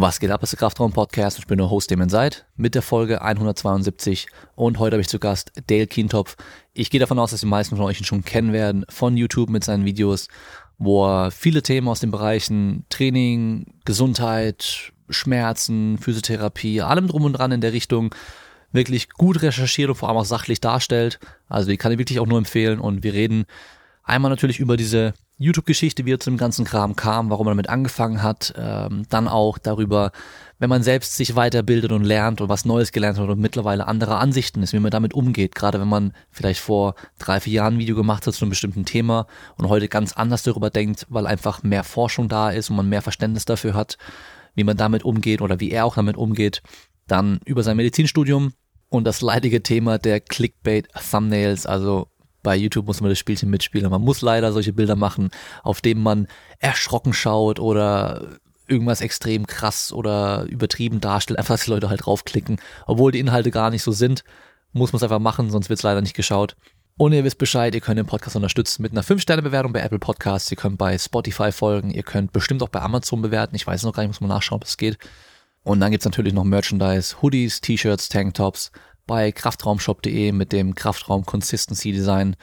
Was geht ab, ist der Kraftraum Podcast. Ich bin der Host, Damon Seid, mit der Folge 172. Und heute habe ich zu Gast Dale Kientopf. Ich gehe davon aus, dass die meisten von euch ihn schon kennen werden von YouTube mit seinen Videos, wo er viele Themen aus den Bereichen Training, Gesundheit, Schmerzen, Physiotherapie, allem drum und dran in der Richtung wirklich gut recherchiert und vor allem auch sachlich darstellt. Also die kann ich wirklich auch nur empfehlen. Und wir reden einmal natürlich über diese YouTube-Geschichte, wie er zu dem ganzen Kram kam, warum er damit angefangen hat, ähm, dann auch darüber, wenn man selbst sich weiterbildet und lernt und was Neues gelernt hat und mittlerweile andere Ansichten ist, wie man damit umgeht, gerade wenn man vielleicht vor drei, vier Jahren ein Video gemacht hat zu einem bestimmten Thema und heute ganz anders darüber denkt, weil einfach mehr Forschung da ist und man mehr Verständnis dafür hat, wie man damit umgeht oder wie er auch damit umgeht, dann über sein Medizinstudium und das leidige Thema der Clickbait-Thumbnails, also bei YouTube muss man das Spielchen mitspielen. Man muss leider solche Bilder machen, auf denen man erschrocken schaut oder irgendwas extrem krass oder übertrieben darstellt, einfach dass die Leute halt draufklicken. Obwohl die Inhalte gar nicht so sind, muss man es einfach machen, sonst wird es leider nicht geschaut. Und ihr wisst Bescheid, ihr könnt den Podcast unterstützen mit einer 5-Sterne-Bewertung bei Apple Podcasts. Ihr könnt bei Spotify folgen. Ihr könnt bestimmt auch bei Amazon bewerten. Ich weiß noch gar nicht, muss man nachschauen, ob es geht. Und dann gibt's natürlich noch Merchandise, Hoodies, T-Shirts, Tanktops, bei kraftraumshop.de mit dem Kraftraum Consistency Design.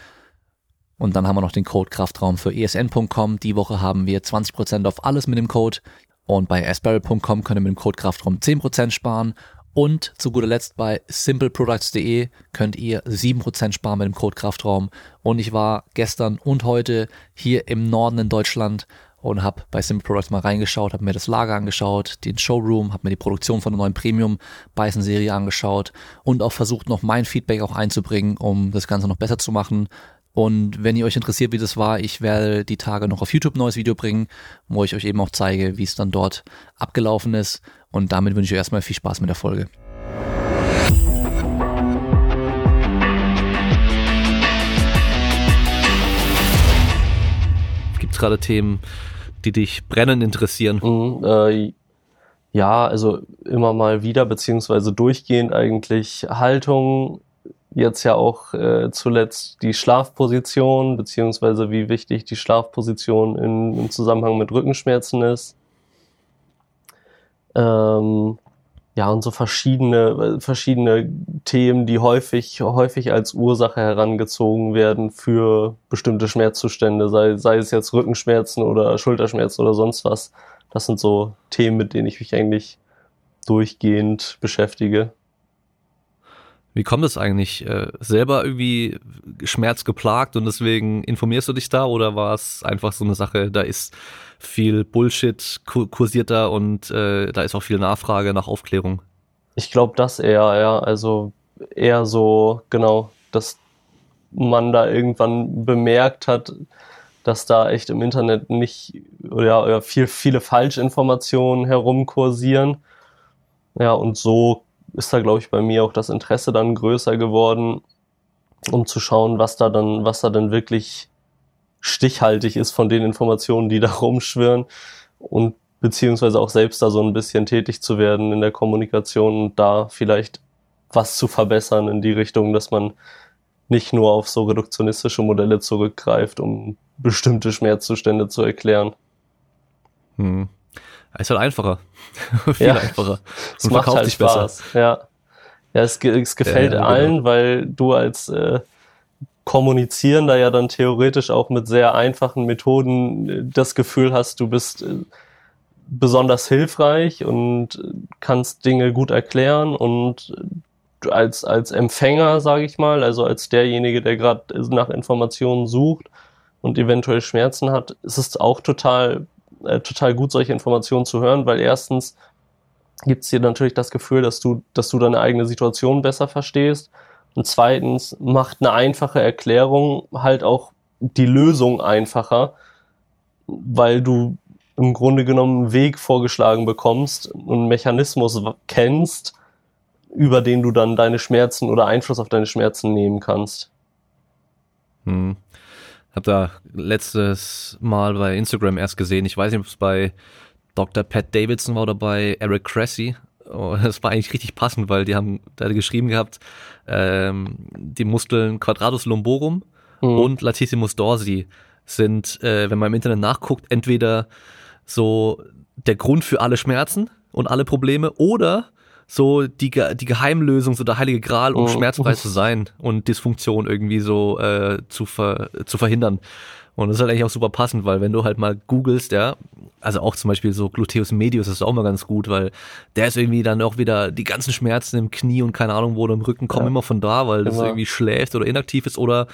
Und dann haben wir noch den Code Kraftraum für esn.com. Die Woche haben wir 20% auf alles mit dem Code. Und bei asbarrel.com könnt ihr mit dem Code Kraftraum 10% sparen. Und zu guter Letzt bei simpleproducts.de könnt ihr 7% sparen mit dem Code Kraftraum. Und ich war gestern und heute hier im Norden in Deutschland und habe bei Simple Products mal reingeschaut, habe mir das Lager angeschaut, den Showroom, habe mir die Produktion von der neuen Premium Bison Serie angeschaut und auch versucht noch mein Feedback auch einzubringen, um das Ganze noch besser zu machen. Und wenn ihr euch interessiert, wie das war, ich werde die Tage noch auf YouTube ein neues Video bringen, wo ich euch eben auch zeige, wie es dann dort abgelaufen ist. Und damit wünsche ich euch erstmal viel Spaß mit der Folge. Gibt es gerade Themen, die dich brennend interessieren? Mhm, äh, ja, also immer mal wieder, beziehungsweise durchgehend eigentlich Haltung, jetzt ja auch äh, zuletzt die Schlafposition, beziehungsweise wie wichtig die Schlafposition in, im Zusammenhang mit Rückenschmerzen ist. Ähm, ja, und so verschiedene, verschiedene Themen, die häufig, häufig als Ursache herangezogen werden für bestimmte Schmerzzustände, sei, sei es jetzt Rückenschmerzen oder Schulterschmerzen oder sonst was. Das sind so Themen, mit denen ich mich eigentlich durchgehend beschäftige. Wie kommt es eigentlich? Äh, selber irgendwie schmerzgeplagt und deswegen informierst du dich da oder war es einfach so eine Sache, da ist viel Bullshit kursiert da und äh, da ist auch viel Nachfrage nach Aufklärung. Ich glaube das eher, ja. Also eher so, genau, dass man da irgendwann bemerkt hat, dass da echt im Internet nicht oder, oder viel, viele Falschinformationen herumkursieren. Ja, und so ist da, glaube ich, bei mir auch das Interesse dann größer geworden, um zu schauen, was da dann, was da denn wirklich stichhaltig ist von den Informationen, die da rumschwirren und beziehungsweise auch selbst da so ein bisschen tätig zu werden in der Kommunikation und da vielleicht was zu verbessern in die Richtung, dass man nicht nur auf so reduktionistische Modelle zurückgreift, um bestimmte Schmerzzustände zu erklären. Hm. Ist halt einfacher. Viel ja, einfacher. Und verkauft halt sich Spaß. besser. Ja. Ja, es, es gefällt ja, allen, genau. weil du als äh, kommunizieren da ja dann theoretisch auch mit sehr einfachen Methoden äh, das Gefühl hast, du bist äh, besonders hilfreich und kannst Dinge gut erklären und als als Empfänger, sage ich mal, also als derjenige, der gerade nach Informationen sucht und eventuell Schmerzen hat, ist es auch total äh, total gut, solche Informationen zu hören, weil erstens gibt es dir natürlich das Gefühl, dass du dass du deine eigene Situation besser verstehst und zweitens macht eine einfache Erklärung halt auch die Lösung einfacher, weil du im Grunde genommen einen Weg vorgeschlagen bekommst und einen Mechanismus kennst, über den du dann deine Schmerzen oder Einfluss auf deine Schmerzen nehmen kannst. Hm. Hab da letztes Mal bei Instagram erst gesehen, ich weiß nicht, ob es bei Dr. Pat Davidson war oder bei Eric Cressy, Oh, das war eigentlich richtig passend, weil die haben da geschrieben gehabt, ähm, die Muskeln Quadratus lumborum mhm. und Latissimus dorsi sind, äh, wenn man im Internet nachguckt, entweder so der Grund für alle Schmerzen und alle Probleme oder so die, die Geheimlösung, so der heilige Gral, um oh. schmerzfrei zu sein und Dysfunktion irgendwie so äh, zu, ver, zu verhindern. Und das ist halt eigentlich auch super passend, weil wenn du halt mal googelst, ja, also auch zum Beispiel so Gluteus medius ist auch mal ganz gut, weil der ist irgendwie dann auch wieder die ganzen Schmerzen im Knie und keine Ahnung wo oder im Rücken kommen ja. immer von da, weil das irgendwie schläft oder inaktiv ist oder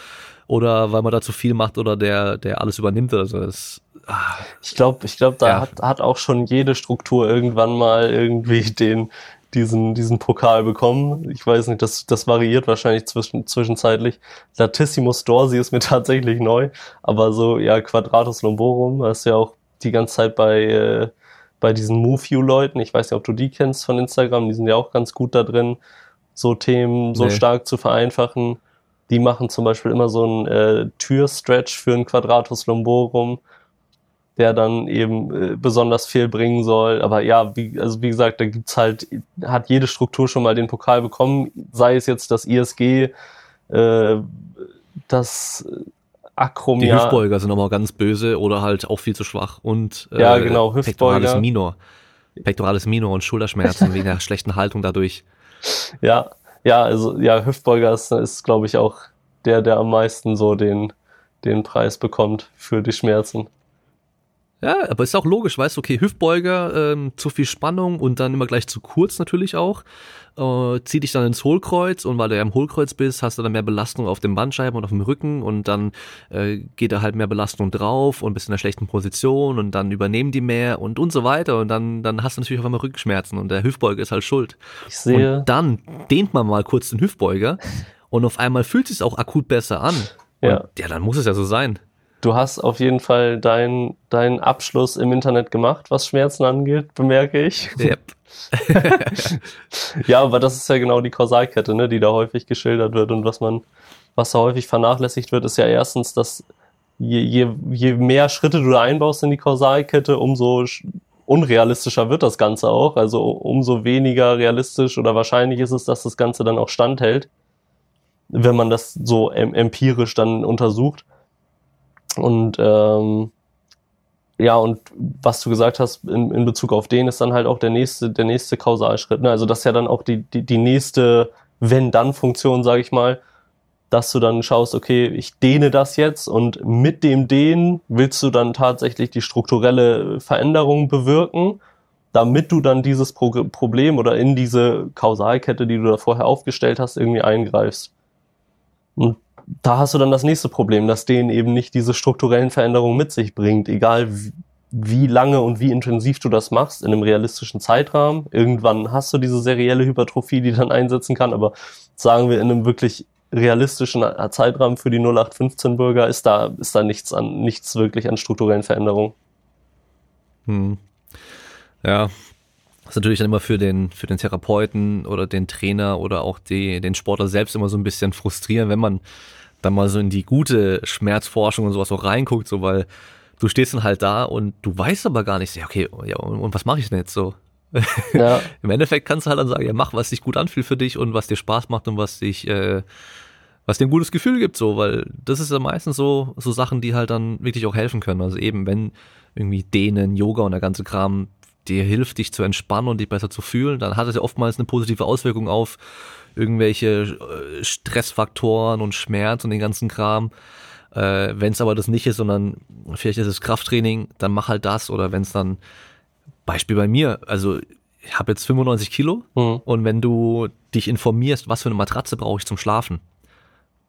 oder weil man da zu viel macht oder der der alles übernimmt oder so. Das, ah. Ich glaube, ich glaube, da ja. hat, hat auch schon jede Struktur irgendwann mal irgendwie den diesen, diesen Pokal bekommen. Ich weiß nicht, das, das variiert wahrscheinlich zwischen, zwischenzeitlich. Latissimus dorsi ist mir tatsächlich neu, aber so, ja, Quadratus lumborum, das ist ja auch die ganze Zeit bei, äh, bei diesen MoveView-Leuten. Ich weiß nicht, ob du die kennst von Instagram, die sind ja auch ganz gut da drin, so Themen so nee. stark zu vereinfachen. Die machen zum Beispiel immer so einen äh, Türstretch für ein Quadratus lumborum der dann eben äh, besonders viel bringen soll. Aber ja, wie, also wie gesagt, da gibt's halt, hat jede Struktur schon mal den Pokal bekommen, sei es jetzt das ISG, äh, das Akromia. Die Hüftbeuger sind nochmal ganz böse oder halt auch viel zu schwach und äh, ja, genau, Hüftbeuger. Pectoralis minor. Pectoralis minor und Schulterschmerzen wegen der schlechten Haltung dadurch. Ja, ja, also ja, Hüftbeuger ist, ist glaube ich auch der, der am meisten so den, den Preis bekommt für die Schmerzen. Ja, aber ist auch logisch, weißt du, okay, Hüftbeuger, ähm, zu viel Spannung und dann immer gleich zu kurz natürlich auch. Äh, zieh dich dann ins Hohlkreuz und weil du ja im Hohlkreuz bist, hast du dann mehr Belastung auf den Bandscheiben und auf dem Rücken und dann äh, geht da halt mehr Belastung drauf und bist in einer schlechten Position und dann übernehmen die mehr und und so weiter und dann, dann hast du natürlich auf einmal Rückenschmerzen und der Hüftbeuger ist halt schuld. Ich sehe. Und dann dehnt man mal kurz den Hüftbeuger und auf einmal fühlt es sich auch akut besser an. Ja. Und, ja, dann muss es ja so sein du hast auf jeden Fall deinen dein Abschluss im Internet gemacht, was Schmerzen angeht, bemerke ich. Yep. ja, aber das ist ja genau die Kausalkette, ne, die da häufig geschildert wird und was man, was da häufig vernachlässigt wird, ist ja erstens, dass je, je, je mehr Schritte du da einbaust in die Kausalkette, umso unrealistischer wird das Ganze auch. Also umso weniger realistisch oder wahrscheinlich ist es, dass das Ganze dann auch standhält, wenn man das so empirisch dann untersucht. Und ähm, ja, und was du gesagt hast in, in Bezug auf den ist dann halt auch der nächste, der nächste Kausalschritt. Ne? Also das ist ja dann auch die, die, die nächste Wenn-Dann-Funktion, sage ich mal, dass du dann schaust, okay, ich dehne das jetzt und mit dem Dehnen willst du dann tatsächlich die strukturelle Veränderung bewirken, damit du dann dieses Pro Problem oder in diese Kausalkette, die du da vorher aufgestellt hast, irgendwie eingreifst. Und da hast du dann das nächste Problem, dass denen eben nicht diese strukturellen Veränderungen mit sich bringt, egal wie lange und wie intensiv du das machst in einem realistischen Zeitrahmen. Irgendwann hast du diese serielle Hypertrophie, die dann einsetzen kann, aber sagen wir in einem wirklich realistischen Zeitrahmen für die 0815 Bürger ist da ist da nichts an nichts wirklich an strukturellen Veränderungen. Hm. Ja, das ist natürlich dann immer für den, für den Therapeuten oder den Trainer oder auch die, den Sportler selbst immer so ein bisschen frustrierend, wenn man dann mal so in die gute Schmerzforschung und sowas so reinguckt, so weil du stehst dann halt da und du weißt aber gar nicht, ja, okay, ja, und, und was mache ich denn jetzt so? Ja. Im Endeffekt kannst du halt dann sagen, ja, mach, was sich gut anfühlt für dich und was dir Spaß macht und was dich, äh, was dir ein gutes Gefühl gibt, so, weil das ist ja meistens so, so Sachen, die halt dann wirklich auch helfen können. Also eben, wenn irgendwie Dehnen, Yoga und der ganze Kram dir hilft, dich zu entspannen und dich besser zu fühlen, dann hat es ja oftmals eine positive Auswirkung auf irgendwelche äh, Stressfaktoren und Schmerz und den ganzen Kram. Äh, wenn es aber das nicht ist, sondern vielleicht ist es Krafttraining, dann mach halt das. Oder wenn es dann, Beispiel bei mir, also ich habe jetzt 95 Kilo mhm. und wenn du dich informierst, was für eine Matratze brauche ich zum Schlafen,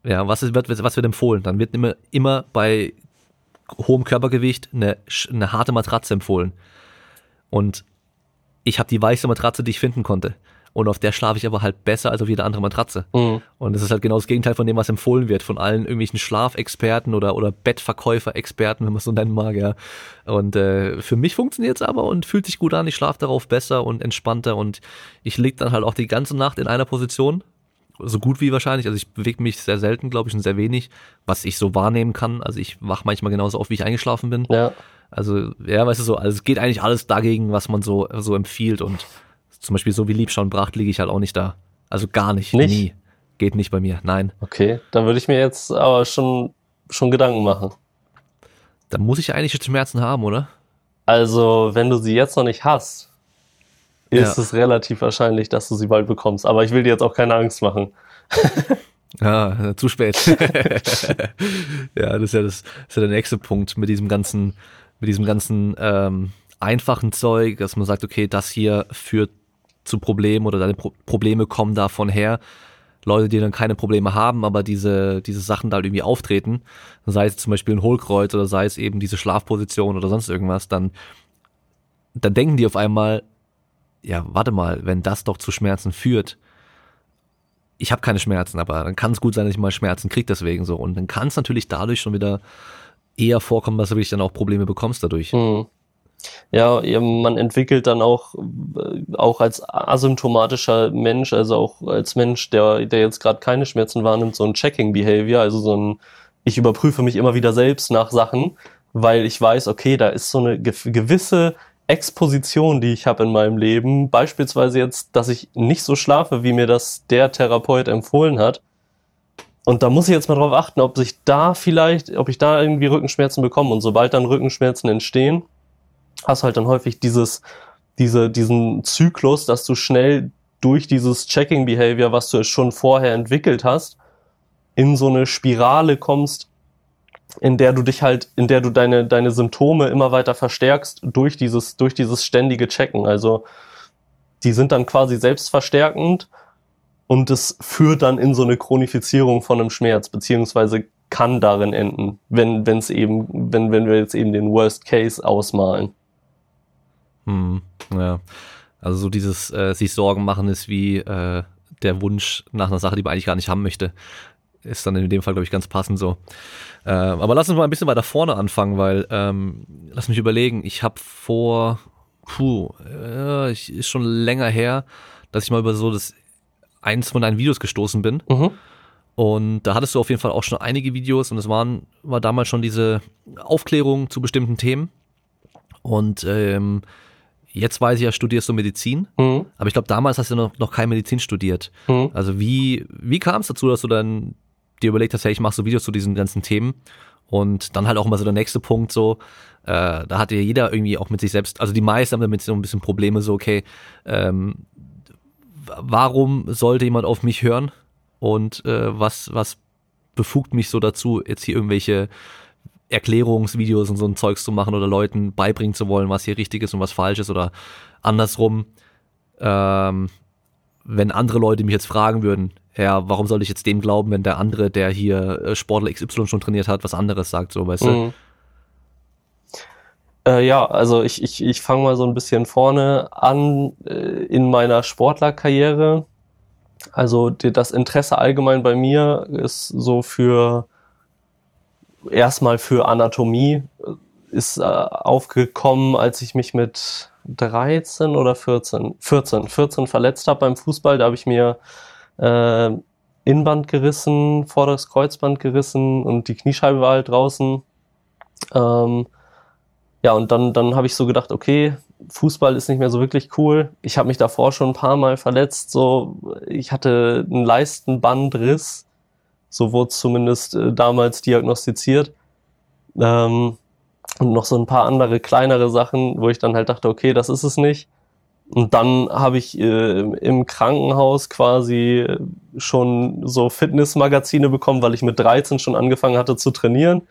ja, was wird, was wird empfohlen, dann wird immer, immer bei hohem Körpergewicht eine, eine harte Matratze empfohlen. Und ich habe die weiße Matratze, die ich finden konnte. Und auf der schlafe ich aber halt besser als auf jede andere Matratze. Mhm. Und das ist halt genau das Gegenteil von dem, was empfohlen wird von allen irgendwelchen Schlafexperten oder, oder Bettverkäufer-Experten, wenn man es so nennen mag, ja. Und äh, für mich funktioniert es aber und fühlt sich gut an. Ich schlafe darauf besser und entspannter und ich lieg dann halt auch die ganze Nacht in einer Position. So gut wie wahrscheinlich. Also ich bewege mich sehr selten, glaube ich, und sehr wenig, was ich so wahrnehmen kann. Also ich wach manchmal genauso auf, wie ich eingeschlafen bin. Ja. Also, ja, weißt du so, also es geht eigentlich alles dagegen, was man so, so empfiehlt und zum Beispiel so wie Liebschauen Bracht liege ich halt auch nicht da. Also gar nicht, nicht? nie. Geht nicht bei mir, nein. Okay, dann würde ich mir jetzt aber schon, schon Gedanken machen. Dann muss ich eigentlich Schmerzen haben, oder? Also, wenn du sie jetzt noch nicht hast, ist ja. es relativ wahrscheinlich, dass du sie bald bekommst. Aber ich will dir jetzt auch keine Angst machen. ja, zu spät. ja, das ist ja, das, das ist ja der nächste Punkt mit diesem ganzen, mit diesem ganzen ähm, einfachen Zeug, dass man sagt, okay, das hier führt zu Problemen oder deine Pro Probleme kommen davon her. Leute, die dann keine Probleme haben, aber diese, diese Sachen da irgendwie auftreten, sei es zum Beispiel ein Hohlkreuz oder sei es eben diese Schlafposition oder sonst irgendwas, dann, dann denken die auf einmal, ja, warte mal, wenn das doch zu Schmerzen führt, ich habe keine Schmerzen, aber dann kann es gut sein, dass ich mal Schmerzen kriege deswegen so. Und dann kann es natürlich dadurch schon wieder eher vorkommen, dass du wirklich dann auch Probleme bekommst dadurch. Mhm. Ja, man entwickelt dann auch, äh, auch als asymptomatischer Mensch, also auch als Mensch, der, der jetzt gerade keine Schmerzen wahrnimmt, so ein Checking-Behavior, also so ein, ich überprüfe mich immer wieder selbst nach Sachen, weil ich weiß, okay, da ist so eine gewisse Exposition, die ich habe in meinem Leben, beispielsweise jetzt, dass ich nicht so schlafe, wie mir das der Therapeut empfohlen hat. Und da muss ich jetzt mal drauf achten, ob sich da vielleicht, ob ich da irgendwie Rückenschmerzen bekomme. Und sobald dann Rückenschmerzen entstehen, hast halt dann häufig dieses, diese, diesen Zyklus, dass du schnell durch dieses Checking Behavior, was du schon vorher entwickelt hast, in so eine Spirale kommst, in der du dich halt, in der du deine, deine Symptome immer weiter verstärkst durch dieses, durch dieses ständige Checken. Also, die sind dann quasi selbstverstärkend und es führt dann in so eine Chronifizierung von einem Schmerz, beziehungsweise kann darin enden, wenn, wenn es eben, wenn, wenn wir jetzt eben den Worst Case ausmalen. Hm, ja. Also so dieses äh, sich Sorgen machen ist wie äh, der Wunsch nach einer Sache, die man eigentlich gar nicht haben möchte. Ist dann in dem Fall, glaube ich, ganz passend so. Äh, aber lass uns mal ein bisschen weiter vorne anfangen, weil ähm, lass mich überlegen, ich habe vor, puh, äh, ich, ist schon länger her, dass ich mal über so das eins von deinen Videos gestoßen bin. Mhm. Und da hattest du auf jeden Fall auch schon einige Videos und es waren, war damals schon diese Aufklärung zu bestimmten Themen. Und ähm, jetzt weiß ich ja, studierst du Medizin, mhm. aber ich glaube, damals hast du noch, noch kein Medizin studiert. Mhm. Also wie, wie kam es dazu, dass du dann dir überlegt hast, hey, ich mache so Videos zu diesen ganzen Themen und dann halt auch immer so der nächste Punkt so, äh, da hatte ja jeder irgendwie auch mit sich selbst, also die meisten haben damit so ein bisschen Probleme, so okay, ähm, warum sollte jemand auf mich hören und äh, was, was befugt mich so dazu, jetzt hier irgendwelche Erklärungsvideos und so ein Zeugs zu machen oder Leuten beibringen zu wollen, was hier richtig ist und was falsch ist oder andersrum. Ähm, wenn andere Leute mich jetzt fragen würden, ja, warum soll ich jetzt dem glauben, wenn der andere, der hier äh, Sportler XY schon trainiert hat, was anderes sagt, so, weißt mhm. du? Äh, ja, also ich, ich, ich fange mal so ein bisschen vorne an äh, in meiner Sportlerkarriere. Also die, das Interesse allgemein bei mir ist so für erstmal für Anatomie äh, ist äh, aufgekommen, als ich mich mit 13 oder 14, 14, 14 verletzt habe beim Fußball. Da habe ich mir äh, Innenband gerissen, vorderes Kreuzband gerissen und die Kniescheibe war halt draußen. Ähm, ja, und dann, dann habe ich so gedacht, okay, Fußball ist nicht mehr so wirklich cool. Ich habe mich davor schon ein paar Mal verletzt. So, ich hatte einen Leistenbandriss so wurde zumindest äh, damals diagnostiziert. Ähm, und noch so ein paar andere kleinere Sachen, wo ich dann halt dachte, okay, das ist es nicht. Und dann habe ich äh, im Krankenhaus quasi schon so Fitnessmagazine bekommen, weil ich mit 13 schon angefangen hatte zu trainieren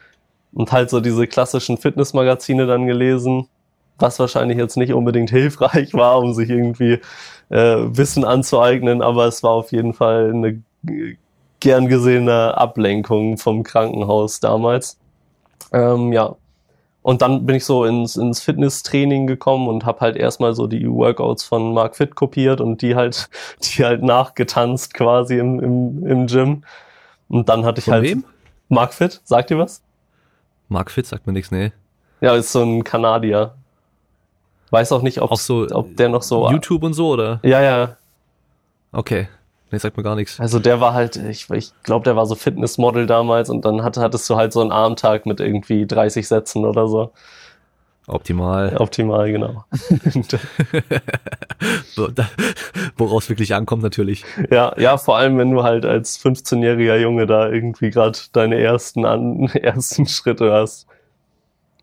und halt so diese klassischen Fitnessmagazine dann gelesen, was wahrscheinlich jetzt nicht unbedingt hilfreich war, um sich irgendwie äh, Wissen anzueignen, aber es war auf jeden Fall eine gern gesehene Ablenkung vom Krankenhaus damals. Ähm, ja. Und dann bin ich so ins, ins Fitnesstraining gekommen und habe halt erstmal so die Workouts von Mark Fit kopiert und die halt, die halt nachgetanzt quasi im, im, im Gym. Und dann hatte ich von halt. Wem? Mark Fit, sagt ihr was? Mark Fit sagt mir nichts, nee. Ja, ist so ein Kanadier. Weiß auch nicht, ob, auch so ob der noch so. YouTube und so, oder? Ja, ja. Okay. Nee, sagt mir gar nichts. Also der war halt, ich, ich glaube, der war so Fitnessmodel damals und dann hat, hattest du halt so einen Armtag mit irgendwie 30 Sätzen oder so. Optimal. Optimal, genau. Woraus wirklich ankommt natürlich. Ja, ja, vor allem wenn du halt als 15-jähriger Junge da irgendwie gerade deine ersten an, ersten Schritte hast.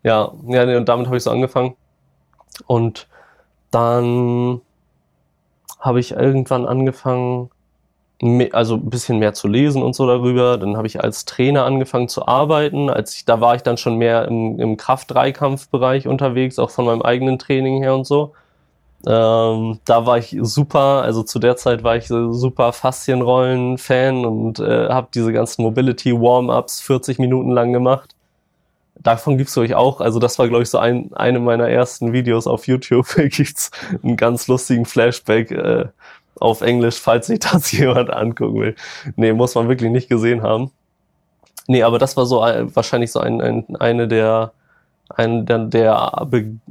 Ja, ja, und damit habe ich so angefangen. Und dann habe ich irgendwann angefangen, also ein bisschen mehr zu lesen und so darüber. Dann habe ich als Trainer angefangen zu arbeiten. Als ich, da war ich dann schon mehr im, im Kraft-Dreikampf-Bereich unterwegs, auch von meinem eigenen Training her und so. Ähm, da war ich super, also zu der Zeit war ich super Faszienrollen-Fan und äh, habe diese ganzen Mobility-Warm-Ups 40 Minuten lang gemacht. Davon gibt's euch auch, also das war glaube ich so ein, eine meiner ersten Videos auf YouTube. gibt's einen ganz lustigen Flashback äh, auf Englisch, falls sich das jemand angucken will. Nee, muss man wirklich nicht gesehen haben. Nee, aber das war so ein, wahrscheinlich so ein, ein, eine der, ein der, der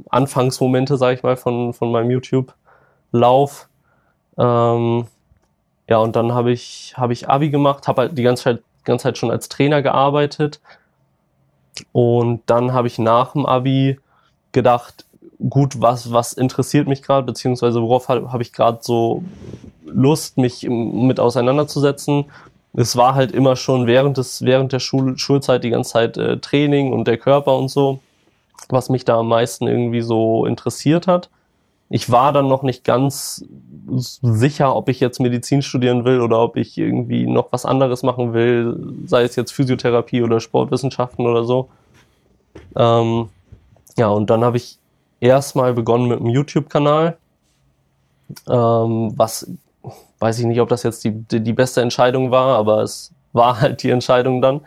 Anfangsmomente, sag ich mal, von, von meinem YouTube-Lauf. Ähm, ja, und dann habe ich, hab ich Abi gemacht, habe halt die ganze Zeit, ganze Zeit schon als Trainer gearbeitet. Und dann habe ich nach dem Abi gedacht, gut, was, was interessiert mich gerade, beziehungsweise worauf habe hab ich gerade so Lust, mich mit auseinanderzusetzen. Es war halt immer schon während des, während der Schul Schulzeit die ganze Zeit äh, Training und der Körper und so, was mich da am meisten irgendwie so interessiert hat. Ich war dann noch nicht ganz sicher, ob ich jetzt Medizin studieren will oder ob ich irgendwie noch was anderes machen will, sei es jetzt Physiotherapie oder Sportwissenschaften oder so. Ähm, ja, und dann habe ich erstmal begonnen mit einem YouTube-Kanal, ähm, was weiß ich nicht, ob das jetzt die, die, die, beste Entscheidung war, aber es war halt die Entscheidung dann.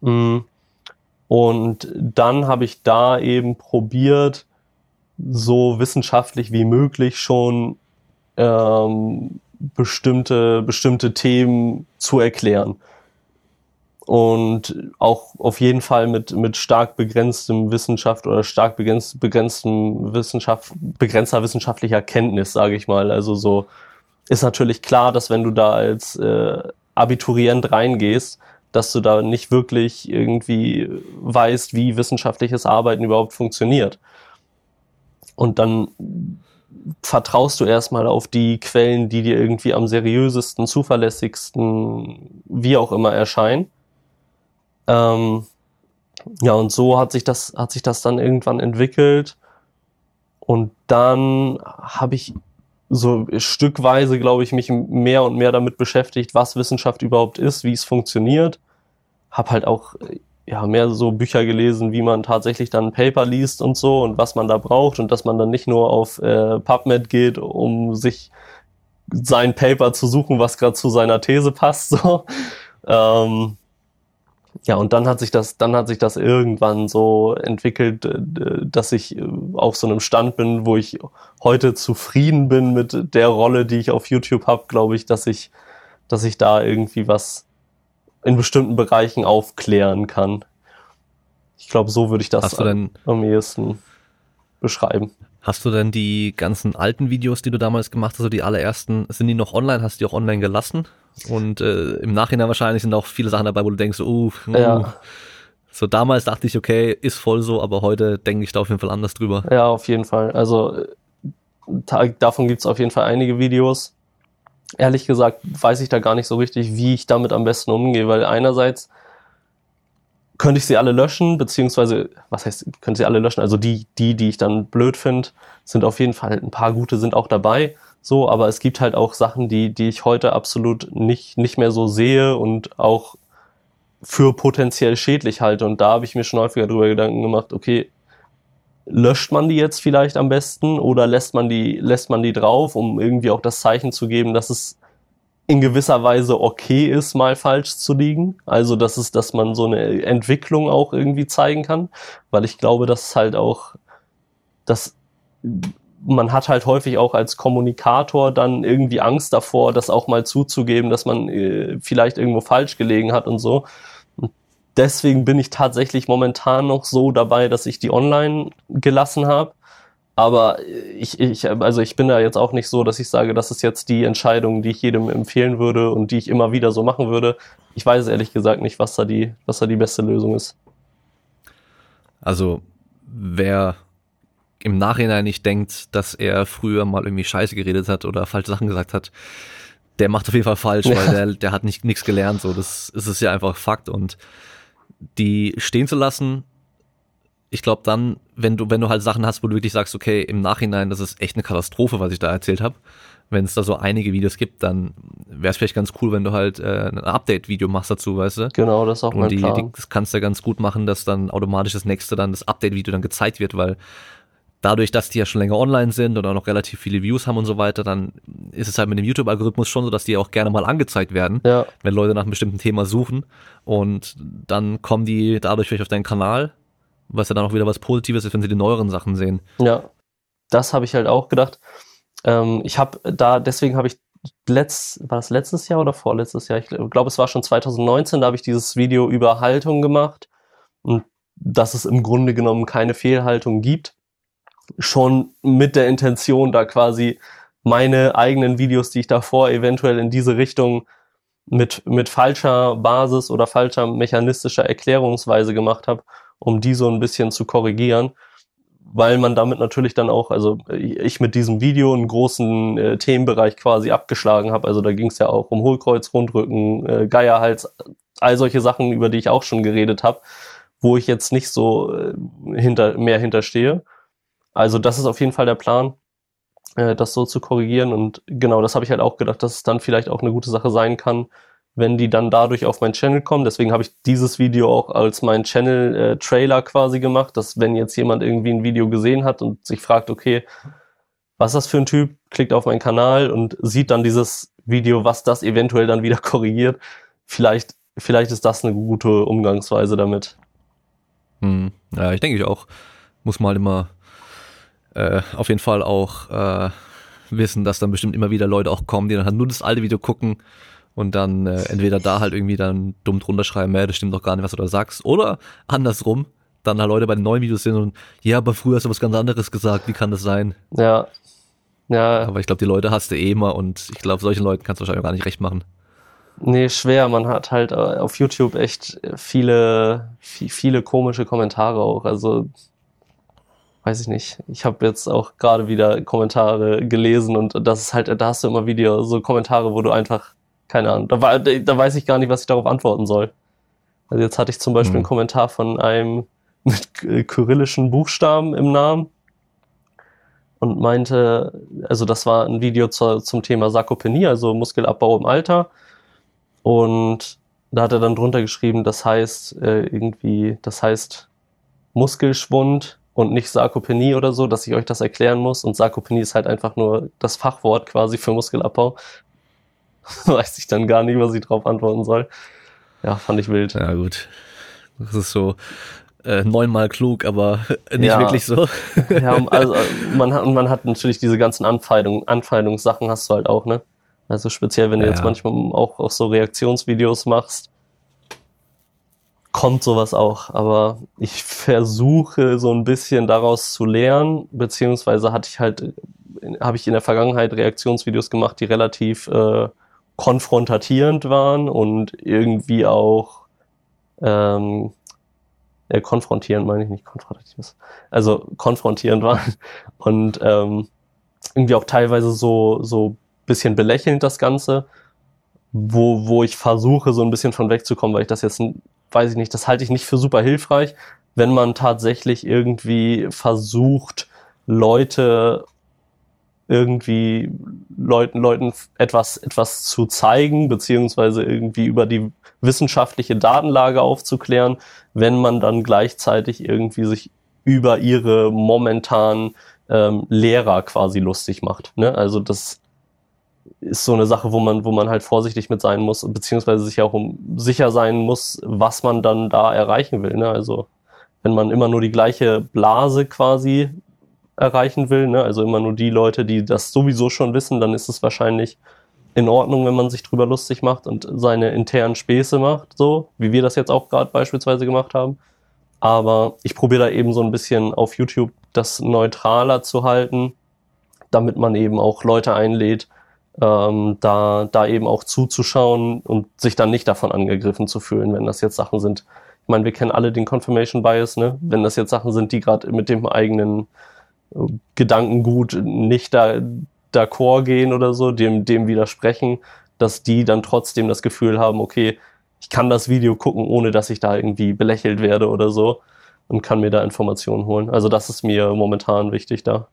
Mm. Und dann habe ich da eben probiert, so wissenschaftlich wie möglich schon ähm, bestimmte, bestimmte Themen zu erklären und auch auf jeden Fall mit, mit stark begrenztem Wissenschaft oder stark begrenzt, begrenztem Wissenschaft, begrenzter wissenschaftlicher Kenntnis, sage ich mal. Also so ist natürlich klar, dass wenn du da als äh, Abiturient reingehst, dass du da nicht wirklich irgendwie weißt, wie wissenschaftliches Arbeiten überhaupt funktioniert. Und dann vertraust du erstmal auf die Quellen, die dir irgendwie am seriösesten, zuverlässigsten, wie auch immer erscheinen ähm, ja, und so hat sich das, hat sich das dann irgendwann entwickelt. Und dann habe ich so stückweise, glaube ich, mich mehr und mehr damit beschäftigt, was Wissenschaft überhaupt ist, wie es funktioniert. Hab halt auch ja mehr so Bücher gelesen, wie man tatsächlich dann Paper liest und so und was man da braucht und dass man dann nicht nur auf äh, PubMed geht, um sich sein Paper zu suchen, was gerade zu seiner These passt. So. Ähm, ja, und dann hat sich das, dann hat sich das irgendwann so entwickelt, äh, dass ich äh, auf so einem Stand bin, wo ich heute zufrieden bin mit der Rolle, die ich auf YouTube habe, glaube ich, dass ich, dass ich da irgendwie was in bestimmten Bereichen aufklären kann. Ich glaube, so würde ich das denn, am ehesten beschreiben. Hast du denn die ganzen alten Videos, die du damals gemacht hast, also die allerersten, sind die noch online? Hast du die auch online gelassen? Und äh, im Nachhinein wahrscheinlich sind auch viele Sachen dabei, wo du denkst, uh, uh. Ja. So damals dachte ich, okay, ist voll so, aber heute denke ich da auf jeden Fall anders drüber. Ja, auf jeden Fall. Also davon gibt's auf jeden Fall einige Videos. Ehrlich gesagt weiß ich da gar nicht so richtig, wie ich damit am besten umgehe, weil einerseits könnte ich sie alle löschen, beziehungsweise, was heißt, könnte sie alle löschen? Also die, die, die ich dann blöd finde, sind auf jeden Fall ein paar gute sind auch dabei. So, aber es gibt halt auch Sachen, die, die ich heute absolut nicht, nicht mehr so sehe und auch für potenziell schädlich halte. Und da habe ich mir schon häufiger darüber Gedanken gemacht, okay, löscht man die jetzt vielleicht am besten oder lässt man die, lässt man die drauf, um irgendwie auch das Zeichen zu geben, dass es in gewisser Weise okay ist, mal falsch zu liegen. Also, dass es, dass man so eine Entwicklung auch irgendwie zeigen kann. Weil ich glaube, dass halt auch, dass man hat halt häufig auch als Kommunikator dann irgendwie Angst davor, das auch mal zuzugeben, dass man äh, vielleicht irgendwo falsch gelegen hat und so. Und deswegen bin ich tatsächlich momentan noch so dabei, dass ich die online gelassen habe. Aber ich, ich, also ich bin da jetzt auch nicht so, dass ich sage, das ist jetzt die Entscheidung, die ich jedem empfehlen würde und die ich immer wieder so machen würde. Ich weiß ehrlich gesagt nicht, was da die, was da die beste Lösung ist. Also wer im Nachhinein nicht denkt, dass er früher mal irgendwie Scheiße geredet hat oder falsche Sachen gesagt hat, der macht auf jeden Fall falsch, ja. weil der, der hat nicht nichts gelernt. So, das, das ist ja einfach Fakt. Und die stehen zu lassen, ich glaube, dann wenn du, wenn du halt Sachen hast, wo du wirklich sagst, okay, im Nachhinein, das ist echt eine Katastrophe, was ich da erzählt habe. Wenn es da so einige Videos gibt, dann wäre es vielleicht ganz cool, wenn du halt äh, ein Update-Video machst dazu, weißt du? Genau, das ist auch Und mein die, Plan. die, das kannst du ja ganz gut machen, dass dann automatisch das nächste dann das Update-Video dann gezeigt wird, weil dadurch, dass die ja schon länger online sind und auch noch relativ viele Views haben und so weiter, dann ist es halt mit dem YouTube-Algorithmus schon so, dass die auch gerne mal angezeigt werden, ja, wenn Leute nach einem bestimmten Thema suchen und dann kommen die dadurch vielleicht auf deinen Kanal, was ja dann auch wieder was Positives ist, wenn sie die neueren Sachen sehen. ja. Das habe ich halt auch gedacht. Ähm, ich habe da, deswegen habe ich letzt, war das letztes Jahr oder vorletztes Jahr? Ich glaube, es war schon 2019, da habe ich dieses Video über Haltung gemacht und dass es im Grunde genommen keine Fehlhaltung gibt. Schon mit der Intention, da quasi meine eigenen Videos, die ich davor eventuell in diese Richtung mit, mit falscher Basis oder falscher mechanistischer Erklärungsweise gemacht habe, um die so ein bisschen zu korrigieren, weil man damit natürlich dann auch, also ich mit diesem Video einen großen äh, Themenbereich quasi abgeschlagen habe. Also da ging es ja auch um Hohlkreuz, Rundrücken, äh, Geierhals, all solche Sachen, über die ich auch schon geredet habe, wo ich jetzt nicht so äh, hinter, mehr hinterstehe. Also das ist auf jeden Fall der Plan, äh, das so zu korrigieren. Und genau, das habe ich halt auch gedacht, dass es dann vielleicht auch eine gute Sache sein kann, wenn die dann dadurch auf meinen Channel kommen. Deswegen habe ich dieses Video auch als mein Channel-Trailer quasi gemacht, dass wenn jetzt jemand irgendwie ein Video gesehen hat und sich fragt, okay, was ist das für ein Typ, klickt auf meinen Kanal und sieht dann dieses Video, was das eventuell dann wieder korrigiert. Vielleicht, vielleicht ist das eine gute Umgangsweise damit. Hm. Ja, ich denke ich auch. Muss mal immer äh, auf jeden Fall auch äh, wissen, dass dann bestimmt immer wieder Leute auch kommen, die dann halt nur das alte Video gucken und dann äh, entweder da halt irgendwie dann dumm drunter schreiben, ja, das stimmt doch gar nicht, was du da sagst, oder andersrum, dann halt Leute bei den neuen Videos sind und ja, aber früher hast du was ganz anderes gesagt, wie kann das sein? Ja. Ja. Aber ich glaube, die Leute hast du eh immer und ich glaube, solchen Leuten kannst du wahrscheinlich auch gar nicht recht machen. Nee, schwer. Man hat halt äh, auf YouTube echt viele, viele komische Kommentare auch. Also, weiß ich nicht. Ich habe jetzt auch gerade wieder Kommentare gelesen und das ist halt, da hast du immer wieder so Kommentare, wo du einfach, keine Ahnung, da, da weiß ich gar nicht, was ich darauf antworten soll. Also jetzt hatte ich zum Beispiel Hm. einen Kommentar von einem mit k- kyrillischen Buchstaben im Namen und meinte, also das war ein Video zur, zum Thema Sarkopenie, also Muskelabbau im Alter. Und da hat er dann drunter geschrieben, das heißt äh, irgendwie, das heißt Muskelschwund und nicht Sarkopenie oder so, dass ich euch das erklären muss. Und Sarkopenie ist halt einfach nur das Fachwort quasi für Muskelabbau. Weiß ich dann gar nicht, was ich drauf antworten soll. Ja, fand ich wild. Ja, gut. Das ist so äh, neunmal klug, aber nicht Ja. wirklich so. Ja, also man hat, man hat natürlich diese ganzen Anfeindung, Anfeindungssachen hast du halt auch, ne? Also speziell, wenn du Ja, jetzt manchmal auch, auch so Reaktionsvideos machst, kommt sowas auch. Aber ich versuche so ein bisschen daraus zu lernen, beziehungsweise hatte ich halt, habe ich in der Vergangenheit Reaktionsvideos gemacht, die relativ äh, konfrontatierend waren und irgendwie auch ähm, äh, konfrontierend meine ich nicht konfrontativ, also konfrontierend waren und ähm, irgendwie auch teilweise so so bisschen belächelnd das Ganze, wo wo ich versuche so ein bisschen von wegzukommen, weil ich das jetzt weiß ich nicht, das halte ich nicht für super hilfreich, wenn man tatsächlich irgendwie versucht Leute irgendwie Leuten, Leuten etwas, etwas zu zeigen, beziehungsweise irgendwie über die wissenschaftliche Datenlage aufzuklären, wenn man dann gleichzeitig irgendwie sich über ihre momentanen ähm, Lehrer quasi lustig macht. Ne? Also das ist so eine Sache, wo man, wo man halt vorsichtig mit sein muss, beziehungsweise sich auch um sicher sein muss, was man dann da erreichen will. Ne? Also wenn man immer nur die gleiche Blase quasi erreichen will, ne? also immer nur die Leute, die das sowieso schon wissen, dann ist es wahrscheinlich in Ordnung, wenn man sich drüber lustig macht und seine internen Späße macht, so wie wir das jetzt auch gerade beispielsweise gemacht haben. Aber ich probiere da eben so ein bisschen auf YouTube das neutraler zu halten, damit man eben auch Leute einlädt, ähm, da, da eben auch zuzuschauen und sich dann nicht davon angegriffen zu fühlen, wenn das jetzt Sachen sind. Ich meine, wir kennen alle den Confirmation Bias, ne? Wenn das jetzt Sachen sind, die gerade mit dem eigenen äh, Gedankengut nicht da d'accord gehen oder so, dem, dem widersprechen, dass die dann trotzdem das Gefühl haben, okay, ich kann das Video gucken, ohne dass ich da irgendwie belächelt werde oder so. und kann mir da Informationen holen. Also das ist mir momentan wichtig da.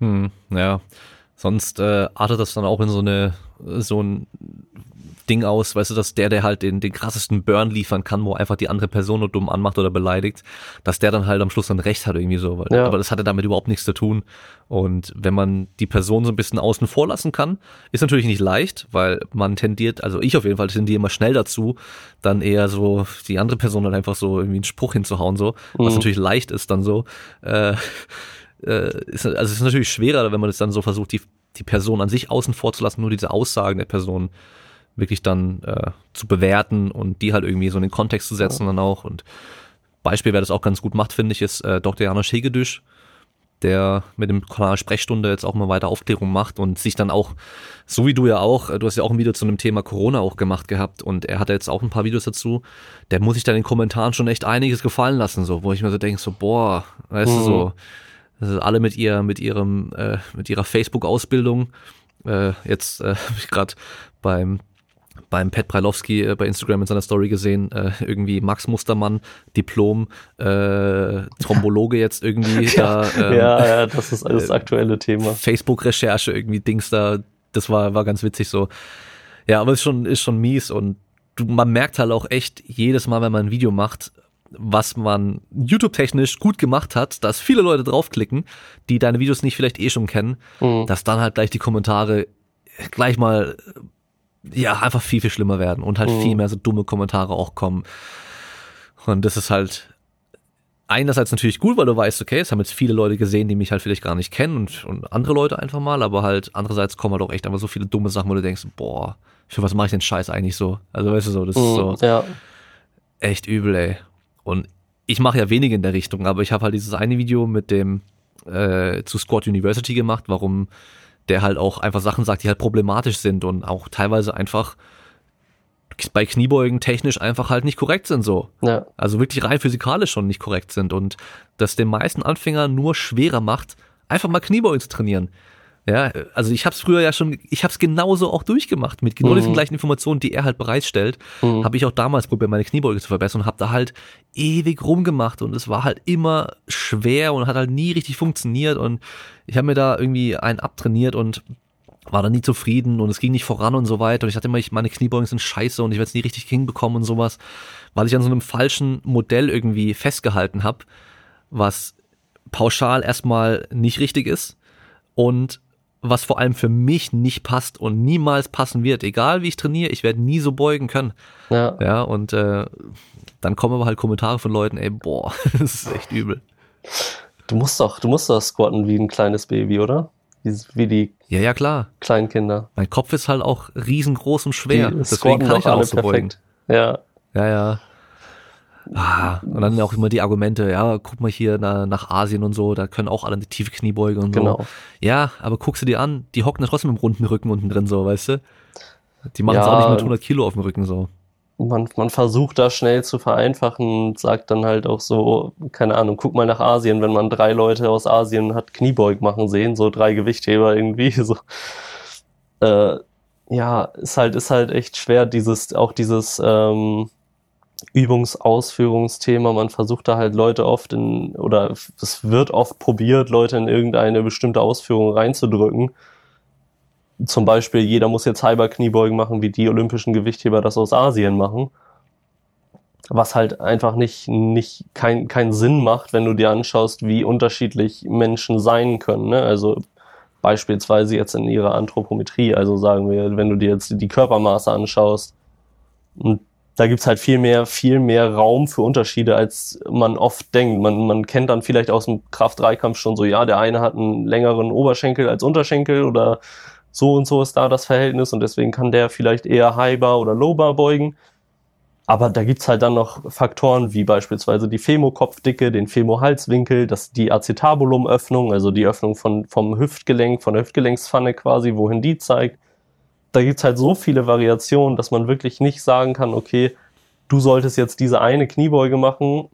Hm, ja. Sonst äh, artet das dann auch in so eine so ein Ding aus, weißt du, dass der, der halt den, den krassesten Burn liefern kann, wo einfach die andere Person nur dumm anmacht oder beleidigt, dass der dann halt am Schluss dann recht hat irgendwie so. Weil, ja. Aber das hatte damit überhaupt nichts zu tun. Und wenn man die Person so ein bisschen außen vor lassen kann, ist natürlich nicht leicht, weil man tendiert, also ich auf jeden Fall tendiere immer schnell dazu, dann eher so die andere Person dann einfach so irgendwie einen Spruch hinzuhauen, so, was mhm. natürlich leicht ist dann so. Äh, äh, ist, also es ist natürlich schwerer, wenn man es dann so versucht, die, die Person an sich außen vor zu lassen, nur diese Aussagen der Person wirklich dann äh, zu bewerten und die halt irgendwie so in den Kontext zu setzen ja. dann auch. Und Beispiel, wer das auch ganz gut macht, finde ich, ist äh, Dr. Janosch Hegedüsch, der mit dem Kanal Sprechstunde jetzt auch mal weiter Aufklärung macht und sich dann auch, so wie du ja auch, äh, du hast ja auch ein Video zu einem Thema Corona auch gemacht gehabt und er hat jetzt auch ein paar Videos dazu, der muss sich dann in den Kommentaren schon echt einiges gefallen lassen, so, wo ich mir so denke, so, boah, weißt mhm. du, so, also alle mit ihr, mit ihrem, äh, mit ihrer Facebook-Ausbildung, äh, jetzt äh, habe ich gerade beim beim Pat Breilowski äh, bei Instagram in seiner Story gesehen, äh, irgendwie Max Mustermann, Diplom, äh, Thrombologe jetzt irgendwie. ja, da, ähm, ja, ja, das ist alles äh, aktuelle Thema. Facebook-Recherche, irgendwie Dings da, das war, war ganz witzig so. Ja, aber ist schon, ist schon mies und du, man merkt halt auch echt jedes Mal, wenn man ein Video macht, was man YouTube-technisch gut gemacht hat, dass viele Leute draufklicken, die deine Videos nicht vielleicht eh schon kennen, mhm. dass dann halt gleich die Kommentare gleich mal ja, einfach viel, viel schlimmer werden und halt mhm. viel mehr so dumme Kommentare auch kommen. Und das ist halt einerseits natürlich gut, weil du weißt, okay, es haben jetzt viele Leute gesehen, die mich halt vielleicht gar nicht kennen und, und andere Leute einfach mal, aber halt andererseits kommen halt auch echt einfach so viele dumme Sachen, wo du denkst, boah, für was mache ich den Scheiß eigentlich so? Also weißt du so, das mhm, ist so ja. echt übel, ey. Und ich mache ja wenige in der Richtung, aber ich habe halt dieses eine Video mit dem äh, zu Squad University gemacht, warum der halt auch einfach Sachen sagt, die halt problematisch sind und auch teilweise einfach bei Kniebeugen technisch einfach halt nicht korrekt sind so. Ja. Also wirklich rein physikalisch schon nicht korrekt sind und das den meisten Anfängern nur schwerer macht, einfach mal Kniebeugen zu trainieren. Ja, also ich habe es früher ja schon, ich habe es genauso auch durchgemacht mit genau mhm. diesen gleichen Informationen, die er halt bereitstellt, mhm. habe ich auch damals probiert, meine Kniebeuge zu verbessern und habe da halt ewig rumgemacht und es war halt immer schwer und hat halt nie richtig funktioniert und ich habe mir da irgendwie einen abtrainiert und war da nie zufrieden und es ging nicht voran und so weiter und ich hatte immer, ich, meine Kniebeugen sind scheiße und ich werde es nie richtig hinbekommen und sowas, weil ich an so einem falschen Modell irgendwie festgehalten habe, was pauschal erstmal nicht richtig ist und was vor allem für mich nicht passt und niemals passen wird. Egal wie ich trainiere, ich werde nie so beugen können. Ja. Ja, und äh, dann kommen aber halt Kommentare von Leuten, ey, boah, das ist echt übel. Du musst doch, du musst doch squatten wie ein kleines Baby, oder? Wie die ja, ja, klar. kleinen Kinder. Mein Kopf ist halt auch riesengroß und schwer. Die Deswegen kann ich auch so perfekt. beugen. Ja. Ja, ja. Ah, und dann auch immer die Argumente, ja, guck mal hier na, nach Asien und so, da können auch alle eine tiefe Kniebeuge und so. Genau. Ja, aber guckst du dir an, die hocken da trotzdem im runden Rücken unten drin so, weißt du? Die machen es ja, auch nicht mit 100 Kilo auf dem Rücken so. Man, man versucht da schnell zu vereinfachen und sagt dann halt auch so, keine Ahnung, guck mal nach Asien, wenn man drei Leute aus Asien hat Kniebeug machen sehen, so drei Gewichtheber irgendwie, so. Äh, ja, ist halt, ist halt echt schwer, dieses, auch dieses, ähm, Übungsausführungsthema. Man versucht da halt Leute oft in, oder es wird oft probiert, Leute in irgendeine bestimmte Ausführung reinzudrücken. Zum Beispiel, jeder muss jetzt halber Kniebeugen machen, wie die olympischen Gewichtheber das aus Asien machen. Was halt einfach nicht, nicht kein, keinen Sinn macht, wenn du dir anschaust, wie unterschiedlich Menschen sein können. Ne? Also beispielsweise jetzt in ihrer Anthropometrie, also sagen wir, wenn du dir jetzt die Körpermaße anschaust, und da gibt's halt viel mehr, viel mehr Raum für Unterschiede, als man oft denkt. Man, man kennt dann vielleicht aus dem Kraft-3-Kampf schon so, ja, der eine hat einen längeren Oberschenkel als Unterschenkel oder so und so ist da das Verhältnis und deswegen kann der vielleicht eher High-Bar oder Low-Bar beugen. Aber da gibt's halt dann noch Faktoren wie beispielsweise die Femokopfdicke, den Femohalswinkel, das, die Acetabulumöffnung, also die Öffnung von, vom Hüftgelenk, von der Hüftgelenkspfanne quasi, wohin die zeigt da gibt's halt so viele Variationen, dass man wirklich nicht sagen kann, okay, du solltest jetzt diese eine Kniebeuge machen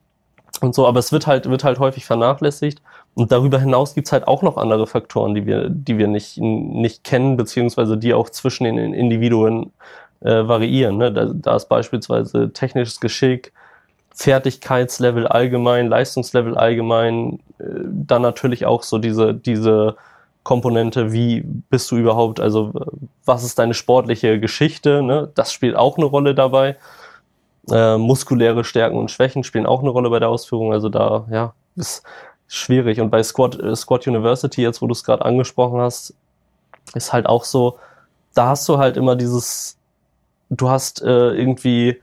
und so, aber es wird halt, wird halt häufig vernachlässigt. Und darüber hinaus gibt's halt auch noch andere Faktoren, die wir, die wir nicht, nicht kennen, beziehungsweise die auch zwischen den Individuen äh, variieren. Ne? Da, da ist beispielsweise technisches Geschick, Fertigkeitslevel allgemein, Leistungslevel allgemein, äh, dann natürlich auch so diese, diese Komponente, wie bist du überhaupt, also was ist deine sportliche Geschichte, ne? das spielt auch eine Rolle dabei. Äh, muskuläre Stärken und Schwächen spielen auch eine Rolle bei der Ausführung, also da, ja, ist schwierig. Und bei Squad, äh, Squad University, jetzt wo du es gerade angesprochen hast, ist halt auch so, da hast du halt immer dieses, du hast äh, irgendwie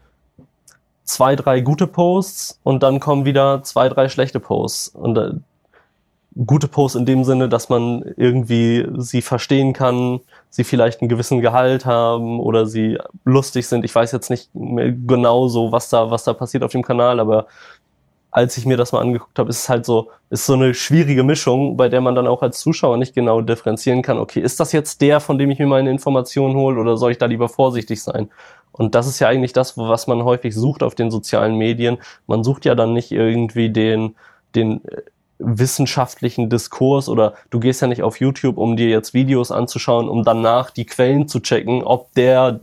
zwei, drei gute Posts und dann kommen wieder zwei, drei schlechte Posts. Und äh, gute Posts in dem Sinne, dass man irgendwie sie verstehen kann, sie vielleicht einen gewissen Gehalt haben oder sie lustig sind. Ich weiß jetzt nicht genau so, was da, was da passiert auf dem Kanal, aber als ich mir das mal angeguckt habe, ist es halt so, ist so eine schwierige Mischung, bei der man dann auch als Zuschauer nicht genau differenzieren kann, okay, ist das jetzt der, von dem ich mir meine Informationen hole oder soll ich da lieber vorsichtig sein? Und das ist ja eigentlich das, was man häufig sucht auf den sozialen Medien. Man sucht ja dann nicht irgendwie den, den äh, wissenschaftlichen Diskurs oder du gehst ja nicht auf YouTube, um dir jetzt Videos anzuschauen, um danach die Quellen zu checken, ob der,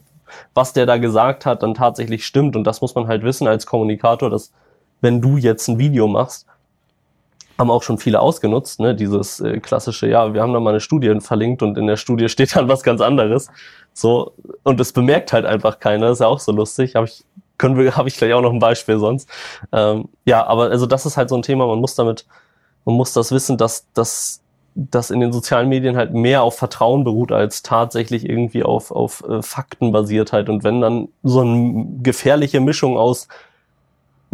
was der da gesagt hat, dann tatsächlich stimmt. Und das muss man halt wissen als Kommunikator, dass wenn du jetzt ein Video machst, haben auch schon viele ausgenutzt, ne? dieses äh, klassische, ja, wir haben da mal eine Studie verlinkt und in der Studie steht dann was ganz anderes. So, und es bemerkt halt einfach keiner, ist ja auch so lustig. Habe ich, können wir, habe ich gleich auch noch ein Beispiel sonst. Ähm, ja, aber also das ist halt so ein Thema, man muss damit, man muss das wissen, dass, dass das in den sozialen Medien halt mehr auf Vertrauen beruht, als tatsächlich irgendwie auf, auf äh, Faktenbasiertheit. Und wenn dann so eine gefährliche Mischung aus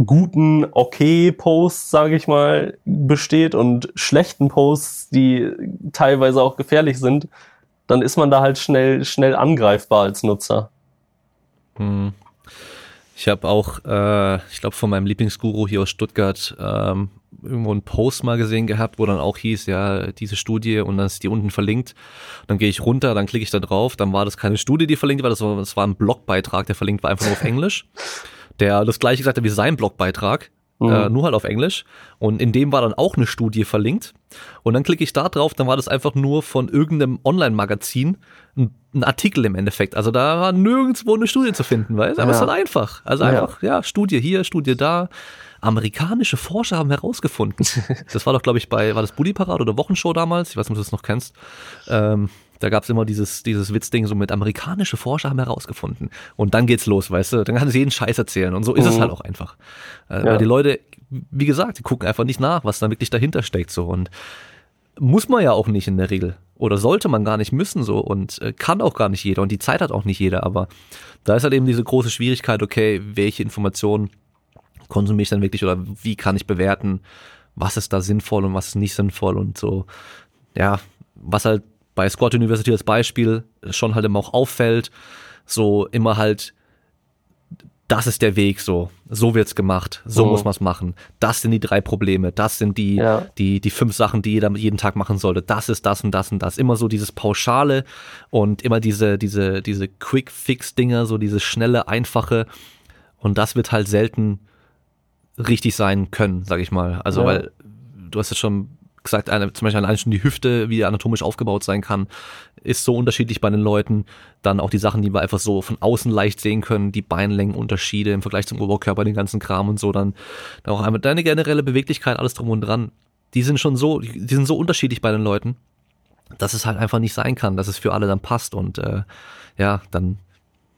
guten, okay Posts, sage ich mal, besteht und schlechten Posts, die teilweise auch gefährlich sind, dann ist man da halt schnell, schnell angreifbar als Nutzer. Hm. Ich habe auch, äh, ich glaube, von meinem Lieblingsguru hier aus Stuttgart ähm, irgendwo einen Post mal gesehen gehabt, wo dann auch hieß, ja, diese Studie und dann ist die unten verlinkt. Dann gehe ich runter, dann klicke ich da drauf, dann war das keine Studie, die verlinkt war, das war, das war ein Blogbeitrag, der verlinkt war einfach nur auf Englisch der das gleiche gesagt hat wie sein Blogbeitrag, mhm. äh, nur halt auf Englisch. Und in dem war dann auch eine Studie verlinkt. Und dann klicke ich da drauf, dann war das einfach nur von irgendeinem Online-Magazin ein, ein, Artikel im Endeffekt. Also da war nirgendwo eine Studie zu finden, weißt du? Aber ja. es ist halt einfach. Also einfach, ja. ja, Studie hier, Studie da. Amerikanische Forscher haben herausgefunden. Das war doch, glaube ich, bei, war das Bully Parade oder Wochenshow damals? Ich weiß nicht, ob du das noch kennst. Ähm, da gab's immer dieses, dieses Witzding so mit amerikanische Forscher haben herausgefunden. Und dann geht's los, weißt du? Dann kann es jeden Scheiß erzählen. Und so ist mhm. es halt auch einfach. Äh, ja. Weil die Leute, wie gesagt, die gucken einfach nicht nach, was da wirklich dahinter steckt. so Und muss man ja auch nicht in der Regel. Oder sollte man gar nicht müssen so und äh, kann auch gar nicht jeder und die Zeit hat auch nicht jeder, aber da ist halt eben diese große Schwierigkeit, okay, welche Informationen konsumiere ich dann wirklich oder wie kann ich bewerten, was ist da sinnvoll und was ist nicht sinnvoll und so. Ja, was halt bei Squad University als Beispiel schon halt immer auch auffällt, so immer halt, das ist der Weg, so, so wird's gemacht, so mhm. muss man's machen. Das sind die drei Probleme, das sind die, ja. die, die fünf Sachen, die jeder jeden Tag machen sollte. Das ist das und das und das. Immer so dieses Pauschale und immer diese, diese, diese Quick-Fix-Dinger, so dieses schnelle, einfache. Und das wird halt selten richtig sein können, sag ich mal. Also, ja. weil du hast es schon gesagt, eine, zum Beispiel allein schon die Hüfte, wie die anatomisch aufgebaut sein kann, ist so unterschiedlich bei den Leuten. Dann auch die Sachen, die wir einfach so von außen leicht sehen können, die Beinlängenunterschiede im Vergleich zum Oberkörper, den ganzen Kram und so, dann, dann auch einmal deine generelle Beweglichkeit, alles drum und dran. Die sind schon so, die sind so unterschiedlich bei den Leuten, dass es halt einfach nicht sein kann, dass es für alle dann passt und äh, ja, dann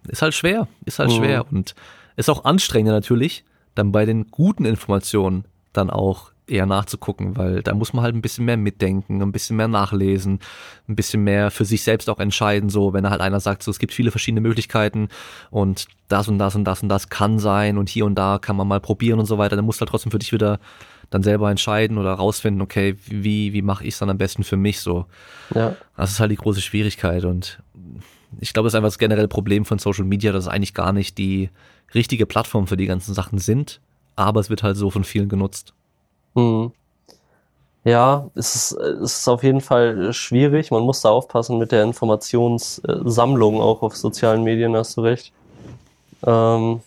ist halt schwer, ist halt mhm. schwer und ist auch anstrengender natürlich, dann bei den guten Informationen dann auch eher nachzugucken, weil da muss man halt ein bisschen mehr mitdenken, ein bisschen mehr nachlesen, ein bisschen mehr für sich selbst auch entscheiden, so wenn halt einer sagt, so es gibt viele verschiedene Möglichkeiten und das und das und das und das kann sein und hier und da kann man mal probieren und so weiter, dann musst du halt trotzdem für dich wieder dann selber entscheiden oder rausfinden, okay, wie, wie mache ich es dann am besten für mich so. Ja. Das ist halt die große Schwierigkeit und ich glaube, es ist einfach das generelle Problem von Social Media, dass es eigentlich gar nicht die richtige Plattform für die ganzen Sachen sind, aber es wird halt so von vielen genutzt. Hm. Ja, es ist, es ist auf jeden Fall schwierig. Man muss da aufpassen mit der Informationssammlung auch auf sozialen Medien, hast du recht. Ähm,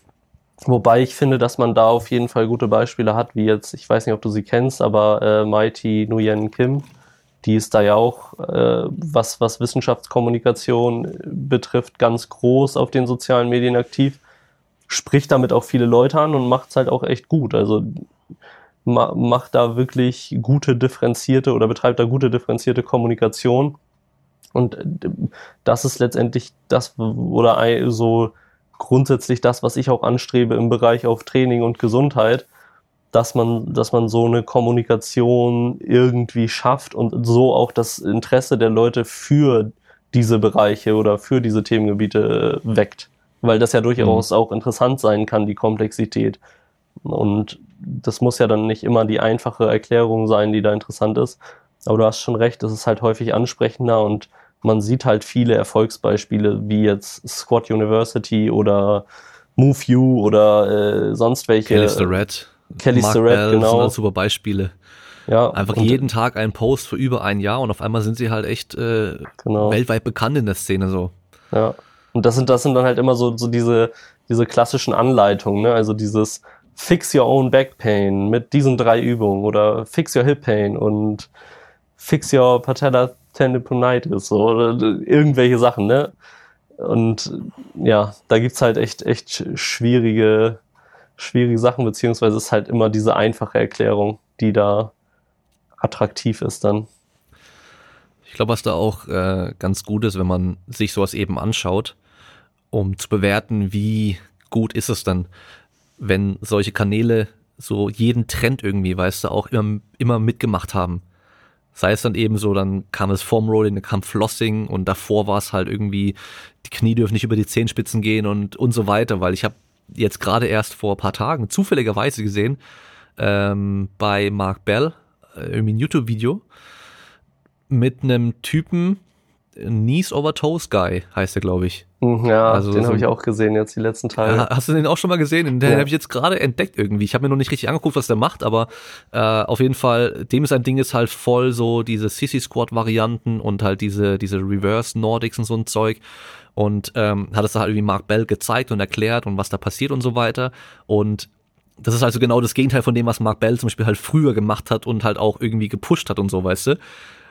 wobei ich finde, dass man da auf jeden Fall gute Beispiele hat, wie jetzt, ich weiß nicht, ob du sie kennst, aber äh, Mighty Nguyen Kim, die ist da ja auch, äh, was, was Wissenschaftskommunikation betrifft, ganz groß auf den sozialen Medien aktiv. spricht damit auch viele Leute an und macht es halt auch echt gut. Also ma macht da wirklich gute differenzierte oder betreibt da gute differenzierte Kommunikation. Und äh, das ist letztendlich das oder so grundsätzlich das, was ich auch anstrebe im Bereich auf Training und Gesundheit, dass man, dass man so eine Kommunikation irgendwie schafft und so auch das Interesse der Leute für diese Bereiche oder für diese Themengebiete äh, weckt. Weil das ja durchaus mhm. auch interessant sein kann, die Komplexität. Und das muss ja dann nicht immer die einfache Erklärung sein, die da interessant ist. Aber du hast schon recht, es ist halt häufig ansprechender und man sieht halt viele Erfolgsbeispiele, wie jetzt Squad University oder Move You oder äh, sonst welche. Kelly Red. Kelly Red, genau. Das sind halt super Beispiele. Ja, Einfach jeden Tag ein Post für über ein Jahr und auf einmal sind sie halt echt äh, genau. weltweit bekannt in der Szene so. Ja. Und das sind, das sind dann halt immer so, so diese, diese klassischen Anleitungen, ne? Also dieses Fix your own back pain mit diesen drei Übungen oder Fix your hip pain und Fix your patella tendinoponitis so oder irgendwelche Sachen, ne? Und ja, da gibt's halt echt, echt schwierige, schwierige Sachen, beziehungsweise ist halt immer diese einfache Erklärung, die da attraktiv ist dann. Ich glaube, was da auch äh, ganz gut ist, wenn man sich sowas eben anschaut, um zu bewerten, wie gut ist es dann, wenn solche Kanäle so jeden Trend irgendwie, weißt du, auch immer, immer mitgemacht haben. Sei es dann eben so, dann kam es Form Rolling, dann kam Flossing und davor war es halt irgendwie, die Knie dürfen nicht über die Zehenspitzen gehen und, und so weiter, weil ich habe jetzt gerade erst vor paar Tagen zufälligerweise gesehen, ähm, bei Mark Bell, äh, irgendwie ein YouTube-Video mit einem Typen, Knees Over Toes Guy heißt er, glaube ich. Mhm, ja, also den so, habe ich auch gesehen jetzt die letzten Teile. Hast du den auch schon mal gesehen? Den ja. habe ich jetzt gerade entdeckt irgendwie. Ich habe mir noch nicht richtig angeguckt, was der macht, aber äh, auf jeden Fall, dem sein Ding ist halt voll so diese Sissy Squad Varianten und halt diese diese Reverse Nordics und so ein Zeug und ähm, hat es da halt irgendwie Mark Bell gezeigt und erklärt und was da passiert und so weiter und das ist also genau das Gegenteil von dem, was Mark Bell zum Beispiel halt früher gemacht hat und halt auch irgendwie gepusht hat und so, weißt du?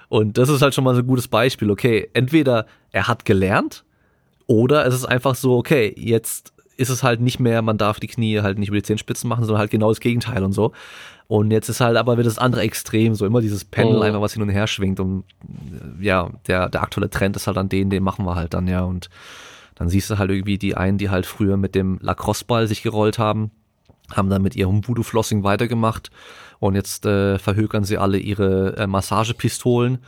Und das ist halt schon mal so ein gutes Beispiel. Okay, entweder er hat gelernt oder es ist einfach so, okay, jetzt ist es halt nicht mehr, man darf die Knie halt nicht über die Zehenspitzen machen, sondern halt genau das Gegenteil und so. Und jetzt ist halt aber wieder das andere Extrem, so immer dieses Pendel oh. einfach, was hin und her schwingt. Und ja, der, der aktuelle Trend ist halt an den, den machen wir halt dann, ja. Und dann siehst du halt irgendwie die einen, die halt früher mit dem Lacrosse-Ball sich gerollt haben, haben dann mit ihrem Voodoo-Flossing weitergemacht und jetzt äh, verhökern sie alle ihre äh, Massagepistolen.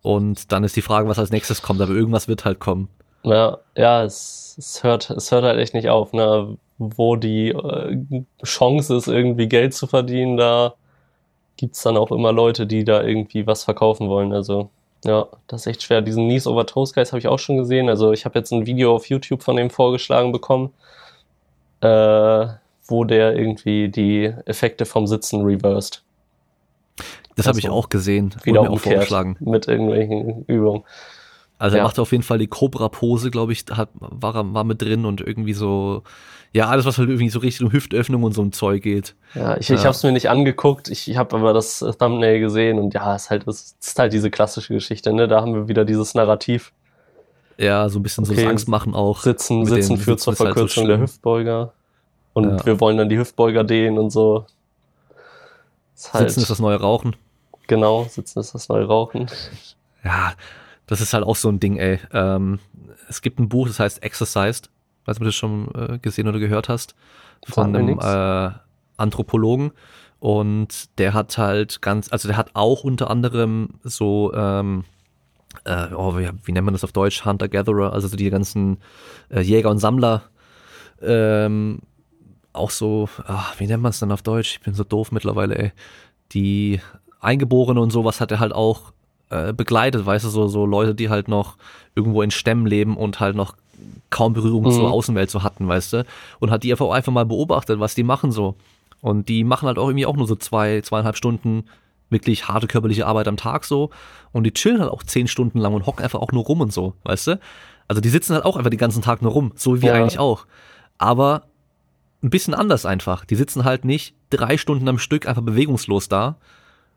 Und dann ist die Frage, was als nächstes kommt. Aber irgendwas wird halt kommen. Ja, ja, es, es hört, es hört halt echt nicht auf, ne? Wo die äh, Chance ist, irgendwie Geld zu verdienen, da gibt's dann auch immer Leute, die da irgendwie was verkaufen wollen. Also, ja, das ist echt schwer. Diesen Knees over Toes Guys habe ich auch schon gesehen. Also, ich habe jetzt ein Video auf YouTube von dem vorgeschlagen bekommen. Äh, wo der irgendwie die Effekte vom Sitzen reversed. Das also habe ich auch gesehen. Wieder auch vorgeschlagen. Mit irgendwelchen Übungen. Also ja. er machte auf jeden Fall die Cobra-Pose, glaube ich, hat, war, war mit drin und irgendwie so, ja, alles, was halt irgendwie so richtig um Hüftöffnung und so ein Zeug geht. Ja, ich, ja. ich habe es mir nicht angeguckt, ich, ich habe aber das Thumbnail gesehen und ja, es ist halt, es ist halt diese klassische Geschichte, ne? Da haben wir wieder dieses Narrativ. Ja, so ein bisschen okay. so das Angstmachen auch. Sitzen, Sitzen führt zur Verkürzung halt so der Hüftbeuger. Und ja. wir wollen dann die Hüftbeuger dehnen und so. Ist halt, sitzen ist das neue Rauchen. Genau, sitzen ist das neue Rauchen. Ja, das ist halt auch so ein Ding, ey. Ähm, es gibt ein Buch, das heißt Exercised. Weiß nicht, ob du das schon äh, gesehen oder gehört hast. Von einem äh, Anthropologen. Und der hat halt ganz, also der hat auch unter anderem so, ähm, äh, oh, wie, wie nennt man das auf Deutsch? Hunter-Gatherer, also so die ganzen äh, Jäger und Sammler ähm, auch so, ach, wie nennt man es dann auf Deutsch? Ich bin so doof mittlerweile, ey. Die Eingeborene und sowas hat er halt auch äh, begleitet, weißt du, so, so Leute, die halt noch irgendwo in Stämmen leben und halt noch kaum Berührung mhm. zur Außenwelt so hatten, weißt du, und hat die einfach, einfach mal beobachtet, was die machen so. Und die machen halt auch irgendwie auch nur so zwei, zweieinhalb Stunden wirklich harte körperliche Arbeit am Tag so und die chillen halt auch zehn Stunden lang und hocken einfach auch nur rum und so, weißt du? Also die sitzen halt auch einfach den ganzen Tag nur rum, so wie ja. eigentlich auch. Aber ein bisschen anders einfach. Die sitzen halt nicht drei Stunden am Stück einfach bewegungslos da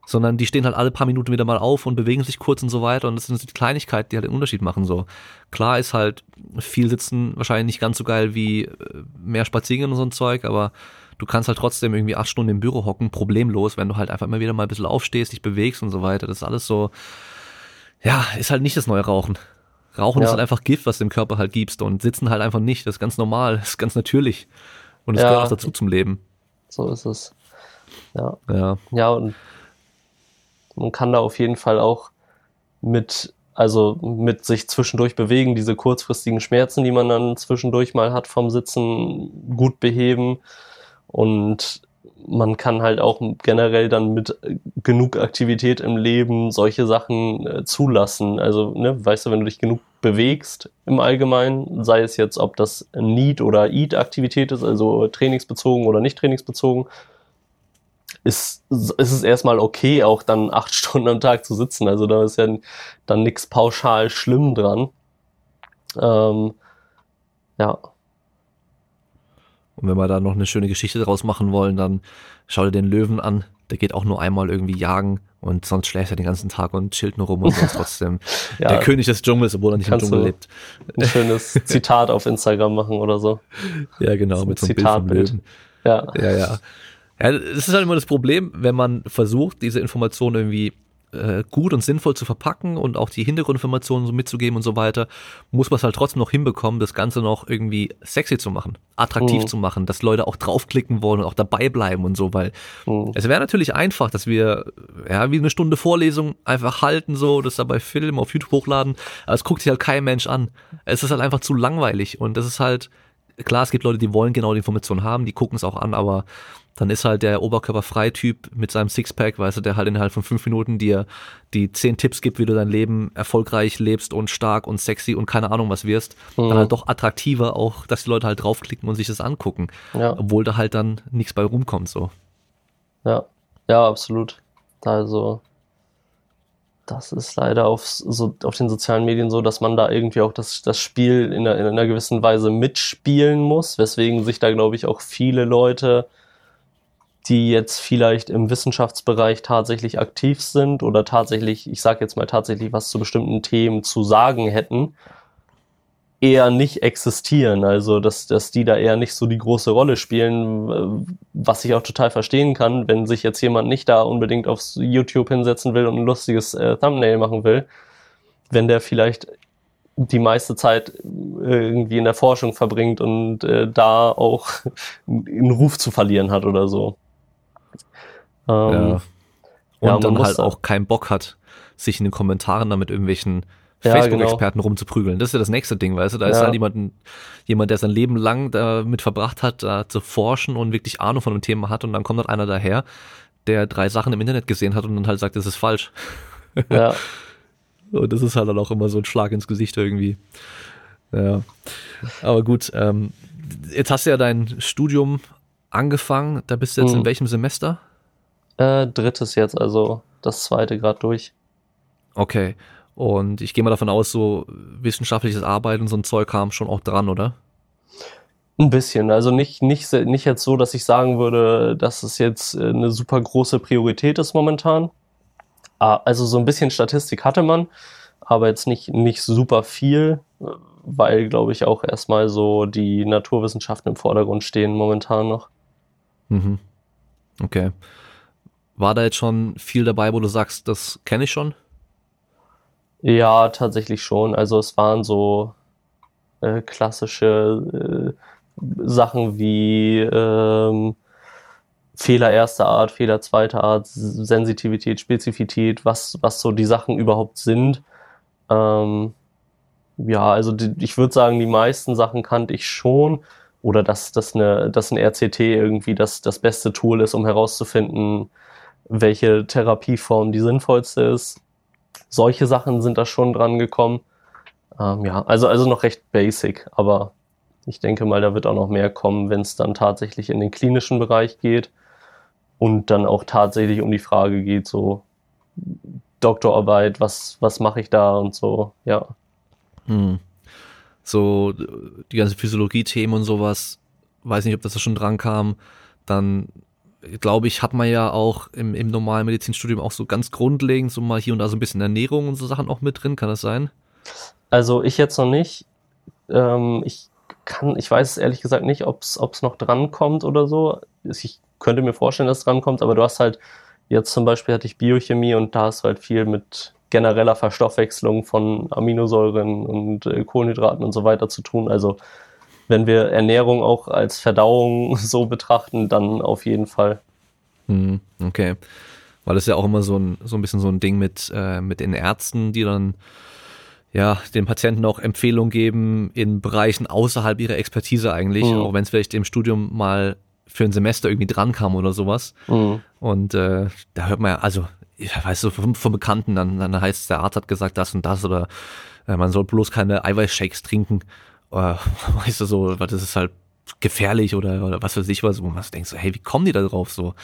sondern die stehen halt alle paar Minuten wieder mal auf und bewegen sich kurz und so weiter und das sind die Kleinigkeiten, die halt den Unterschied machen so. Klar ist halt viel Sitzen wahrscheinlich nicht ganz so geil wie äh, mehr Spazieren und so ein Zeug, aber du kannst halt trotzdem irgendwie acht Stunden im Büro hocken, problemlos, wenn du halt einfach immer wieder mal ein bisschen aufstehst, dich bewegst und so weiter. Das ist alles so, ja, ist halt nicht das neue Rauchen. Rauchen ja. ist halt einfach Gift, was du dem Körper halt gibst und sitzen halt einfach nicht. Das ist ganz normal, das ist ganz natürlich. Und es ja. gehört auch dazu zum Leben. So ist es. Ja. Ja. Ja, und man kann da auf jeden Fall auch mit, also mit sich zwischendurch bewegen, diese kurzfristigen Schmerzen, die man dann zwischendurch mal hat vom Sitzen, gut beheben. Und man kann halt auch generell dann mit genug Aktivität im Leben solche Sachen äh, zulassen. Also, ne, weißt du, wenn du dich genug bewegst im Allgemeinen, sei es jetzt, ob das Need- oder Eat-Aktivität ist, also trainingsbezogen oder nicht trainingsbezogen, ist, ist es erstmal okay, auch dann acht Stunden am Tag zu sitzen. Also da ist ja dann nichts pauschal schlimm dran. Ähm, ja. Und wenn wir da noch eine schöne Geschichte draus machen wollen, dann schau dir den Löwen an. Der geht auch nur einmal irgendwie jagen und sonst schläft er den ganzen Tag und chillt nur rum und ist trotzdem ja, der König des Dschungels, obwohl er nicht im Dschungel lebt. Ein schönes Zitat auf Instagram machen oder so. Ja, genau, mit so einem Bild vom Löwen. Ja. ja, ja. Ja, es ist halt immer das Problem, wenn man versucht, diese Informationen irgendwie äh, gut und sinnvoll zu verpacken und auch die Hintergrundinformationen so mitzugeben und so weiter, muss man es halt trotzdem noch hinbekommen, das Ganze noch irgendwie sexy zu machen, attraktiv mhm. zu machen, dass Leute auch draufklicken wollen und auch dabei bleiben und so, weil mhm. es wäre natürlich einfach, dass wir ja wie eine Stunde Vorlesung einfach halten so, das dabei Film auf YouTube hochladen, aber es guckt sich halt kein Mensch an. Es ist halt einfach zu langweilig und das ist halt klar, es gibt Leute, die wollen genau die Information haben, die gucken es auch an, aber dann ist halt der Oberkörperfrei-Typ mit seinem Sixpack, weißt du, der halt innerhalb von fünf Minuten dir die zehn Tipps gibt, wie du dein Leben erfolgreich lebst und stark und sexy und keine Ahnung was wirst, mhm. dann halt doch attraktiver auch, dass die Leute halt draufklicken und sich das angucken. Ja. Obwohl da halt dann nichts bei rumkommt, so. Ja, ja, absolut. Also, das ist leider auf, so, auf den sozialen Medien so, dass man da irgendwie auch das, das Spiel in einer, in einer gewissen Weise mitspielen muss, weswegen sich da, glaube ich, auch viele Leute die jetzt vielleicht im Wissenschaftsbereich tatsächlich aktiv sind oder tatsächlich, ich sage jetzt mal tatsächlich was zu bestimmten Themen zu sagen hätten, eher nicht existieren. Also dass, dass die da eher nicht so die große Rolle spielen, was ich auch total verstehen kann, wenn sich jetzt jemand nicht da unbedingt aufs YouTube hinsetzen will und ein lustiges äh, Thumbnail machen will, wenn der vielleicht die meiste Zeit irgendwie in der Forschung verbringt und äh, da auch einen Ruf zu verlieren hat oder so. Ähm, ja. Und ja, dann halt auch keinen Bock hat, sich in den Kommentaren da mit irgendwelchen ja, Facebook-Experten genau. rumzuprügeln. Das ist ja das nächste Ding, weißt du? Da ist halt jemand, jemand, der sein Leben lang damit verbracht hat, da zu forschen und wirklich Ahnung von dem Thema hat und dann kommt halt einer daher, der drei Sachen im Internet gesehen hat und dann halt sagt, das ist falsch. Ja. und das ist halt dann auch immer so ein Schlag ins Gesicht irgendwie. Ja. Aber gut, ähm, jetzt hast du ja dein Studium angefangen. Da bist du jetzt hm. in welchem Semester? Äh, drittes jetzt, also das zweite gerade durch. Okay. Und ich gehe mal davon aus, so wissenschaftliches Arbeiten und so ein Zeug kam schon auch dran, oder? Ein bisschen. Also nicht, nicht, nicht jetzt so, dass ich sagen würde, dass es jetzt äh, eine super große Priorität ist momentan. Ah, also so ein bisschen Statistik hatte man, aber jetzt nicht, nicht super viel, weil, glaube ich, auch erstmal so die Naturwissenschaften im Vordergrund stehen momentan noch. Mhm. Okay. War da jetzt schon viel dabei, wo du sagst, das kenne ich schon? Ja, tatsächlich schon. Also es waren so äh, klassische äh, Sachen wie ähm, Fehler erster Art, Fehler zweiter Art, Sensitivität, Spezifität, was, was so die Sachen überhaupt sind. Ähm, ja, also die, ich würde sagen, die meisten Sachen kannte ich schon. Oder dass, dass, eine, dass ein RCT irgendwie das, das beste Tool ist, um herauszufinden, welche Therapieform die sinnvollste ist. Solche Sachen sind da schon dran gekommen. Ähm, ja, also, also noch recht basic, aber ich denke mal, da wird auch noch mehr kommen, wenn es dann tatsächlich in den klinischen Bereich geht und dann auch tatsächlich um die Frage geht, so Doktorarbeit, was, was mache ich da und so, ja. Hm. So die ganze Physiologie-Themen und sowas, weiß nicht, ob das da schon dran kam, dann glaube ich, hat man ja auch im, im normalen Medizinstudium auch so ganz grundlegend so mal hier und da so ein bisschen Ernährung und so Sachen auch mit drin. Kann das sein? Also ich jetzt noch nicht. Ähm, ich kann, ich weiß ehrlich gesagt nicht, ob es noch drankommt oder so. Ich könnte mir vorstellen, dass es drankommt, aber du hast halt jetzt zum Beispiel hatte ich Biochemie und da hast du halt viel mit genereller Verstoffwechslung von Aminosäuren und äh, Kohlenhydraten und so weiter zu tun. Also wenn wir Ernährung auch als Verdauung so betrachten, dann auf jeden Fall. Hm, okay. Weil das ja auch immer so ein, so ein bisschen so ein Ding mit, äh, mit den Ärzten, die dann ja, den Patienten auch Empfehlungen geben in Bereichen außerhalb ihrer Expertise eigentlich, mhm. auch wenn es vielleicht im Studium mal für ein Semester irgendwie dran kam oder sowas. Mhm. Und äh, da hört man ja, also, ich weiß so vom, vom Bekannten, dann, dann heißt es, der Arzt hat gesagt das und das oder äh, man soll bloß keine Eiweißshakes trinken. Oder, weißt du so, das ist halt gefährlich oder, oder was weiß ich was, wo man denkt so, hey, wie kommen die da drauf so?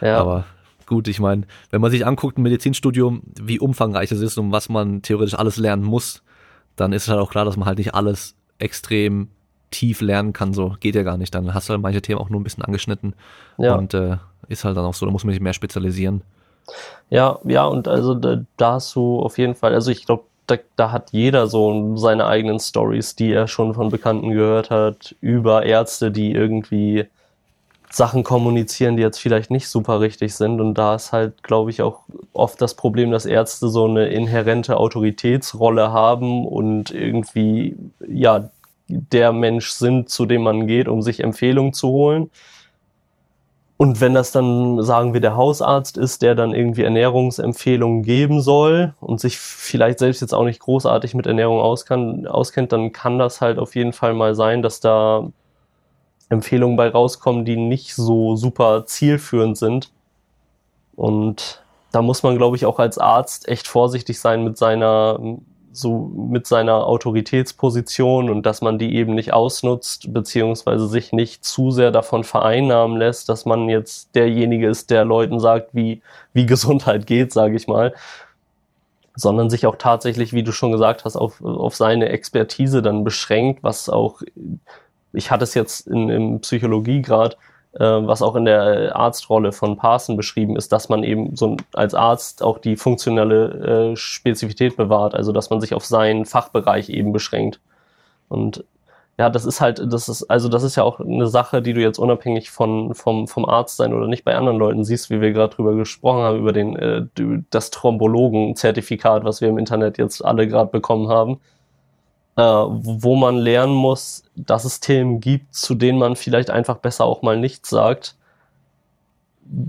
Ja. Aber gut, ich meine, wenn man sich anguckt, ein Medizinstudium, wie umfangreich es ist und was man theoretisch alles lernen muss, dann ist es halt auch klar, dass man halt nicht alles extrem tief lernen kann, so geht ja gar nicht. Dann hast du halt manche Themen auch nur ein bisschen angeschnitten ja. und äh, ist halt dann auch so, da muss man sich mehr spezialisieren. Ja, ja, und also da, da hast du auf jeden Fall, also ich glaube, da, da hat jeder so seine eigenen Stories, die er schon von Bekannten gehört hat, über Ärzte, die irgendwie Sachen kommunizieren, die jetzt vielleicht nicht super richtig sind. Und da ist halt, glaube ich, auch oft das Problem, dass Ärzte so eine inhärente Autoritätsrolle haben und irgendwie, ja, der Mensch sind, zu dem man geht, um sich Empfehlungen zu holen. Und wenn das dann, sagen wir, der Hausarzt ist, der dann irgendwie Ernährungsempfehlungen geben soll und sich vielleicht selbst jetzt auch nicht großartig mit Ernährung auskann, auskennt, dann kann das halt auf jeden Fall mal sein, dass da Empfehlungen bei rauskommen, die nicht so super zielführend sind. Und da muss man, glaube ich, auch als Arzt echt vorsichtig sein mit seiner, so mit seiner Autoritätsposition und dass man die eben nicht ausnutzt, beziehungsweise sich nicht zu sehr davon vereinnahmen lässt, dass man jetzt derjenige ist, der Leuten sagt, wie, wie Gesundheit geht, sage ich mal, sondern sich auch tatsächlich, wie du schon gesagt hast, auf, auf seine Expertise dann beschränkt, was auch ich hatte es jetzt in, im Psychologiegrad, was auch in der Arztrolle von Parson beschrieben ist, dass man eben so als Arzt auch die funktionelle äh, Spezifität bewahrt, also dass man sich auf seinen Fachbereich eben beschränkt. Und ja, das ist halt, das ist, also das ist ja auch eine Sache, die du jetzt unabhängig von, vom, vom Arzt sein oder nicht bei anderen Leuten siehst, wie wir gerade drüber gesprochen haben, über den, äh, das Thrombologen-Zertifikat, was wir im Internet jetzt alle gerade bekommen haben äh, wo man lernen muss, dass es Themen gibt, zu denen man vielleicht einfach besser auch mal nichts sagt.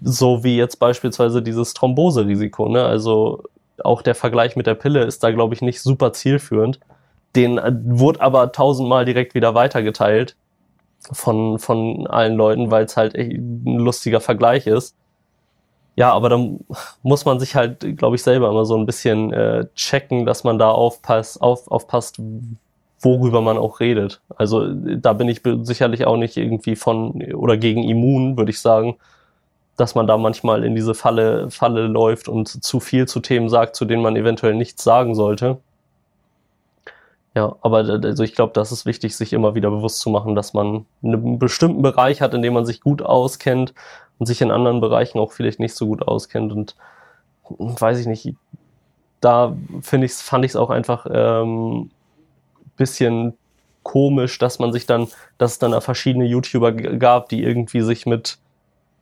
So wie jetzt beispielsweise dieses Thromboserisiko. Ne? Also auch der Vergleich mit der Pille ist da, glaube ich, nicht super zielführend. Den äh, wurde aber tausendmal direkt wieder weitergeteilt von, von allen Leuten, weil es halt ein lustiger Vergleich ist. Ja, aber dann muss man sich halt, glaube ich, selber immer so ein bisschen äh, checken, dass man da aufpasst, auf, aufpasst, worüber man auch redet. Also da bin ich sicherlich auch nicht irgendwie von oder gegen immun, würde ich sagen, dass man da manchmal in diese Falle, Falle läuft und zu viel zu Themen sagt, zu denen man eventuell nichts sagen sollte. Ja, aber also ich glaube, das ist wichtig, sich immer wieder bewusst zu machen, dass man einen bestimmten Bereich hat, in dem man sich gut auskennt, und sich in anderen Bereichen auch vielleicht nicht so gut auskennt und weiß ich nicht, da finde ich fand ich es auch einfach ähm, bisschen komisch, dass man sich dann, dass es dann verschiedene YouTuber gab, die irgendwie sich mit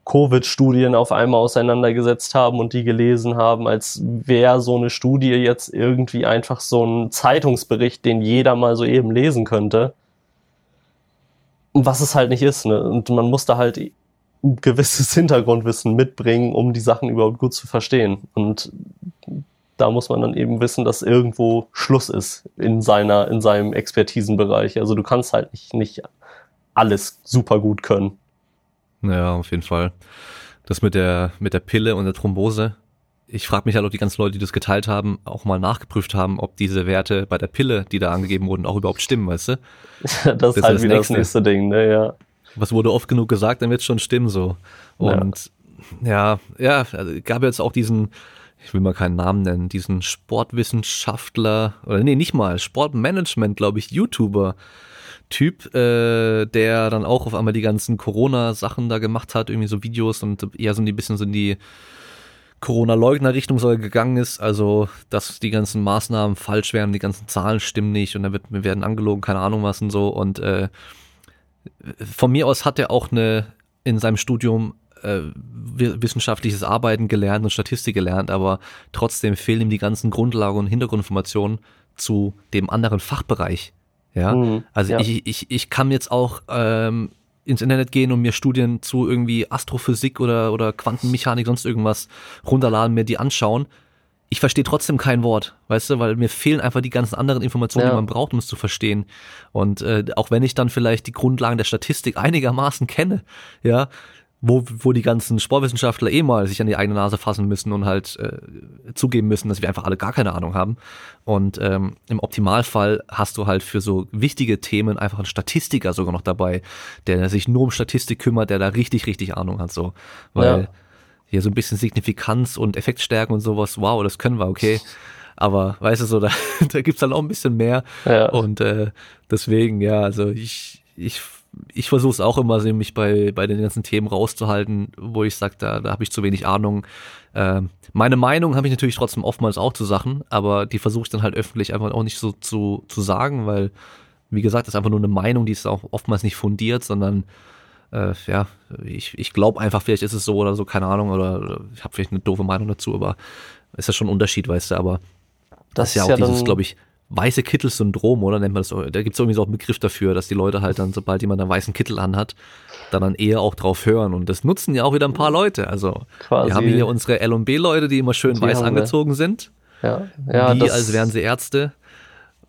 Covid-Studien auf einmal auseinandergesetzt haben und die gelesen haben, als wäre so eine Studie jetzt irgendwie einfach so ein Zeitungsbericht, den jeder mal so eben lesen könnte. Was es halt nicht ist, ne? Und man muss da halt gewisses Hintergrundwissen mitbringen, um die Sachen überhaupt gut zu verstehen. Und da muss man dann eben wissen, dass irgendwo Schluss ist in seiner, in seinem Expertisenbereich. Also du kannst halt nicht, nicht alles super gut können. Ja, auf jeden Fall. Das mit der, mit der Pille und der Thrombose. Ich frage mich halt, ob die ganzen Leute, die das geteilt haben, auch mal nachgeprüft haben, ob diese Werte bei der Pille, die da angegeben wurden, auch überhaupt stimmen, weißt du? das, das ist halt das wieder nächste. das nächste Ding, ne, ja was wurde oft genug gesagt, dann wird es schon stimmen so. Und ja, ja, ja also gab jetzt auch diesen, ich will mal keinen Namen nennen, diesen Sportwissenschaftler, oder nee, nicht mal, Sportmanagement, glaube ich, YouTuber, Typ, äh, der dann auch auf einmal die ganzen Corona-Sachen da gemacht hat, irgendwie so Videos und eher so ein bisschen so in die Corona-Leugner-Richtung soll gegangen ist, also dass die ganzen Maßnahmen falsch wären, die ganzen Zahlen stimmen nicht und dann wird, wir werden angelogen, keine Ahnung was und so. Und äh, von mir aus hat er auch eine in seinem Studium äh, wissenschaftliches Arbeiten gelernt und Statistik gelernt, aber trotzdem fehlen ihm die ganzen Grundlagen und Hintergrundinformationen zu dem anderen Fachbereich. Ja, mhm, also ja. Ich, ich, ich kann jetzt auch ähm, ins Internet gehen und mir Studien zu irgendwie Astrophysik oder, oder Quantenmechanik, sonst irgendwas runterladen, mir die anschauen. Ich verstehe trotzdem kein Wort, weißt du, weil mir fehlen einfach die ganzen anderen Informationen, ja. die man braucht, um es zu verstehen. Und äh, auch wenn ich dann vielleicht die Grundlagen der Statistik einigermaßen kenne, ja, wo, wo die ganzen Sportwissenschaftler eh mal sich an die eigene Nase fassen müssen und halt äh, zugeben müssen, dass wir einfach alle gar keine Ahnung haben. Und ähm, im Optimalfall hast du halt für so wichtige Themen einfach einen Statistiker sogar noch dabei, der sich nur um Statistik kümmert, der da richtig, richtig Ahnung hat. so, Weil ja. Hier so ein bisschen Signifikanz und Effektstärken und sowas, wow, das können wir, okay. Aber weißt du so, da, da gibt's dann auch ein bisschen mehr. Ja. Und äh, deswegen, ja, also ich, ich ich versuche es auch immer, mich bei, bei den ganzen Themen rauszuhalten, wo ich sage, da, da habe ich zu wenig Ahnung. Äh, meine Meinung habe ich natürlich trotzdem oftmals auch zu Sachen, aber die versuche ich dann halt öffentlich einfach auch nicht so zu, zu sagen, weil, wie gesagt, das ist einfach nur eine Meinung, die ist auch oftmals nicht fundiert, sondern äh, ja, ich, ich glaube einfach, vielleicht ist es so oder so, keine Ahnung, oder, oder ich habe vielleicht eine doofe Meinung dazu, aber ist ja schon ein Unterschied, weißt du, aber das, das ist ja auch ja dieses, glaube ich, weiße Kittel-Syndrom, oder nennt man das? Da gibt es irgendwie so einen Begriff dafür, dass die Leute halt dann, sobald jemand einen weißen Kittel anhat, dann dann eher auch drauf hören. Und das nutzen ja auch wieder ein paar Leute. Also Quasi. wir haben hier unsere L&B-Leute, die immer schön weiß angezogen wir. sind. Ja, ja. Die, als wären sie Ärzte.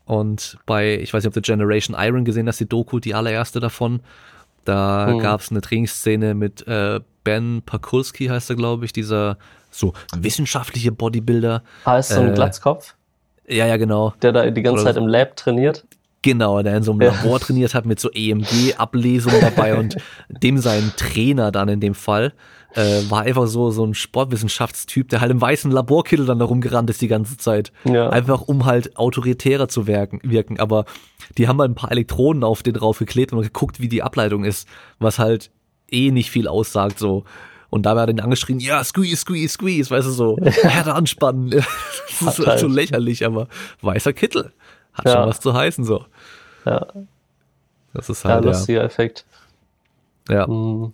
Und bei, ich weiß nicht, ob du Generation Iron gesehen hast, die Doku, die allererste davon. Da hm. gab es eine Trainingsszene mit äh, Ben Pakulski, heißt er, glaube ich, dieser so wissenschaftliche Bodybuilder. Heißt so ein äh, Glatzkopf? Ja, ja, genau. Der da die ganze Oder Zeit im Lab trainiert. Genau, der in so einem ja. Labor trainiert hat mit so EMG-Ablesungen dabei und dem sein Trainer dann in dem Fall äh, war einfach so so ein Sportwissenschaftstyp, der halt im weißen Laborkittel dann da rumgerannt ist die ganze Zeit. Ja. Einfach um halt autoritärer zu wirken, wirken. Aber die haben halt ein paar Elektroden auf den draufgeklebt und geguckt, wie die Ableitung ist, was halt eh nicht viel aussagt so. Und dabei hat er ihn angeschrien, ja, squeeze, squeeze, squeeze, weißt du, so, Herde anspannen. das ist halt so lächerlich, aber weißer Kittel. Hat ja. schon was zu heißen, so. Ja. Das ist halt, ja. lustiger ja. Effekt. Ja. Mhm.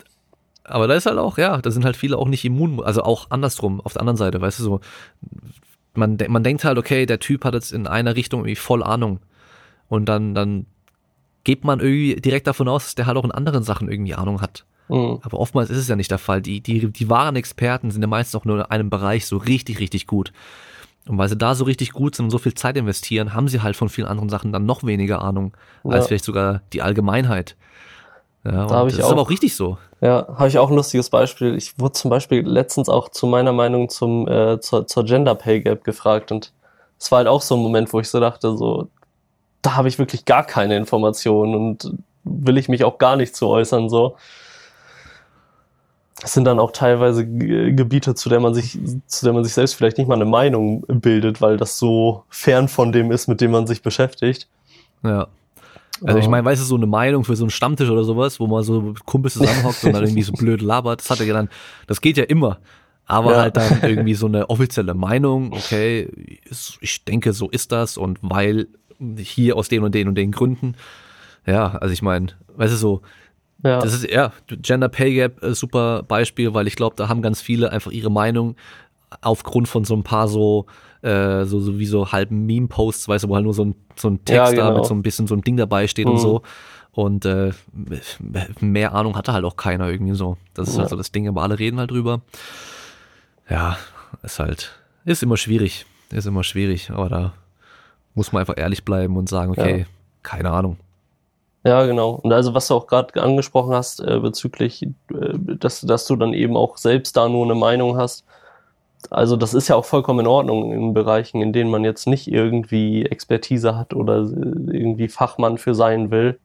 Aber da ist halt auch, ja, da sind halt viele auch nicht immun, also auch andersrum, auf der anderen Seite, weißt du, so, man, man denkt halt, okay, der Typ hat jetzt in einer Richtung irgendwie voll Ahnung. Und dann, dann geht man irgendwie direkt davon aus, dass der halt auch in anderen Sachen irgendwie Ahnung hat. Mhm. Aber oftmals ist es ja nicht der Fall. Die, die, die wahren Experten sind ja meistens auch nur in einem Bereich so richtig, richtig gut. Und weil sie da so richtig gut sind und so viel Zeit investieren, haben sie halt von vielen anderen Sachen dann noch weniger Ahnung ja. als vielleicht sogar die Allgemeinheit. Ja, da das ist aber auch richtig so. Ja, habe ich auch ein lustiges Beispiel. Ich wurde zum Beispiel letztens auch zu meiner Meinung zum, äh, zur, zur Gender Pay Gap gefragt und es war halt auch so ein Moment, wo ich so dachte, so, da habe ich wirklich gar keine Informationen und will ich mich auch gar nicht zu äußern, so. Es sind dann auch teilweise Gebiete, zu der man sich, zu der man sich selbst vielleicht nicht mal eine Meinung bildet, weil das so fern von dem ist, mit dem man sich beschäftigt. Ja. Also ich meine, weißt du, so eine Meinung für so einen Stammtisch oder sowas, wo man so Kumpels zusammenhockt und dann irgendwie so blöd labert, das hat er ja dann, das geht ja immer. Aber ja. halt dann irgendwie so eine offizielle Meinung, okay, ich denke, so ist das und weil hier aus den und den und den Gründen. Ja, also ich meine, weißt du, so, ja. Das ist ja Gender Pay Gap äh, super Beispiel, weil ich glaube, da haben ganz viele einfach ihre Meinung aufgrund von so ein paar so äh, so, so wie so halben Meme-Posts, weißt du, wo halt nur so ein, so ein Text ja, genau. da mit so ein bisschen so ein Ding dabei steht mhm. und so. Und äh, mehr Ahnung hatte halt auch keiner irgendwie so. Das ist ja. halt so das Ding, aber alle reden halt drüber. Ja, ist halt, ist immer schwierig. Ist immer schwierig, aber da muss man einfach ehrlich bleiben und sagen, okay, ja. keine Ahnung. Ja, genau. Und also was du auch gerade angesprochen hast äh, bezüglich, äh, dass, dass du dann eben auch selbst da nur eine Meinung hast. Also das ist ja auch vollkommen in Ordnung in Bereichen, in denen man jetzt nicht irgendwie Expertise hat oder äh, irgendwie Fachmann für sein will,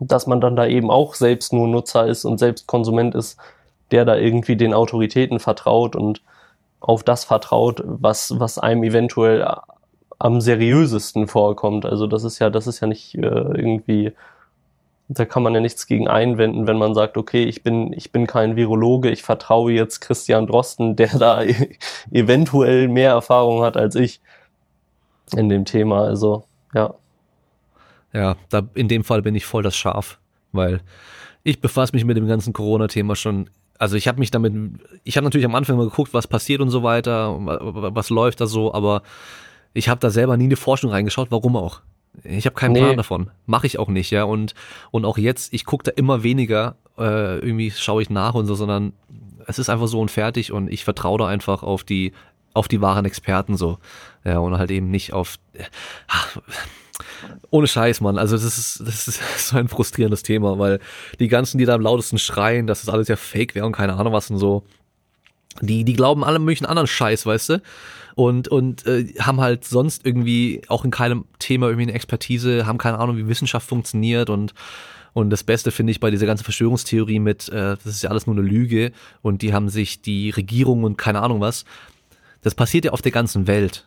dass man dann da eben auch selbst nur Nutzer ist und selbst Konsument ist, der da irgendwie den Autoritäten vertraut und auf das vertraut, was, was einem eventuell am seriösesten vorkommt. Also das ist ja, das ist ja nicht äh, irgendwie da kann man ja nichts gegen einwenden, wenn man sagt, okay, ich bin, ich bin kein Virologe, ich vertraue jetzt Christian Drosten, der da eventuell mehr Erfahrung hat als ich in dem Thema. Also, ja. Ja, da, in dem Fall bin ich voll das Schaf, weil ich befasse mich mit dem ganzen Corona-Thema schon. Also ich habe mich damit, ich habe natürlich am Anfang mal geguckt, was passiert und so weiter, was läuft da so, aber ich habe da selber nie eine Forschung reingeschaut, warum auch. Ich habe keinen nee. Plan davon. Mache ich auch nicht, ja. Und, und auch jetzt, ich gucke da immer weniger, äh, irgendwie schaue ich nach und so, sondern es ist einfach so und fertig und ich vertraue da einfach auf die, auf die wahren Experten so. Ja, und halt eben nicht auf. Ach, ohne Scheiß, Mann. Also das ist, das ist so ein frustrierendes Thema, weil die ganzen, die da am lautesten schreien, dass das alles ja fake wäre und keine Ahnung was und so, die, die glauben alle möglichen anderen Scheiß, weißt du? Und, und äh, haben halt sonst irgendwie auch in keinem Thema irgendwie eine Expertise, haben keine Ahnung, wie Wissenschaft funktioniert und und das Beste finde ich bei dieser ganzen Verschwörungstheorie mit, äh, das ist ja alles nur eine Lüge und die haben sich die Regierung und keine Ahnung was, das passiert ja auf der ganzen Welt.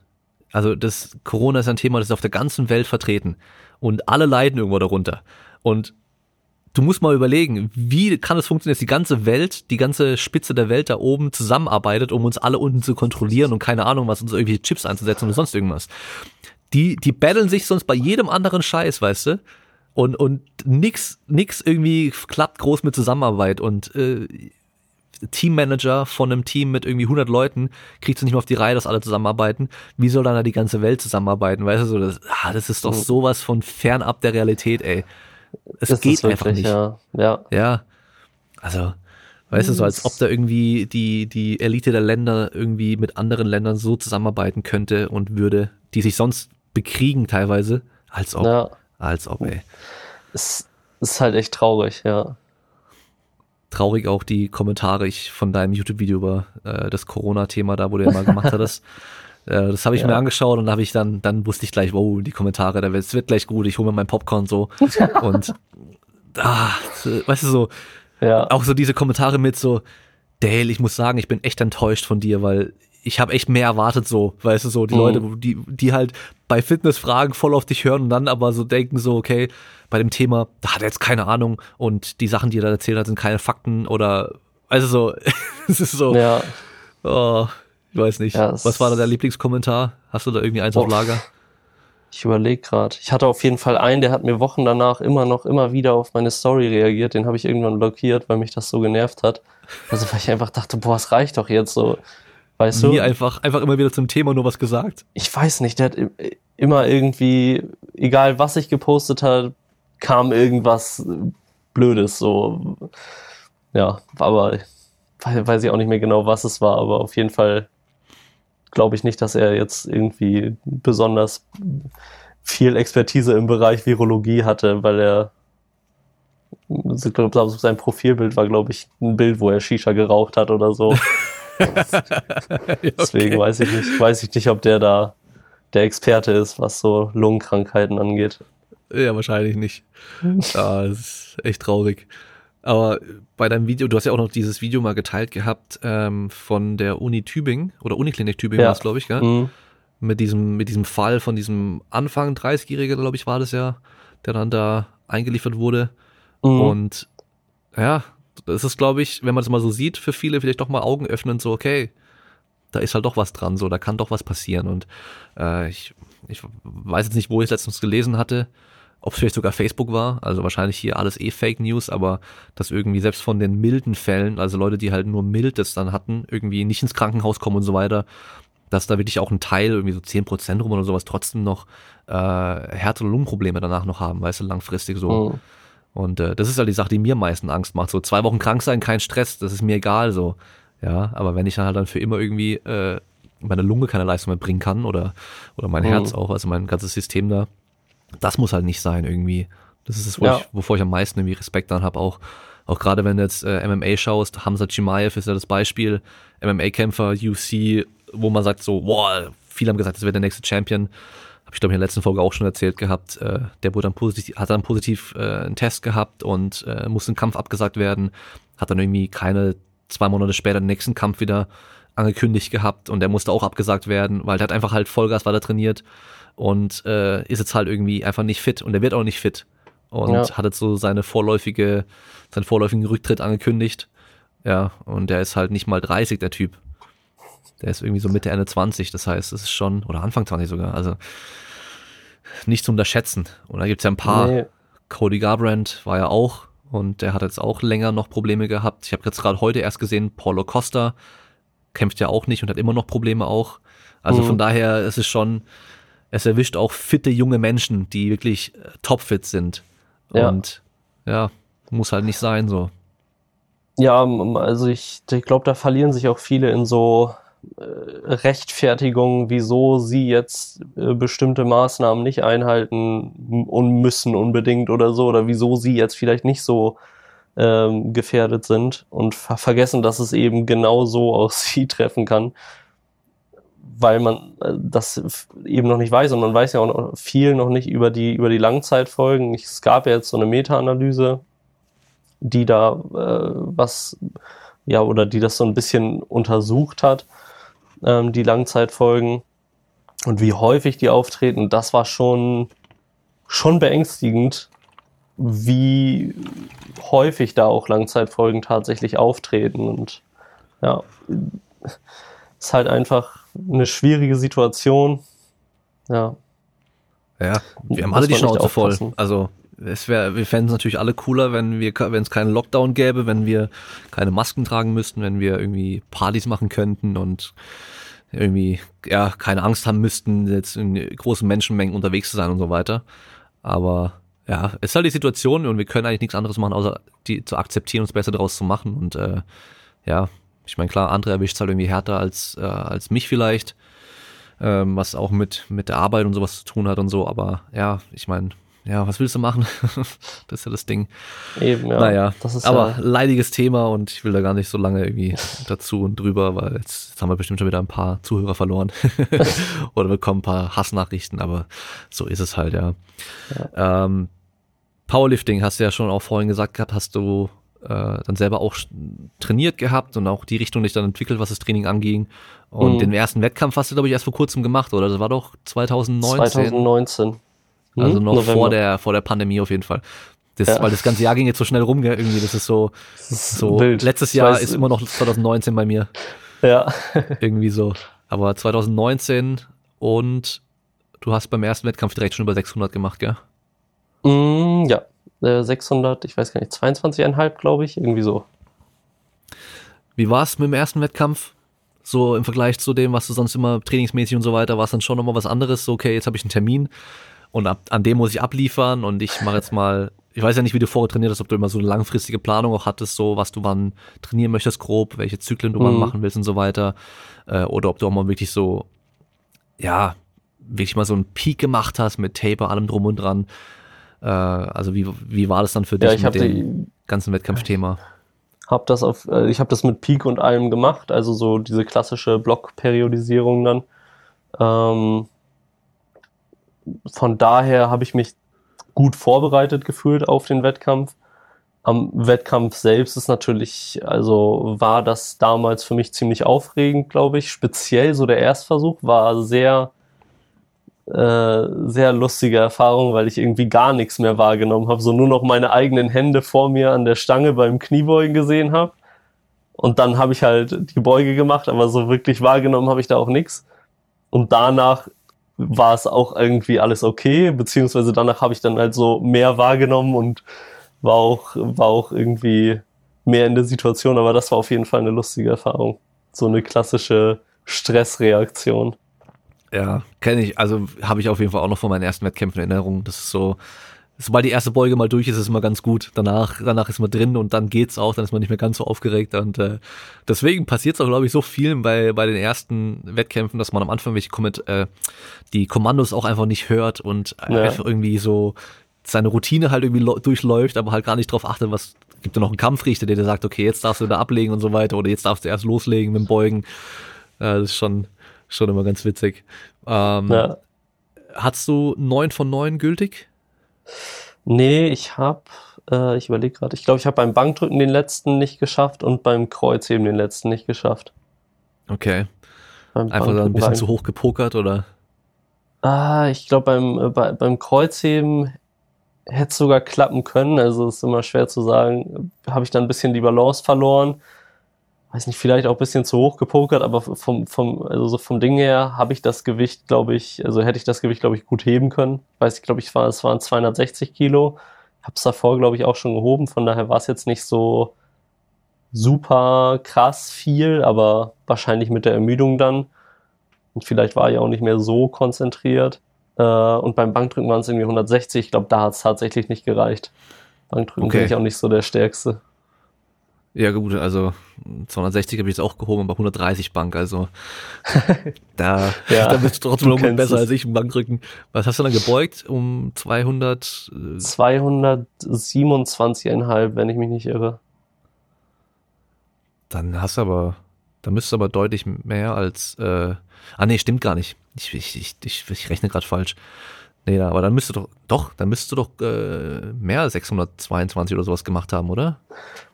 Also das Corona ist ein Thema, das ist auf der ganzen Welt vertreten und alle leiden irgendwo darunter. Und du musst mal überlegen, wie kann es funktionieren, dass die ganze Welt, die ganze Spitze der Welt da oben zusammenarbeitet, um uns alle unten zu kontrollieren und keine Ahnung was, uns irgendwelche Chips einzusetzen oder sonst irgendwas. Die, die battlen sich sonst bei jedem anderen Scheiß, weißt du? Und, und nix, nix irgendwie klappt groß mit Zusammenarbeit und äh, Teammanager von einem Team mit irgendwie 100 Leuten kriegt es nicht mehr auf die Reihe, dass alle zusammenarbeiten. Wie soll dann da die ganze Welt zusammenarbeiten? Weißt du, so, das, ah, das ist doch sowas von fernab der Realität, ey. Es das geht wirklich, einfach nicht. Ja. ja. ja. Also, weißt du, so als ob da irgendwie die, die Elite der Länder irgendwie mit anderen Ländern so zusammenarbeiten könnte und würde, die sich sonst bekriegen teilweise, als ob. Ja. Als ob, ey. Es ist halt echt traurig, ja. Traurig auch die Kommentare ich von deinem YouTube-Video über äh, das Corona-Thema da, wo du ja mal gemacht hattest. Äh, das habe ich ja. mir angeschaut und habe ich dann, dann wusste ich gleich, wow, die Kommentare, da wird, es wird gleich gut, ich hole mir mein Popcorn so. und ah, weißt du so, ja. auch so diese Kommentare mit so, Dale, ich muss sagen, ich bin echt enttäuscht von dir, weil ich habe echt mehr erwartet so, weißt du so, die mhm. Leute, die, die halt bei Fitnessfragen voll auf dich hören und dann aber so denken so, okay, bei dem Thema, da hat er jetzt keine Ahnung und die Sachen, die er da erzählt hat, sind keine Fakten oder, also so, es ist so, ja. oh, ich weiß nicht. Ja, Was war da der Lieblingskommentar? Hast du da irgendwie eins oh, auf Lager? Ich überlege gerade. Ich hatte auf jeden Fall einen, der hat mir Wochen danach immer noch, immer wieder auf meine Story reagiert. Den habe ich irgendwann blockiert, weil mich das so genervt hat. Also weil ich einfach dachte, boah, es reicht doch jetzt so. Weißt Nie du? einfach, einfach immer wieder zum Thema nur was gesagt. Ich weiß nicht, der hat immer irgendwie, egal was ich gepostet hat, kam irgendwas Blödes, so. Ja, aber weiß ich auch nicht mehr genau, was es war, aber auf jeden Fall glaube ich nicht, dass er jetzt irgendwie besonders viel Expertise im Bereich Virologie hatte, weil er sein Profilbild war, glaube ich, ein Bild, wo er Shisha geraucht hat oder so. okay. Deswegen weiß ich nicht, weiß ich nicht, ob der da der Experte ist, was so Lungenkrankheiten angeht. Ja, wahrscheinlich nicht. Ja, das ist echt traurig. Aber bei deinem Video, du hast ja auch noch dieses Video mal geteilt gehabt ähm, von der Uni Tübingen oder Uniklinik Tübingen ja. war es, glaube ich, gell? Mhm. Mit diesem, mit diesem Fall von diesem Anfang 30-Jährigen, glaube ich, war das ja, der dann da eingeliefert wurde. Mhm. Und ja, das ist, glaube ich, wenn man das mal so sieht, für viele vielleicht doch mal Augen öffnen, so, okay, da ist halt doch was dran, so, da kann doch was passieren. Und äh, ich, ich weiß jetzt nicht, wo ich es letztens gelesen hatte, ob es vielleicht sogar Facebook war, also wahrscheinlich hier alles eh Fake News, aber dass irgendwie selbst von den milden Fällen, also Leute, die halt nur mildes dann hatten, irgendwie nicht ins Krankenhaus kommen und so weiter, dass da wirklich auch ein Teil, irgendwie so zehn Prozent rum oder sowas, trotzdem noch äh, Herz- oder Lungenprobleme danach noch haben, weißt du, langfristig so. Oh. Und äh, das ist halt die Sache, die mir am meisten Angst macht. So zwei Wochen krank sein, kein Stress, das ist mir egal so. Ja, aber wenn ich dann halt dann für immer irgendwie äh, meine Lunge keine Leistung mehr bringen kann oder, oder mein oh. Herz auch, also mein ganzes System da, das muss halt nicht sein irgendwie. Das ist es, wo ja. ich, wovor ich am meisten irgendwie Respekt dann habe, auch auch gerade wenn du jetzt äh, MMA schaust, Hamza Chimaev ist ja das Beispiel, MMA-Kämpfer, UFC, wo man sagt so, boah, viele haben gesagt, das wäre der nächste Champion. Habe ich glaube in der letzten Folge auch schon erzählt gehabt. Äh, der wurde dann positiv, hat dann positiv äh, einen Test gehabt und äh, musste ein Kampf abgesagt werden. Hat dann irgendwie keine zwei Monate später den nächsten Kampf wieder angekündigt gehabt und der musste auch abgesagt werden, weil der hat einfach halt Vollgas weiter trainiert und äh, ist jetzt halt irgendwie einfach nicht fit und der wird auch nicht fit. und ja. hat jetzt so seine vorläufige, seinen vorläufigen Rücktritt angekündigt. Ja, und der ist halt nicht mal 30, der Typ. Der ist irgendwie so Mitte, Ende 20, das heißt, es ist schon, oder Anfang 20 sogar, also nicht zu unterschätzen. Und da gibt es ja ein paar. Nee. Cody Garbrandt war ja auch und der hat jetzt auch länger noch Probleme gehabt. Ich habe jetzt gerade heute erst gesehen, Paulo Costa kämpft ja auch nicht und hat immer noch Probleme auch. Also mhm. von daher es ist schon, es erwischt auch fitte junge Menschen, die wirklich äh, topfit sind. Ja. Und ja, muss halt nicht sein so. Ja, also ich, ich glaube, da verlieren sich auch viele in so äh, Rechtfertigungen, wieso sie jetzt äh, bestimmte Maßnahmen nicht einhalten und müssen unbedingt oder so, oder wieso sie jetzt vielleicht nicht so ähm, gefährdet sind und ver vergessen, dass es eben genau so auch sie treffen kann, weil man äh, das eben noch nicht weiß und man weiß ja auch noch viel noch nicht über die über die Langzeitfolgen. Es gab ja jetzt so eine Meta-Analyse, die da äh, was ja oder die das so ein bisschen untersucht hat ähm, die Langzeitfolgen und wie häufig die auftreten, das war schon, schon beängstigend, wie häufig da auch Langzeitfolgen tatsächlich auftreten. Und ja, ist halt einfach eine schwierige Situation. Ja. Ja, wir haben alle die Schnauze voll. Also es wäre, wir fänden es natürlich alle cooler, wenn wir, wenn es keinen Lockdown gäbe, wenn wir keine Masken tragen müssten, wenn wir irgendwie Partys machen könnten und irgendwie, ja, keine Angst haben müssten, jetzt in großen Menschenmengen unterwegs zu sein und so weiter. Aber ja, es ist halt die Situation und wir können eigentlich nichts anderes machen, außer die zu akzeptieren und das Beste daraus zu machen. Und äh, ja, ich meine, klar, andere erwischt es halt irgendwie härter als, äh, als mich vielleicht, ähm, was auch mit, mit der Arbeit und sowas zu tun hat und so. Aber ja, ich meine, ja, was willst du machen? das ist ja das Ding. Eben, ja. Naja, aber ja leidiges Thema und ich will da gar nicht so lange irgendwie dazu und drüber, weil jetzt, jetzt haben wir bestimmt schon wieder ein paar Zuhörer verloren oder bekommen ein paar Hassnachrichten, aber so ist es halt, ja. ja. Ähm, Powerlifting hast du ja schon auch vorhin gesagt gehabt, hast du äh, dann selber auch trainiert gehabt und auch die Richtung dich dann entwickelt, was das Training anging. Und mhm. den ersten Wettkampf hast du, glaube ich, erst vor kurzem gemacht, oder? Das war doch 2019. 2019. Also hm? noch November. vor der, vor der Pandemie auf jeden Fall. Das, ja. Weil das ganze Jahr ging jetzt so schnell rum, irgendwie. Das ist so, so Wild. letztes Jahr weiß, ist immer noch 2019 bei mir. Ja. irgendwie so. Aber 2019 und du hast beim ersten Wettkampf direkt schon über 600 gemacht, gell? Mm, ja, 600, äh, ich weiß gar nicht, 22,5 glaube ich, irgendwie so. Wie war es mit dem ersten Wettkampf? So im Vergleich zu dem, was du sonst immer trainingsmäßig und so weiter, war es dann schon nochmal was anderes? So, okay, jetzt habe ich einen Termin und ab, an dem muss ich abliefern und ich mache jetzt mal, ich weiß ja nicht, wie du vorher trainiert hast, ob du immer so eine langfristige Planung auch hattest, so was du wann trainieren möchtest grob, welche Zyklen du mhm. wann machen willst und so weiter, äh, oder ob du auch mal wirklich so, ja, wirklich mal so einen Peak gemacht hast mit Taper, allem drum und dran. Äh, also wie, wie war das dann für dich ja, mit dem ganzen Wettkampfthema? Hab das auf, äh, ich habe das mit Peak und allem gemacht, also so diese klassische Blockperiodisierung dann. Ähm, von daher habe ich mich gut vorbereitet gefühlt auf den Wettkampf. Am Wettkampf selbst ist natürlich, also war das damals für mich ziemlich aufregend, glaube ich. Speziell so der Erstversuch war sehr, äh, sehr lustige Erfahrung, weil ich irgendwie gar nichts mehr wahrgenommen habe, so nur noch meine eigenen Hände vor mir an der Stange beim Kniebeugen gesehen habe. Und dann habe ich halt die Beuge gemacht, aber so wirklich wahrgenommen habe ich da auch nichts. Und danach war es auch irgendwie alles okay, beziehungsweise danach habe ich dann halt so mehr wahrgenommen und war auch, war auch irgendwie mehr in der Situation, aber das war auf jeden Fall eine lustige Erfahrung. So eine klassische Stressreaktion. Ja, kenne ich. Also habe ich auf jeden Fall auch noch von meinen ersten Wettkämpfen in Erinnerung. Das ist so, sobald die erste Beuge mal durch ist, ist es immer ganz gut. Danach, danach ist man drin und dann geht's auch, dann ist man nicht mehr ganz so aufgeregt. Und äh, deswegen passiert es auch, glaube ich, so viel bei, bei den ersten Wettkämpfen, dass man am Anfang welche Comment, äh, die Kommandos auch einfach nicht hört und ja. einfach irgendwie so seine Routine halt irgendwie durchläuft, aber halt gar nicht drauf achtet, was gibt ja noch einen Kampfrichter, der dir sagt, okay, jetzt darfst du da ablegen und so weiter oder jetzt darfst du erst loslegen mit dem Beugen. Äh, das ist schon, schon immer ganz witzig. Ähm, ja. Hast du neun von neun gültig? Nee, ich habe, äh, ich überlege gerade, ich glaube, ich habe beim Bankdrücken den letzten nicht geschafft und beim Kreuzheben den letzten nicht geschafft. Okay. Beim Einfach dann ein bisschen zu hoch gepokert oder? Ah, ich glaube beim, äh, bei, beim Kreuzheben hätte sogar klappen können. Also ist immer schwer zu sagen. Habe ich dann ein bisschen die Balance verloren. Weiß nicht, vielleicht auch ein bisschen zu hoch gepokert, aber vom, vom, also so vom Ding her habe ich das Gewicht, glaube ich, also hätte ich das Gewicht, glaube ich, gut heben können. Weiß ich, glaube ich, war, es waren 260 Kilo. Habe es davor, glaube ich, auch schon gehoben. Von daher war es jetzt nicht so super krass viel, aber wahrscheinlich mit der Ermüdung dann. Und vielleicht war ich auch nicht mehr so konzentriert. Äh, und beim Bankdrücken waren es irgendwie 160. Ich glaube, da hat es tatsächlich nicht gereicht. Bankdrücken okay. bin ich auch nicht so der Stärkste. Ja gut, also 260 habe ich jetzt auch gehoben, aber 130 Bank, also da, ja, da bist du trotzdem noch besser es. als ich im Bankdrücken. Was hast du dann gebeugt? Um 200? 227,5, wenn ich mich nicht irre. Dann hast du aber, da müsstest du aber deutlich mehr als, äh, ah nee, stimmt gar nicht. Ich, ich, ich, ich, ich rechne gerade falsch. Nee, aber dann müsstest du doch, doch, dann müsstest du doch äh, mehr als 622 oder sowas gemacht haben, oder?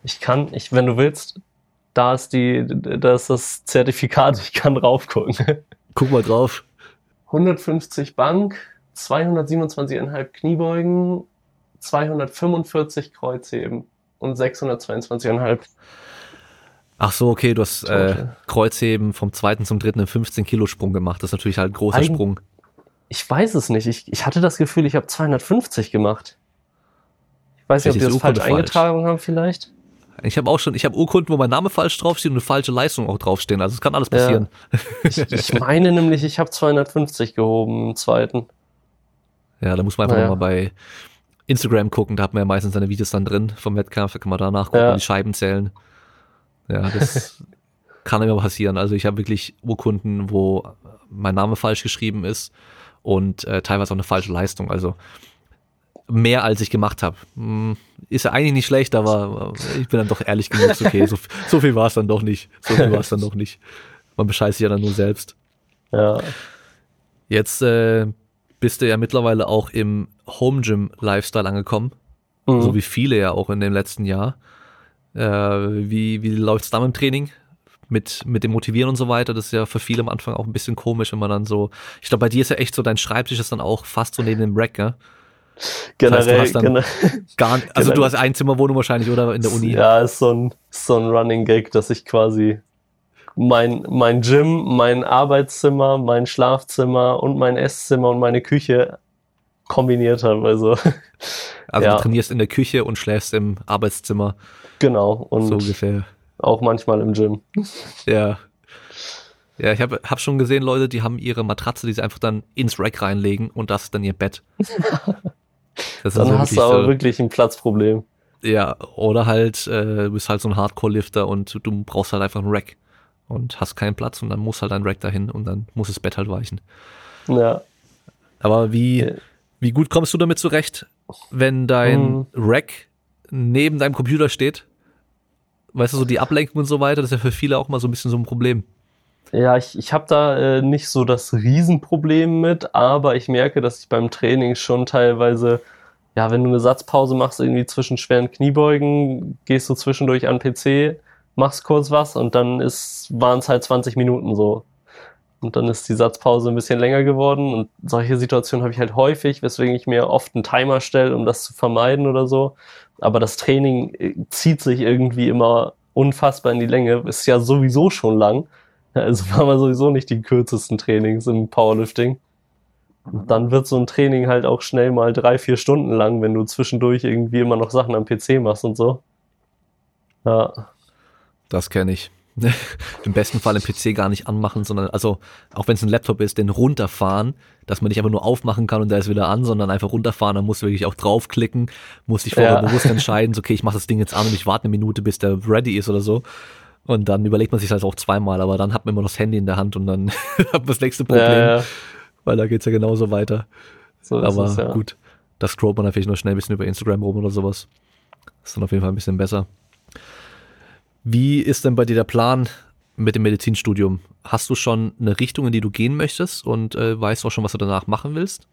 Ich kann, ich, wenn du willst, da ist die, da ist das Zertifikat, ich kann draufgucken. Guck mal drauf. 150 Bank, 227,5 Kniebeugen, 245 Kreuzheben und 622,5 Ach so, okay, du hast äh, Kreuzheben vom zweiten zum dritten im 15 Kilo Sprung gemacht. Das ist natürlich halt ein großer Eig Sprung. Ich weiß es nicht. Ich, ich hatte das Gefühl, ich habe 250 gemacht. Ich weiß nicht, ob wir das falsch eingetragen haben vielleicht. Ich habe auch schon, ich habe Urkunden, wo mein Name falsch draufsteht und eine falsche Leistung auch draufstehen. Also es kann alles passieren. Ja. Ich, ich meine nämlich, ich habe 250 gehoben im zweiten. Ja, da muss man einfach naja. mal bei Instagram gucken. Da hat man ja meistens seine Videos dann drin vom Wettkampf. Da kann man da nachgucken, ja. die Scheiben zählen. Ja, das kann immer passieren. Also ich habe wirklich Urkunden, wo mein Name falsch geschrieben ist und äh, teilweise auch eine falsche Leistung. Also mehr als ich gemacht habe. Hm, ist ja eigentlich nicht schlecht, aber ich bin dann doch ehrlich genug, okay, so, so viel war es dann doch nicht. So viel war es dann doch nicht. Man bescheißt sich ja dann nur selbst. Ja. Jetzt äh, bist du ja mittlerweile auch im Home Gym Lifestyle angekommen. Mhm. So wie viele ja auch in dem letzten Jahr. Äh, wie wie läuft's da mit dem Training? Mit, mit dem Motivieren und so weiter, das ist ja für viele am Anfang auch ein bisschen komisch, wenn man dann so, ich glaube, bei dir ist ja echt so, dein Schreibtisch ist dann auch fast so neben dem Rack, ja? Generell, das heißt, generell, gar, also generell. du hast Einzimmerwohnung wahrscheinlich oder in der Uni? Ja, ist so ein, so ein Running Gag, dass ich quasi mein, mein Gym, mein Arbeitszimmer, mein Schlafzimmer und mein Esszimmer und meine Küche kombiniert habe. Also, also ja. du trainierst in der Küche und schläfst im Arbeitszimmer. Genau. Und so ungefähr. Auch manchmal im Gym. Ja. Ja, ich habe hab schon gesehen, Leute, die haben ihre Matratze, die sie einfach dann ins Rack reinlegen und das ist dann ihr Bett. Das dann hast du aber so, wirklich ein Platzproblem. Ja, oder halt, äh, du bist halt so ein Hardcore-Lifter und du brauchst halt einfach einen Rack und hast keinen Platz und dann muss halt ein Rack dahin und dann muss das Bett halt weichen. Ja. Aber wie, wie gut kommst du damit zurecht, wenn dein mhm. Rack neben deinem Computer steht? Weißt du, so die Ablenkung und so weiter, das ist ja für viele auch mal so ein bisschen so ein Problem. Ja, ich, ich habe da äh, nicht so das Riesenproblem mit, aber ich merke, dass ich beim Training schon teilweise, ja, wenn du eine Satzpause machst, irgendwie zwischen schweren Kniebeugen, gehst du zwischendurch an den PC, machst kurz was und dann waren es halt 20 Minuten so. Und dann ist die Satzpause ein bisschen länger geworden und solche Situationen habe ich halt häufig, weswegen ich mir oft einen Timer stelle, um das zu vermeiden oder so. Aber das Training äh, zieht sich irgendwie immer unfassbar in die Länge. Ist ja sowieso schon lang. Also waren wir sowieso nicht die kürzesten Trainings im Powerlifting. Und dann wird so ein Training halt auch schnell mal drei, vier Stunden lang, wenn du zwischendurch irgendwie immer noch Sachen am PC machst und so. Ja. Das kenne ich. Im besten Fall den PC gar nicht anmachen, sondern also auch wenn es ein Laptop ist, den runterfahren, dass man nicht einfach nur aufmachen kann und da ist wieder an, sondern einfach runterfahren, dann musst du wirklich auch draufklicken, musst dich vorher ja. bewusst entscheiden, so, okay, ich mache das Ding jetzt an und ich warte eine Minute, bis der ready ist oder so. Und dann überlegt man sich das auch zweimal, aber dann hat man immer das Handy in der Hand und dann hat man das nächste Problem, ja, ja. weil da geht's ja genauso weiter. So aber es, gut, das scrollt man natürlich nur schnell ein bisschen über Instagram rum oder sowas. Das ist dann auf jeden Fall ein bisschen besser. Wie ist denn bei dir der Plan mit dem Medizinstudium? Hast du schon eine Richtung, in die du gehen möchtest und äh, weißt auch schon, was du danach machen willst?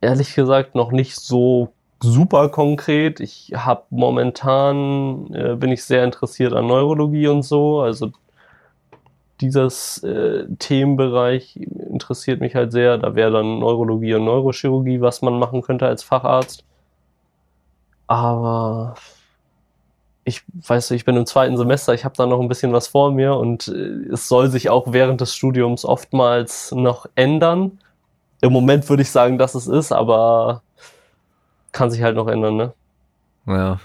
Ehrlich gesagt noch nicht so super konkret. Ich habe momentan äh, bin ich sehr interessiert an Neurologie und so. Also dieses äh, Themenbereich interessiert mich halt sehr. Da wäre dann Neurologie und Neurochirurgie, was man machen könnte als Facharzt. Aber ich weiß, ich bin im zweiten Semester, ich habe da noch ein bisschen was vor mir und äh, es soll sich auch während des Studiums oftmals noch ändern. Im Moment würde ich sagen, dass es ist, aber kann sich halt noch ändern, ne? Ja.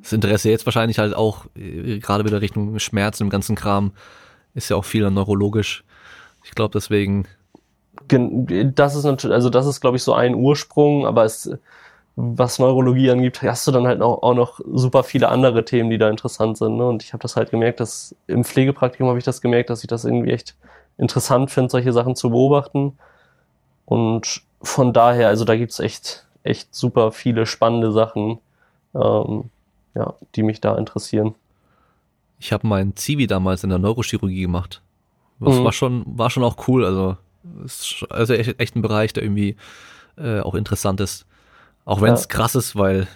Das Interesse jetzt wahrscheinlich halt auch äh, gerade wieder Richtung Schmerz im ganzen Kram ist ja auch viel neurologisch. Ich glaube deswegen. Das ist natürlich, also das ist glaube ich so ein Ursprung, aber es was Neurologie angeht, hast du dann halt auch, auch noch super viele andere Themen, die da interessant sind. Ne? Und ich habe das halt gemerkt, dass im Pflegepraktikum habe ich das gemerkt, dass ich das irgendwie echt interessant finde, solche Sachen zu beobachten. Und von daher, also da gibt's echt, echt super viele spannende Sachen, ähm, ja, die mich da interessieren. Ich habe meinen Zivi damals in der Neurochirurgie gemacht. Das mhm. war schon, war schon auch cool. Also, ist also echt, echt ein Bereich, der irgendwie äh, auch interessant ist. Auch wenn es ja. krass ist, weil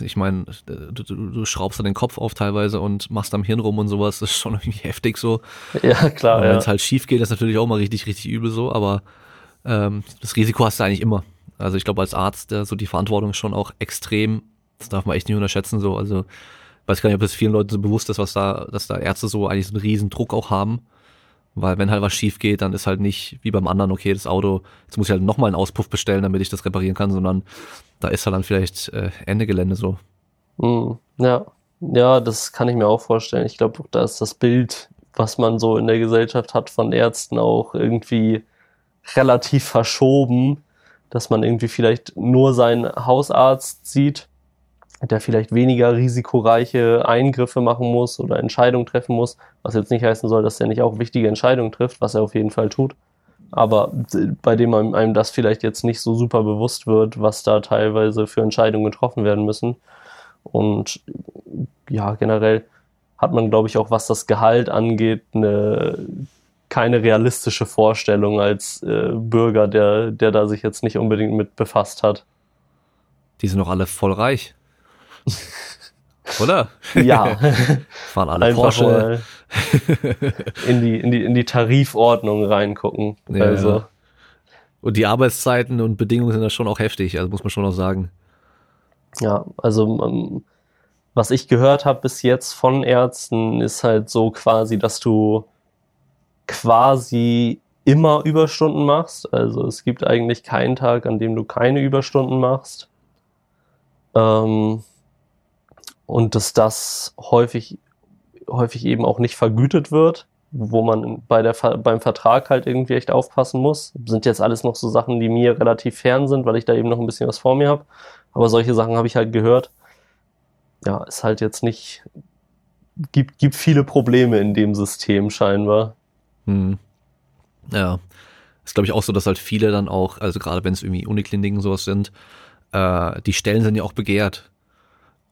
ich meine, du, du, du schraubst dann den Kopf auf teilweise und machst am Hirn rum und sowas, das ist schon irgendwie heftig so. Ja, klar. Wenn es halt schief geht, ist natürlich auch mal richtig, richtig übel so, aber ähm, das Risiko hast du eigentlich immer. Also ich glaube, als Arzt, der, so die Verantwortung ist schon auch extrem, das darf man echt nicht unterschätzen, so. Also weiß gar nicht, ob das vielen Leuten so bewusst ist, was da, dass da Ärzte so eigentlich so einen riesen Druck auch haben. Weil wenn halt was schief geht, dann ist halt nicht wie beim anderen, okay, das Auto, jetzt muss ich halt nochmal einen Auspuff bestellen, damit ich das reparieren kann, sondern da ist halt dann vielleicht äh, Ende Gelände so. Mm, ja, ja, das kann ich mir auch vorstellen. Ich glaube, da ist das Bild, was man so in der Gesellschaft hat von Ärzten auch irgendwie relativ verschoben, dass man irgendwie vielleicht nur seinen Hausarzt sieht der vielleicht weniger risikoreiche Eingriffe machen muss oder Entscheidungen treffen muss, was jetzt nicht heißen soll, dass er nicht auch wichtige Entscheidungen trifft, was er auf jeden Fall tut. Aber bei dem einem das vielleicht jetzt nicht so super bewusst wird, was da teilweise für Entscheidungen getroffen werden müssen. Und ja, generell hat man, glaube ich, auch was das Gehalt angeht, eine, keine realistische Vorstellung als äh, Bürger, der, der da sich jetzt nicht unbedingt mit befasst hat. Die sind doch alle voll reich. Oder? Ja. Fahren alle Einfach Porsche. in die, in die, in die Tarifordnung reingucken. Ja, also. Und die Arbeitszeiten und Bedingungen sind da schon auch heftig, also muss man schon auch sagen. Ja, also ähm, was ich gehört habe bis jetzt von Ärzten ist halt so quasi, dass du quasi immer Überstunden machst. Also es gibt eigentlich keinen Tag, an dem du keine Überstunden machst. Ähm, und dass das häufig, häufig eben auch nicht vergütet wird, wo man bei der, beim Vertrag halt irgendwie echt aufpassen muss. Sind jetzt alles noch so Sachen, die mir relativ fern sind, weil ich da eben noch ein bisschen was vor mir habe. Aber solche Sachen habe ich halt gehört. Ja, ist halt jetzt nicht, gibt, gibt viele Probleme in dem System scheinbar. Hm. Ja. Ist glaube ich auch so, dass halt viele dann auch, also gerade wenn es irgendwie Unikliniken sowas sind, äh, die Stellen sind ja auch begehrt.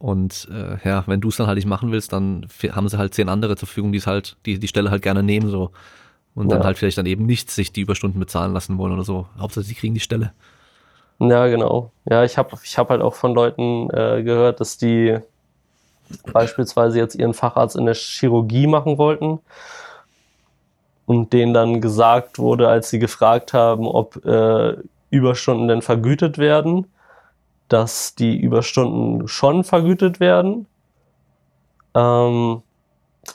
Und äh, ja, wenn du es dann halt nicht machen willst, dann haben sie halt zehn andere zur Verfügung, die es halt, die die Stelle halt gerne nehmen so. Und ja. dann halt vielleicht dann eben nicht sich die Überstunden bezahlen lassen wollen oder so. Hauptsache sie kriegen die Stelle. Ja, genau. Ja, ich habe ich hab halt auch von Leuten äh, gehört, dass die beispielsweise jetzt ihren Facharzt in der Chirurgie machen wollten und denen dann gesagt wurde, als sie gefragt haben, ob äh, Überstunden denn vergütet werden, dass die Überstunden schon vergütet werden. Ähm,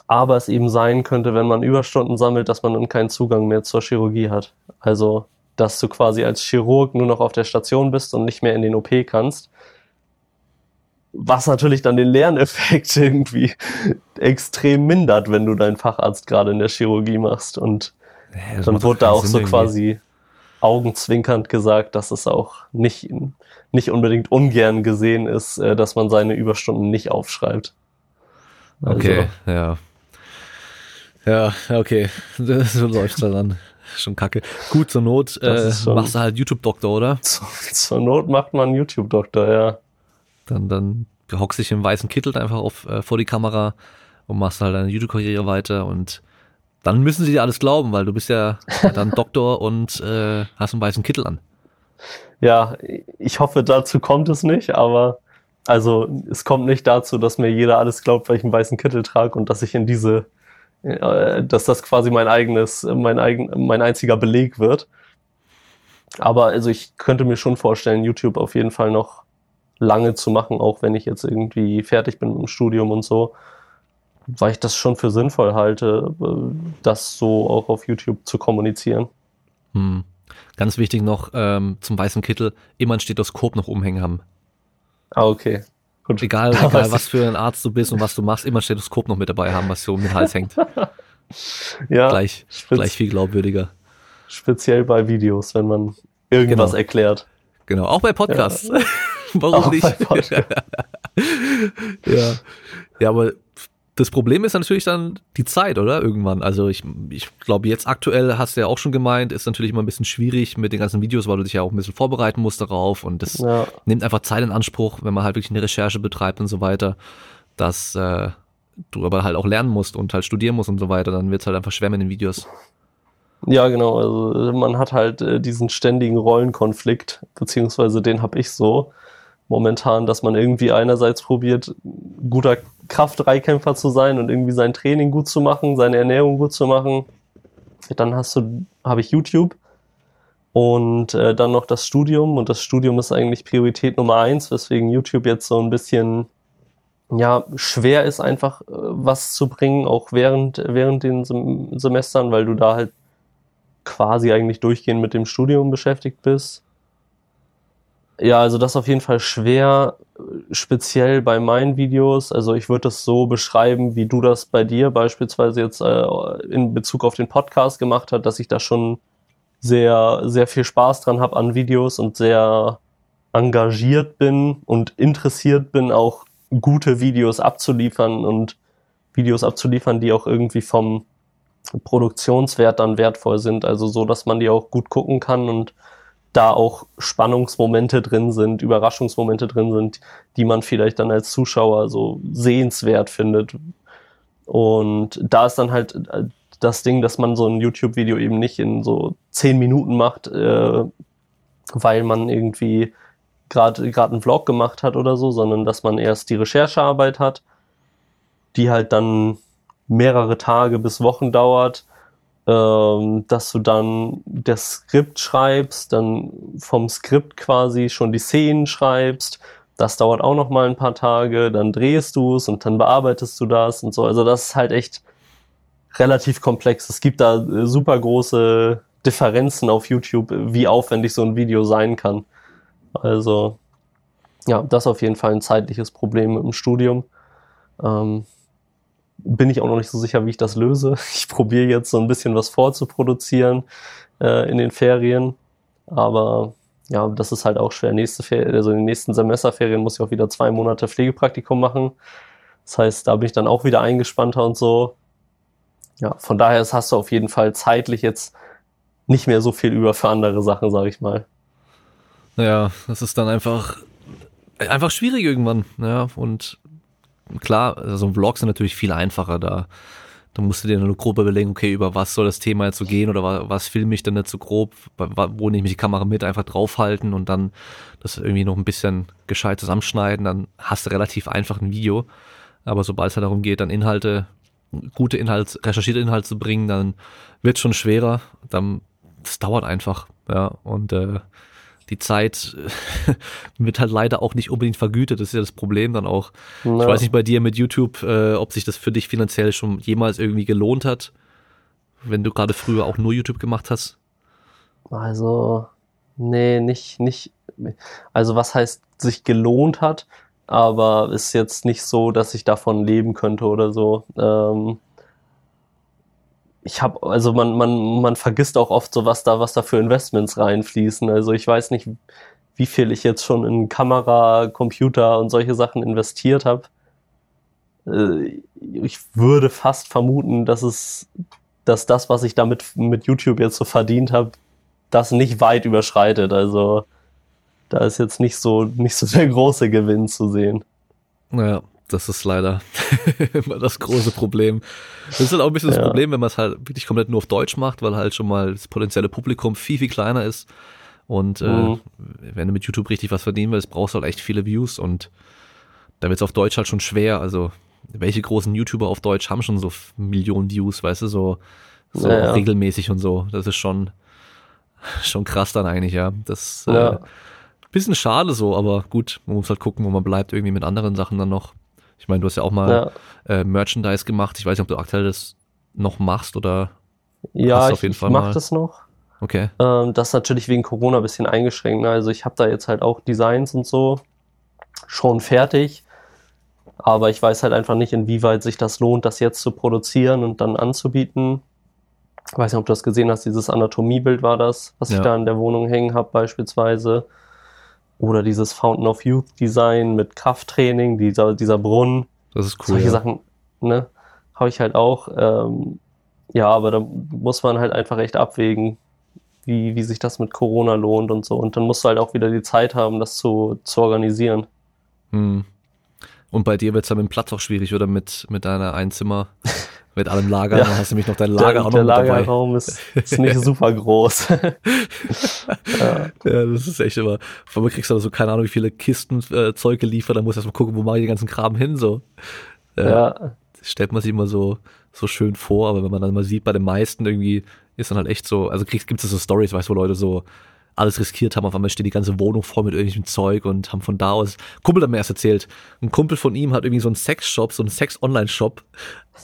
aber es eben sein könnte, wenn man Überstunden sammelt, dass man dann keinen Zugang mehr zur Chirurgie hat. Also, dass du quasi als Chirurg nur noch auf der Station bist und nicht mehr in den OP kannst. Was natürlich dann den Lerneffekt irgendwie extrem mindert, wenn du deinen Facharzt gerade in der Chirurgie machst. Und ja, dann wurde da auch so quasi augenzwinkernd gesagt, dass es auch nicht, nicht unbedingt ungern gesehen ist, äh, dass man seine Überstunden nicht aufschreibt. Also, okay, ja. Ja, okay. So läuft dann. Schon kacke. Gut, zur Not äh, machst du halt YouTube-Doktor, oder? Zur, zur, Not macht man YouTube-Doktor, ja. Dann, dann hockst dich im weißen Kittel einfach auf, äh, vor die Kamera und machst halt deine YouTube-Karriere weiter und dann müssen sie dir alles glauben, weil du bist ja dann Doktor und äh, hast einen weißen Kittel an. Ja, ich hoffe, dazu kommt es nicht, aber also es kommt nicht dazu, dass mir jeder alles glaubt, weil ich einen weißen Kittel trage und dass ich in diese äh, dass das quasi mein eigenes, mein eigen, mein einziger Beleg wird. Aber also ich könnte mir schon vorstellen, YouTube auf jeden Fall noch lange zu machen, auch wenn ich jetzt irgendwie fertig bin mit dem Studium und so, weil ich das schon für sinnvoll halte, äh, das so auch auf YouTube zu kommunizieren. Hm. Ganz wichtig noch ähm, zum weißen Kittel, immer ein Stethoskop noch umhängen haben. Ah, okay. Gut. Egal, egal was für ein Arzt du bist und was du machst, immer ein Stethoskop noch mit dabei haben, was so um den Hals hängt. ja. Gleich, gleich viel glaubwürdiger. Speziell bei Videos, wenn man irgendwas genau. erklärt. Genau, auch bei Podcasts. Ja. Warum auch nicht? ja. ja, aber das Problem ist natürlich dann die Zeit, oder? Irgendwann. Also ich, ich glaube, jetzt aktuell hast du ja auch schon gemeint, ist natürlich immer ein bisschen schwierig mit den ganzen Videos, weil du dich ja auch ein bisschen vorbereiten musst darauf und das ja. nimmt einfach Zeit in Anspruch, wenn man halt wirklich eine Recherche betreibt und so weiter, dass äh, du aber halt auch lernen musst und halt studieren musst und so weiter, dann wird es halt einfach schwer mit den Videos. Ja, genau. Also man hat halt äh, diesen ständigen Rollenkonflikt, beziehungsweise den habe ich so momentan, dass man irgendwie einerseits probiert, guter Kraft-Dreikämpfer zu sein und irgendwie sein Training gut zu machen, seine Ernährung gut zu machen. Dann hast du, habe ich YouTube und äh, dann noch das Studium und das Studium ist eigentlich Priorität Nummer eins, weswegen YouTube jetzt so ein bisschen ja schwer ist einfach äh, was zu bringen, auch während während den Sem Semestern, weil du da halt quasi eigentlich durchgehend mit dem Studium beschäftigt bist. Ja, also das ist auf jeden Fall schwer, speziell bei meinen Videos. Also ich würde es so beschreiben, wie du das bei dir beispielsweise jetzt äh, in Bezug auf den Podcast gemacht hast, dass ich da schon sehr, sehr viel Spaß dran habe an Videos und sehr engagiert bin und interessiert bin, auch gute Videos abzuliefern und Videos abzuliefern, die auch irgendwie vom Produktionswert dann wertvoll sind. Also so, dass man die auch gut gucken kann und da auch Spannungsmomente drin sind, Überraschungsmomente drin sind, die man vielleicht dann als Zuschauer so sehenswert findet. Und da ist dann halt äh, das Ding, dass man so ein YouTube-Video eben nicht in so zehn Minuten macht, äh, weil man irgendwie gerade gerade einen Vlog gemacht hat oder so, sondern dass man erst die Recherchearbeit hat, die halt dann mehrere Tage bis Wochen dauert ähm, dass du dann das Skript schreibst, dann vom Skript quasi schon die Szenen schreibst. Das dauert auch noch mal ein paar Tage, dann drehst du es und dann bearbeitest du das und so. Also das ist halt echt relativ komplex. Es gibt da äh, super große Differenzen auf YouTube, wie aufwendig so ein Video sein kann. Also ja, das ist auf jeden Fall ein zeitliches Problem im Studium. Ähm, bin ich auch noch nicht so sicher, wie ich das löse. Ich probiere jetzt so ein bisschen was vorzuproduzieren äh, in den Ferien, aber ja, das ist halt auch schwer. Nächste Ferien, also in den nächsten Semesterferien muss ich auch wieder zwei Monate Pflegepraktikum machen. Das heißt, da bin ich dann auch wieder eingespannter und so. Ja, von daher hast du auf jeden Fall zeitlich jetzt nicht mehr so viel über für andere Sachen, sage ich mal. Ja, das ist dann einfach einfach schwierig irgendwann. Ja, und klar, also ein Vlog sind natürlich viel einfacher da. Da musst du dir eine grob überlegen, okay, über was soll das Thema jetzt so gehen oder was, was filme ich denn nicht so grob, wo nehme ich die Kamera mit, einfach draufhalten und dann das irgendwie noch ein bisschen gescheit zusammenschneiden, dann hast du relativ einfach ein Video. Aber sobald es halt darum geht, dann Inhalte, gute Inhalte, recherchierte Inhalte zu bringen, dann wird schon schwerer. Dann, das dauert einfach, ja. Und äh, die Zeit wird halt leider auch nicht unbedingt vergütet. Das ist ja das Problem dann auch. No. Ich weiß nicht bei dir mit YouTube, äh, ob sich das für dich finanziell schon jemals irgendwie gelohnt hat, wenn du gerade früher auch nur YouTube gemacht hast. Also, nee, nicht, nicht. Also, was heißt sich gelohnt hat, aber ist jetzt nicht so, dass ich davon leben könnte oder so. Ähm, ich habe, also man, man, man vergisst auch oft so, was da, was da für Investments reinfließen. Also ich weiß nicht, wie viel ich jetzt schon in Kamera, Computer und solche Sachen investiert habe. Äh, ich würde fast vermuten, dass es, dass das, was ich damit mit YouTube jetzt so verdient habe, das nicht weit überschreitet. Also da ist jetzt nicht so, nicht so der große Gewinn zu sehen. Naja, das ist leider immer das große Problem. Das ist halt auch ein bisschen das Problem, wenn man es halt wirklich komplett nur auf Deutsch macht, weil halt schon mal das potenzielle Publikum viel, viel kleiner ist. Und äh, mhm. äh, wenn du mit YouTube richtig was verdienen willst, brauchst du halt echt viele Views und da wird es auf Deutsch halt schon schwer. Also welche großen YouTuber auf Deutsch haben schon so Millionen Views, weißt du, so, so ja, ja. regelmäßig und so. Das ist schon, schon krass dann eigentlich, ja. Das äh, ja. Äh, bisschen schade so, aber gut, man muss halt gucken, wo man bleibt, irgendwie mit anderen Sachen dann noch. Ich meine, du hast ja auch mal ja. Äh, Merchandise gemacht. Ich weiß nicht, ob du aktuell das noch machst oder ja, ich, ich mache das noch. Okay. Ähm, das ist natürlich wegen Corona ein bisschen eingeschränkt. Ne? Also ich habe da jetzt halt auch Designs und so schon fertig. Aber ich weiß halt einfach nicht, inwieweit sich das lohnt, das jetzt zu produzieren und dann anzubieten. Ich weiß nicht, ob du das gesehen hast, dieses Anatomiebild war das, was ja. ich da in der Wohnung hängen habe beispielsweise. Oder dieses Fountain of Youth Design mit Krafttraining, dieser, dieser Brunnen. Das ist cool. Solche ja. Sachen, ne? Habe ich halt auch. Ähm, ja, aber da muss man halt einfach echt abwägen, wie, wie sich das mit Corona lohnt und so. Und dann musst du halt auch wieder die Zeit haben, das zu, zu organisieren. Hm. Und bei dir wird es dann mit dem Platz auch schwierig, oder mit, mit deiner Einzimmer, mit allem Lager. Ja. Dann hast du nämlich noch dein Lager der, auch noch Der Lagerraum ist, ist nicht super groß. ja. ja. das ist echt immer. Vor allem kriegst du so, keine Ahnung, wie viele Kisten äh, Zeug geliefert, dann musst du erstmal gucken, wo mache ich den ganzen Kram hin, so. Äh, ja. Stellt man sich immer so, so schön vor, aber wenn man dann mal sieht, bei den meisten irgendwie ist dann halt echt so, also gibt es so Stories, weißt du, wo Leute so alles riskiert haben. Auf einmal steht die ganze Wohnung voll mit irgendwelchem Zeug und haben von da aus, Kumpel hat mir erst erzählt, ein Kumpel von ihm hat irgendwie so einen Sexshop, so einen Sex-Online-Shop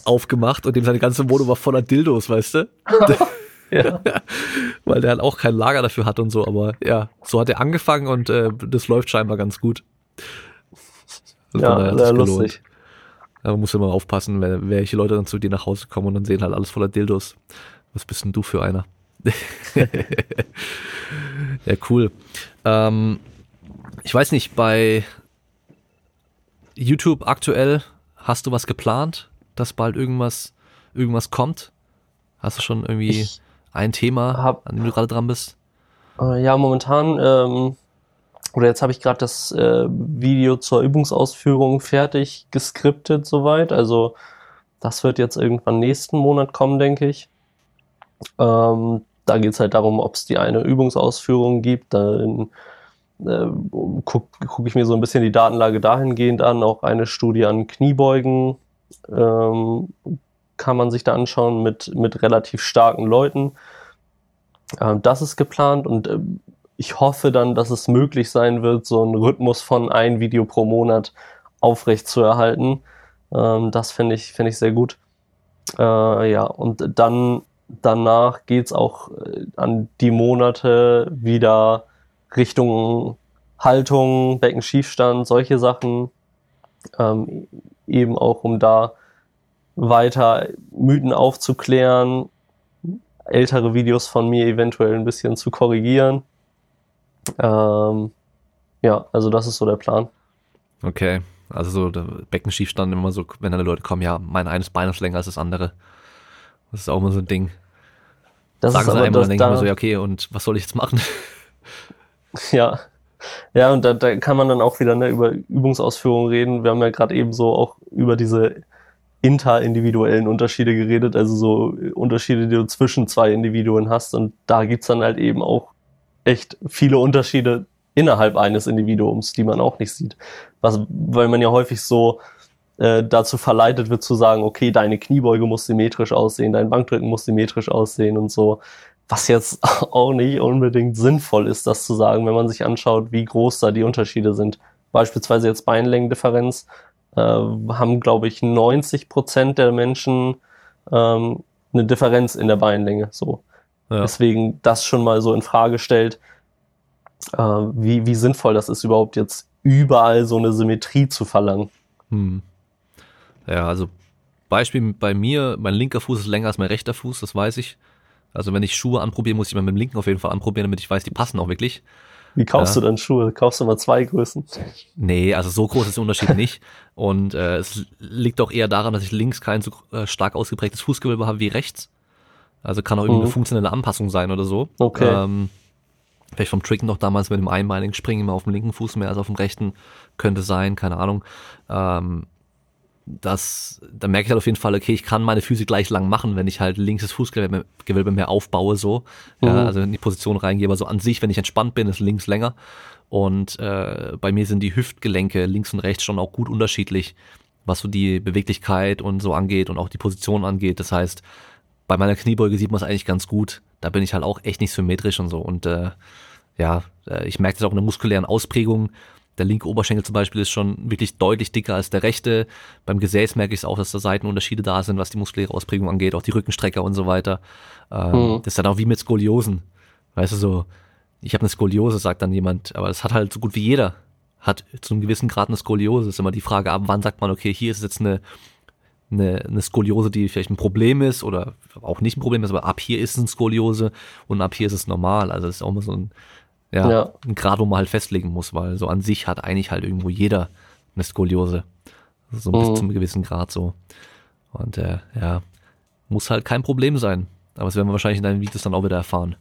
aufgemacht und dem seine ganze Wohnung war voller Dildos, weißt du? ja. Weil der halt auch kein Lager dafür hat und so, aber ja, so hat er angefangen und äh, das läuft scheinbar ganz gut. ja, sehr lustig. Ja, man muss immer aufpassen, welche Leute dann zu dir nach Hause kommen und dann sehen halt alles voller Dildos. Was bist denn du für einer? ja, cool. Ähm, ich weiß nicht, bei YouTube aktuell hast du was geplant, dass bald irgendwas, irgendwas kommt? Hast du schon irgendwie ich ein Thema, hab, an dem du gerade dran bist? Äh, ja, momentan, ähm, oder jetzt habe ich gerade das äh, Video zur Übungsausführung fertig geskriptet soweit. Also das wird jetzt irgendwann nächsten Monat kommen, denke ich. Ähm, da geht es halt darum, ob es die eine Übungsausführung gibt. Dann äh, gucke guck ich mir so ein bisschen die Datenlage dahingehend an. Auch eine Studie an Kniebeugen ähm, kann man sich da anschauen mit, mit relativ starken Leuten. Ähm, das ist geplant und äh, ich hoffe dann, dass es möglich sein wird, so einen Rhythmus von ein Video pro Monat aufrecht zu erhalten. Ähm, das finde ich, finde ich sehr gut. Äh, ja, und dann danach geht's auch äh, an die Monate wieder Richtung Haltung, Beckenschiefstand, solche Sachen. Ähm, eben auch, um da weiter Mythen aufzuklären, ältere Videos von mir eventuell ein bisschen zu korrigieren. Ähm, ja, also das ist so der Plan. Okay, also so der Beckenschiefstand immer so, wenn alle Leute kommen, ja, mein eines Bein ist länger als das andere. Das ist auch immer so ein Ding. Das Sagen sie einmal, dann denke ich mir so, ja, okay, und was soll ich jetzt machen? Ja. Ja, und da, da kann man dann auch wieder ne, über Übungsausführungen reden. Wir haben ja gerade eben so auch über diese interindividuellen Unterschiede geredet, also so Unterschiede, die du zwischen zwei Individuen hast. Und da gibt's dann halt eben auch echt viele Unterschiede innerhalb eines Individuums, die man auch nicht sieht. Was, weil man ja häufig so äh, dazu verleitet wird zu sagen, okay, deine Kniebeuge muss symmetrisch aussehen, dein Bankdrücken muss symmetrisch aussehen und so. Was jetzt auch nicht unbedingt sinnvoll ist, das zu sagen, wenn man sich anschaut, wie groß da die Unterschiede sind. Beispielsweise jetzt Beinlängendifferenz äh, haben, glaube ich, 90 Prozent der Menschen ähm, eine Differenz in der Beinlänge. So. Ja. Deswegen das schon mal so in Frage stellt, äh, wie, wie sinnvoll das ist, überhaupt jetzt überall so eine Symmetrie zu verlangen. Hm. Ja, also Beispiel bei mir, mein linker Fuß ist länger als mein rechter Fuß, das weiß ich. Also wenn ich Schuhe anprobiere, muss ich mit dem linken auf jeden Fall anprobieren, damit ich weiß, die passen auch wirklich. Wie kaufst ja. du dann Schuhe? Kaufst du mal zwei Größen? Nee, also so groß ist der Unterschied nicht. Und äh, es liegt auch eher daran, dass ich links kein so äh, stark ausgeprägtes Fußgewölbe habe wie rechts. Also kann auch irgendeine mhm. funktionelle Anpassung sein oder so. Okay. Ähm, vielleicht vom Trick noch damals mit dem einbeinigen Springen immer auf dem linken Fuß mehr als auf dem rechten. Könnte sein, keine Ahnung. Ähm, das, da merke ich halt auf jeden Fall, okay, ich kann meine Füße gleich lang machen, wenn ich halt links das Fußgewölbe mehr aufbaue, so. Mhm. Ja, also in die Position reingehe, aber so an sich, wenn ich entspannt bin, ist links länger. Und äh, bei mir sind die Hüftgelenke links und rechts schon auch gut unterschiedlich. was so die Beweglichkeit und so angeht und auch die Position angeht. Das heißt, bei meiner Kniebeuge sieht man es eigentlich ganz gut. Da bin ich halt auch echt nicht symmetrisch und so. Und äh, ja, äh, ich merke das auch in der muskulären Ausprägung. Der linke Oberschenkel zum Beispiel ist schon wirklich deutlich dicker als der rechte. Beim Gesäß merke ich es auch, dass da Seitenunterschiede da sind, was die muskuläre Ausprägung angeht, auch die Rückenstrecker und so weiter. Ähm, mhm. Das ist dann auch wie mit Skoliosen. Weißt du, so, ich habe eine Skoliose, sagt dann jemand, aber das hat halt so gut wie jeder. Hat zu einem gewissen Grad eine Skoliose. Ist immer die Frage, ab wann sagt man, okay, hier ist jetzt eine, eine, eine Skoliose, die vielleicht ein Problem ist oder auch nicht ein Problem ist, aber ab hier ist es eine Skoliose und ab hier ist es normal. Also das ist auch immer so ein, ja, ja. ein Grad, wo man halt festlegen muss, weil so an sich hat eigentlich halt irgendwo jeder eine Skoliose. So bis mhm. zum gewissen Grad so. Und äh, ja, muss halt kein Problem sein. Aber das werden wir wahrscheinlich in deinen Videos dann auch wieder erfahren.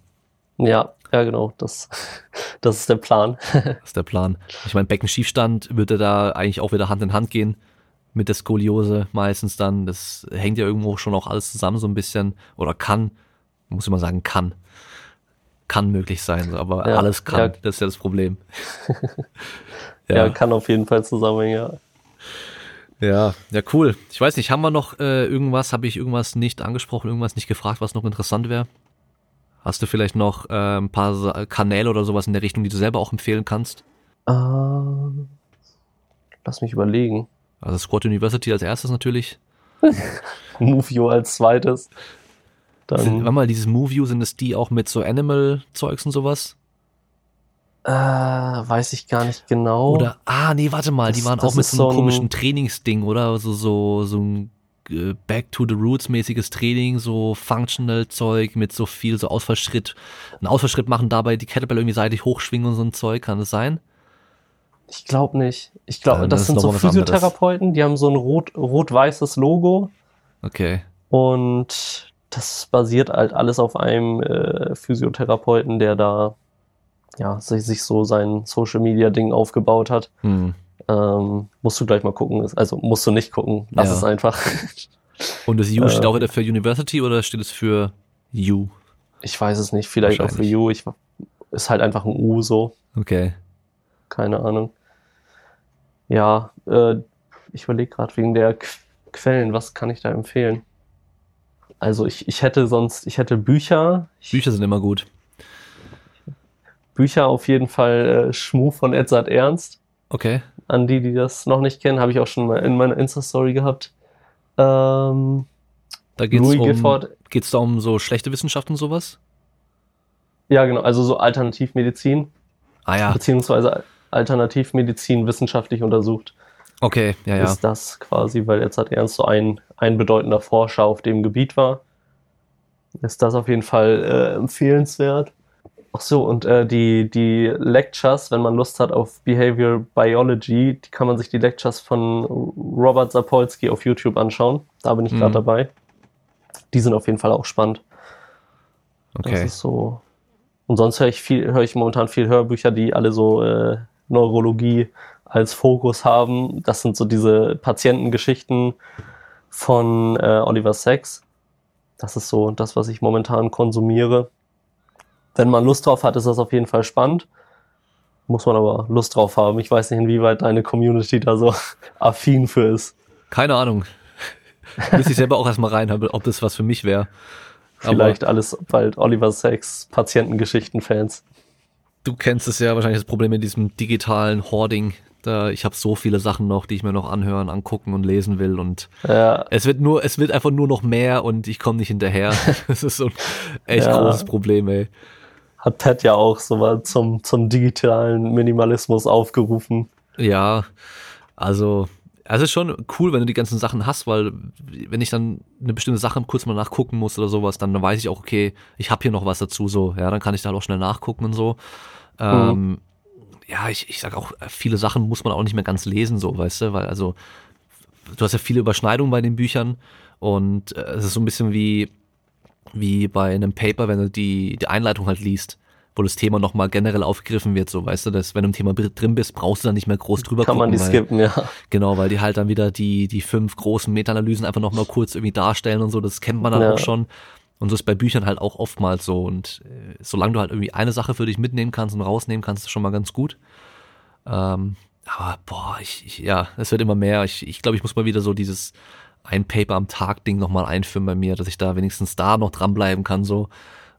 Ja, ja, genau. Das, das ist der Plan. das ist der Plan. Ich meine, Beckenschiefstand würde da eigentlich auch wieder Hand in Hand gehen mit der Skoliose meistens dann. Das hängt ja irgendwo schon auch alles zusammen so ein bisschen. Oder kann, muss ich mal sagen, kann. Kann möglich sein, aber ja, alles kann. Ja. Das ist ja das Problem. ja. ja. kann auf jeden Fall zusammenhängen, ja. Ja, ja, cool. Ich weiß nicht, haben wir noch äh, irgendwas, habe ich irgendwas nicht angesprochen, irgendwas nicht gefragt, was noch interessant wäre? Hast du vielleicht noch äh, ein paar Kanäle oder sowas in der Richtung, die du selber auch empfehlen kannst? Uh, lass mich überlegen. Also Squad University als erstes natürlich. Movio als zweites. Dann sind, warte mal, dieses Movio, sind es die auch mit so Animal-Zeugs und sowas? Äh, weiß ich gar nicht genau. Oder, ah, nee, warte mal, das, die waren auch mit so einem so komischen Trainingsding, oder? So, so, so ein äh, Back to the Roots mäßiges Training, so Functional Zeug mit so viel, so Ausfallschritt. Ein Ausfallschritt machen dabei die Kettlebell irgendwie seitlich hochschwingen und so ein Zeug, kann das sein? Ich glaube nicht. Ich glaube, ja, das, das sind so Physiotherapeuten, die haben so ein rot, rot-weißes Logo. Okay. Und das basiert halt alles auf einem äh, Physiotherapeuten, der da ja, sich, sich so sein Social Media Ding aufgebaut hat. Hm. Ähm, musst du gleich mal gucken. Also musst du nicht gucken. Lass ja. es einfach. Und das U steht auch wieder für University oder steht es für U? Ich weiß es nicht. Vielleicht auch für U. Ich, ist halt einfach ein U so. Okay. Keine Ahnung. Ja, äh, ich überlege gerade wegen der Qu Quellen, was kann ich da empfehlen? Also ich, ich hätte sonst, ich hätte Bücher. Bücher sind immer gut. Bücher auf jeden Fall äh, Schmu von Edzard Ernst. Okay. An die, die das noch nicht kennen, habe ich auch schon mal in meiner Insta-Story gehabt. Ähm, da geht es um, geht's da um so schlechte Wissenschaft und sowas? Ja, genau, also so Alternativmedizin. Ah ja. Beziehungsweise Alternativmedizin wissenschaftlich untersucht. Okay, ja, ja. Ist das quasi, weil hat Ernst so ein, ein bedeutender Forscher auf dem Gebiet war. Ist das auf jeden Fall äh, empfehlenswert. Ach so, und äh, die, die Lectures, wenn man Lust hat auf Behavior Biology, die kann man sich die Lectures von Robert Sapolsky auf YouTube anschauen. Da bin ich gerade mhm. dabei. Die sind auf jeden Fall auch spannend. Okay. Das ist so. Und sonst höre ich viel, höre ich momentan viel Hörbücher, die alle so äh, Neurologie als Fokus haben. Das sind so diese Patientengeschichten von äh, Oliver Sacks. Das ist so das, was ich momentan konsumiere wenn man Lust drauf hat, ist das auf jeden Fall spannend. Muss man aber Lust drauf haben. Ich weiß nicht, inwieweit deine Community da so affin für ist. Keine Ahnung. Müsste ich selber auch erstmal rein, ob das was für mich wäre. Vielleicht aber alles bald Oliver Sacks Patientengeschichten-Fans. Du kennst es ja wahrscheinlich das Problem mit diesem digitalen Hoarding. Da, ich habe so viele Sachen noch, die ich mir noch anhören, angucken und lesen will und ja. es wird nur, es wird einfach nur noch mehr und ich komme nicht hinterher. das ist so ein echt ja. großes Problem, ey hat Pat ja auch so mal zum, zum digitalen Minimalismus aufgerufen. Ja, also es ist schon cool, wenn du die ganzen Sachen hast, weil wenn ich dann eine bestimmte Sache kurz mal nachgucken muss oder sowas, dann weiß ich auch, okay, ich habe hier noch was dazu, so, ja, dann kann ich da halt auch schnell nachgucken und so. Mhm. Ähm, ja, ich, ich sag auch, viele Sachen muss man auch nicht mehr ganz lesen, so, weißt du, weil also du hast ja viele Überschneidungen bei den Büchern und äh, es ist so ein bisschen wie, wie bei einem Paper, wenn du die, die Einleitung halt liest, wo das Thema nochmal generell aufgegriffen wird, so weißt du, dass wenn du im Thema drin bist, brauchst du dann nicht mehr groß drüber Kann gucken. Kann man die weil, skippen, ja. Genau, weil die halt dann wieder die, die fünf großen Meta-Analysen einfach nochmal kurz irgendwie darstellen und so, das kennt man dann ja. auch schon. Und so ist bei Büchern halt auch oftmals so. Und äh, solange du halt irgendwie eine Sache für dich mitnehmen kannst und rausnehmen kannst, ist schon mal ganz gut. Ähm, aber boah, ich, ich ja, es wird immer mehr. Ich, ich glaube, ich muss mal wieder so dieses ein Paper am Tag Ding nochmal einführen bei mir, dass ich da wenigstens da noch dranbleiben kann so.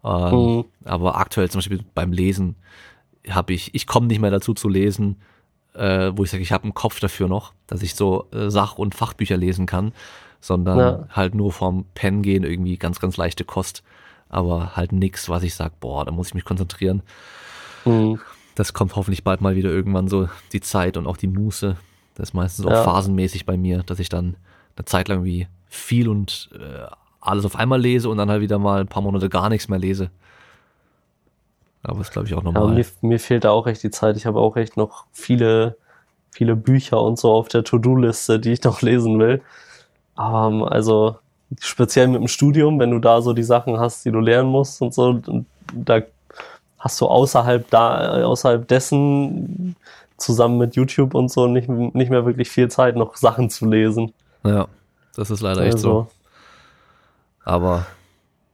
Ähm, mhm. Aber aktuell zum Beispiel beim Lesen habe ich, ich komme nicht mehr dazu zu lesen, äh, wo ich sage, ich habe einen Kopf dafür noch, dass ich so äh, Sach- und Fachbücher lesen kann, sondern ja. halt nur vom Pen gehen, irgendwie ganz, ganz leichte Kost, aber halt nix, was ich sage, boah, da muss ich mich konzentrieren. Mhm. Das kommt hoffentlich bald mal wieder irgendwann so die Zeit und auch die Muße. Das ist meistens auch ja. phasenmäßig bei mir, dass ich dann eine Zeit lang wie viel und äh, alles auf einmal lese und dann halt wieder mal ein paar Monate gar nichts mehr lese. Aber ist, glaube ich, auch normal. Ja, mir, mir fehlt da auch echt die Zeit. Ich habe auch echt noch viele, viele Bücher und so auf der To-Do-Liste, die ich noch lesen will. Aber ähm, also speziell mit dem Studium, wenn du da so die Sachen hast, die du lernen musst und so, da hast du außerhalb da, außerhalb dessen zusammen mit YouTube und so nicht, nicht mehr wirklich viel Zeit, noch Sachen zu lesen. Ja, das ist leider also. echt so. Aber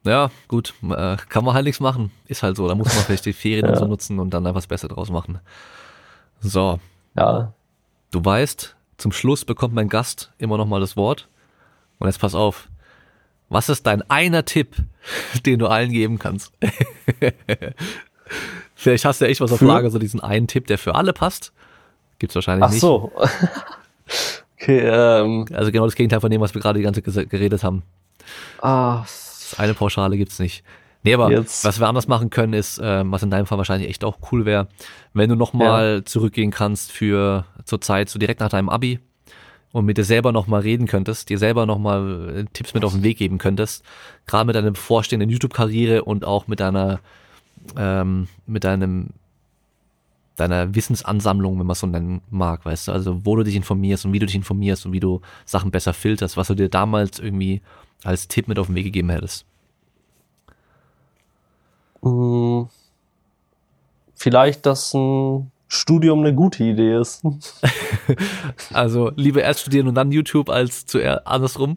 ja, gut, äh, kann man halt nichts machen. Ist halt so. Da muss man vielleicht die Ferien ja. und so nutzen und dann einfach das Beste draus machen. So. Ja. Du weißt, zum Schluss bekommt mein Gast immer noch mal das Wort. Und jetzt pass auf. Was ist dein einer Tipp, den du allen geben kannst? Vielleicht hast du ja echt was auf Lager, so diesen einen Tipp, der für alle passt. Gibt's wahrscheinlich Ach nicht. Ach so. okay, ähm. Also genau das Gegenteil von dem, was wir gerade die ganze Zeit geredet haben. Ah. Eine Pauschale gibt's nicht. Nee, aber Jetzt. was wir anders machen können, ist, äh, was in deinem Fall wahrscheinlich echt auch cool wäre, wenn du nochmal ja. zurückgehen kannst für zur Zeit, so direkt nach deinem Abi und mit dir selber nochmal reden könntest, dir selber nochmal äh, Tipps mit auf den Weg geben könntest, gerade mit deiner bevorstehenden YouTube-Karriere und auch mit deiner, ähm, mit deinem deiner Wissensansammlung, wenn man es so nennen mag, weißt du, also wo du dich informierst und wie du dich informierst und wie du Sachen besser filterst, was du dir damals irgendwie als Tipp mit auf den Weg gegeben hättest? Hm, vielleicht, dass ein Studium eine gute Idee ist. also lieber erst studieren und dann YouTube als zuerst andersrum?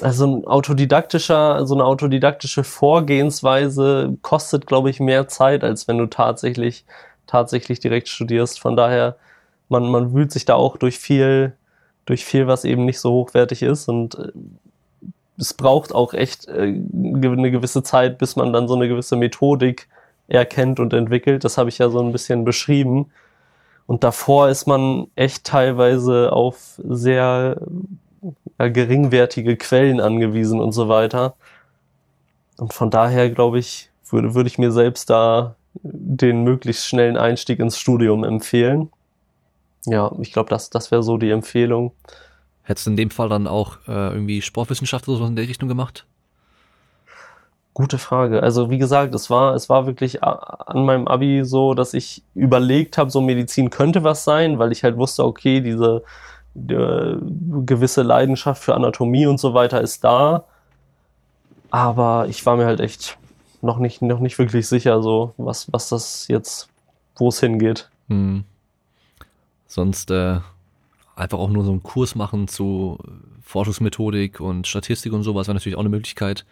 Also ein autodidaktischer, so eine autodidaktische Vorgehensweise kostet, glaube ich, mehr Zeit, als wenn du tatsächlich, tatsächlich direkt studierst. Von daher, man, man wühlt sich da auch durch viel, durch viel, was eben nicht so hochwertig ist und äh, es braucht auch echt äh, eine gewisse Zeit, bis man dann so eine gewisse Methodik erkennt und entwickelt. Das habe ich ja so ein bisschen beschrieben. Und davor ist man echt teilweise auf sehr ja, geringwertige Quellen angewiesen und so weiter. Und von daher, glaube ich, würde, würde ich mir selbst da den möglichst schnellen Einstieg ins Studium empfehlen. Ja, ich glaube, das, das wäre so die Empfehlung. Hättest du in dem Fall dann auch äh, irgendwie Sportwissenschaft oder so in der Richtung gemacht? Gute Frage. Also wie gesagt, es war, es war wirklich an meinem Abi so, dass ich überlegt habe, so Medizin könnte was sein, weil ich halt wusste, okay, diese äh, gewisse Leidenschaft für Anatomie und so weiter ist da. Aber ich war mir halt echt noch nicht, noch nicht wirklich sicher, so was, was das jetzt, wo es hingeht. Hm. Sonst äh, einfach auch nur so einen Kurs machen zu Forschungsmethodik und Statistik und sowas wäre natürlich auch eine Möglichkeit,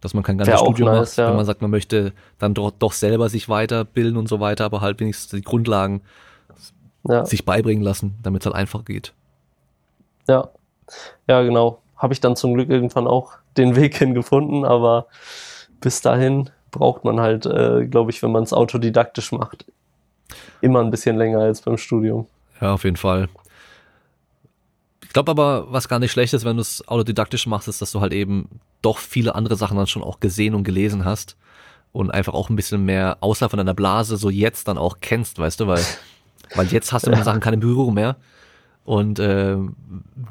dass man kein ganzes Studium nice, macht, ja. wenn man sagt, man möchte dann doch, doch selber sich weiterbilden und so weiter, aber halt wenigstens die Grundlagen ja. sich beibringen lassen, damit es halt einfach geht. Ja, ja, genau. Habe ich dann zum Glück irgendwann auch den Weg hingefunden, aber bis dahin braucht man halt, äh, glaube ich, wenn man es autodidaktisch macht, immer ein bisschen länger als beim Studium. Ja, auf jeden Fall glaube aber, was gar nicht schlecht ist, wenn du es autodidaktisch machst, ist, dass du halt eben doch viele andere Sachen dann schon auch gesehen und gelesen hast und einfach auch ein bisschen mehr außerhalb von deiner Blase so jetzt dann auch kennst, weißt du, weil, weil jetzt hast du mit den Sachen keine Berührung mehr und äh,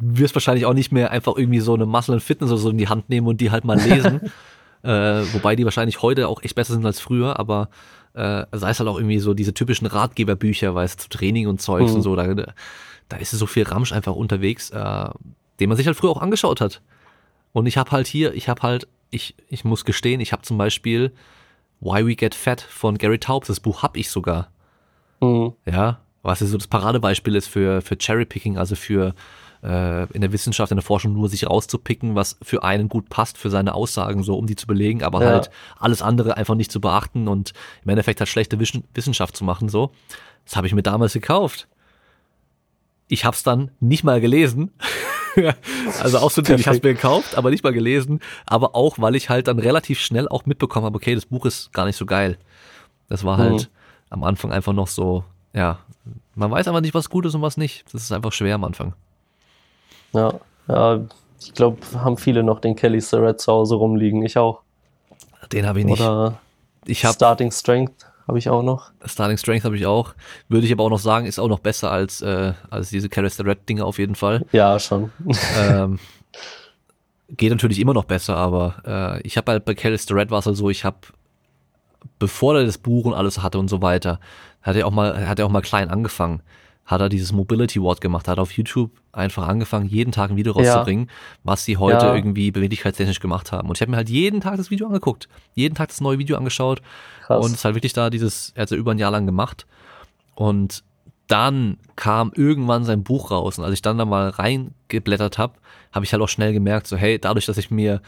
wirst wahrscheinlich auch nicht mehr einfach irgendwie so eine Muscle and Fitness oder so in die Hand nehmen und die halt mal lesen, äh, wobei die wahrscheinlich heute auch echt besser sind als früher, aber äh, sei es halt auch irgendwie so diese typischen Ratgeberbücher, weißt du, Training und Zeugs mhm. und so, da da ist so viel Ramsch einfach unterwegs, äh, den man sich halt früher auch angeschaut hat. Und ich habe halt hier, ich habe halt, ich, ich muss gestehen, ich habe zum Beispiel Why We Get Fat von Gary Taubes, das Buch habe ich sogar. Mhm. Ja, was so das Paradebeispiel ist für, für Cherrypicking, also für äh, in der Wissenschaft, in der Forschung nur sich rauszupicken, was für einen gut passt, für seine Aussagen, so um die zu belegen, aber ja. halt alles andere einfach nicht zu beachten und im Endeffekt halt schlechte Wissenschaft zu machen, so. Das habe ich mir damals gekauft. Ich habe es dann nicht mal gelesen. also auch so ein Ding, ich habe mir gekauft, aber nicht mal gelesen. Aber auch, weil ich halt dann relativ schnell auch mitbekommen habe, okay, das Buch ist gar nicht so geil. Das war halt mhm. am Anfang einfach noch so, ja, man weiß einfach nicht, was gut ist und was nicht. Das ist einfach schwer am Anfang. Ja, ja, ich glaube, haben viele noch den Kelly Surratt zu Hause rumliegen. Ich auch. Den habe ich nicht. Oder ich hab, Starting Strength habe ich auch noch. Starting Strength habe ich auch. Würde ich aber auch noch sagen, ist auch noch besser als, äh, als diese Callista Red Dinge auf jeden Fall. Ja, schon. Ähm, geht natürlich immer noch besser, aber äh, ich habe halt bei Callista Red war es halt so, ich habe, bevor er das Buch und alles hatte und so weiter, hat er auch mal, hat er auch mal klein angefangen hat er dieses Mobility Ward gemacht, hat auf YouTube einfach angefangen, jeden Tag ein Video rauszubringen, ja. was sie heute ja. irgendwie beweglichkeitstechnisch gemacht haben. Und ich habe mir halt jeden Tag das Video angeguckt, jeden Tag das neue Video angeschaut Krass. und es ist halt wirklich da dieses, er hat ja über ein Jahr lang gemacht und dann kam irgendwann sein Buch raus und als ich dann da mal reingeblättert habe, habe ich halt auch schnell gemerkt, so hey, dadurch, dass ich mir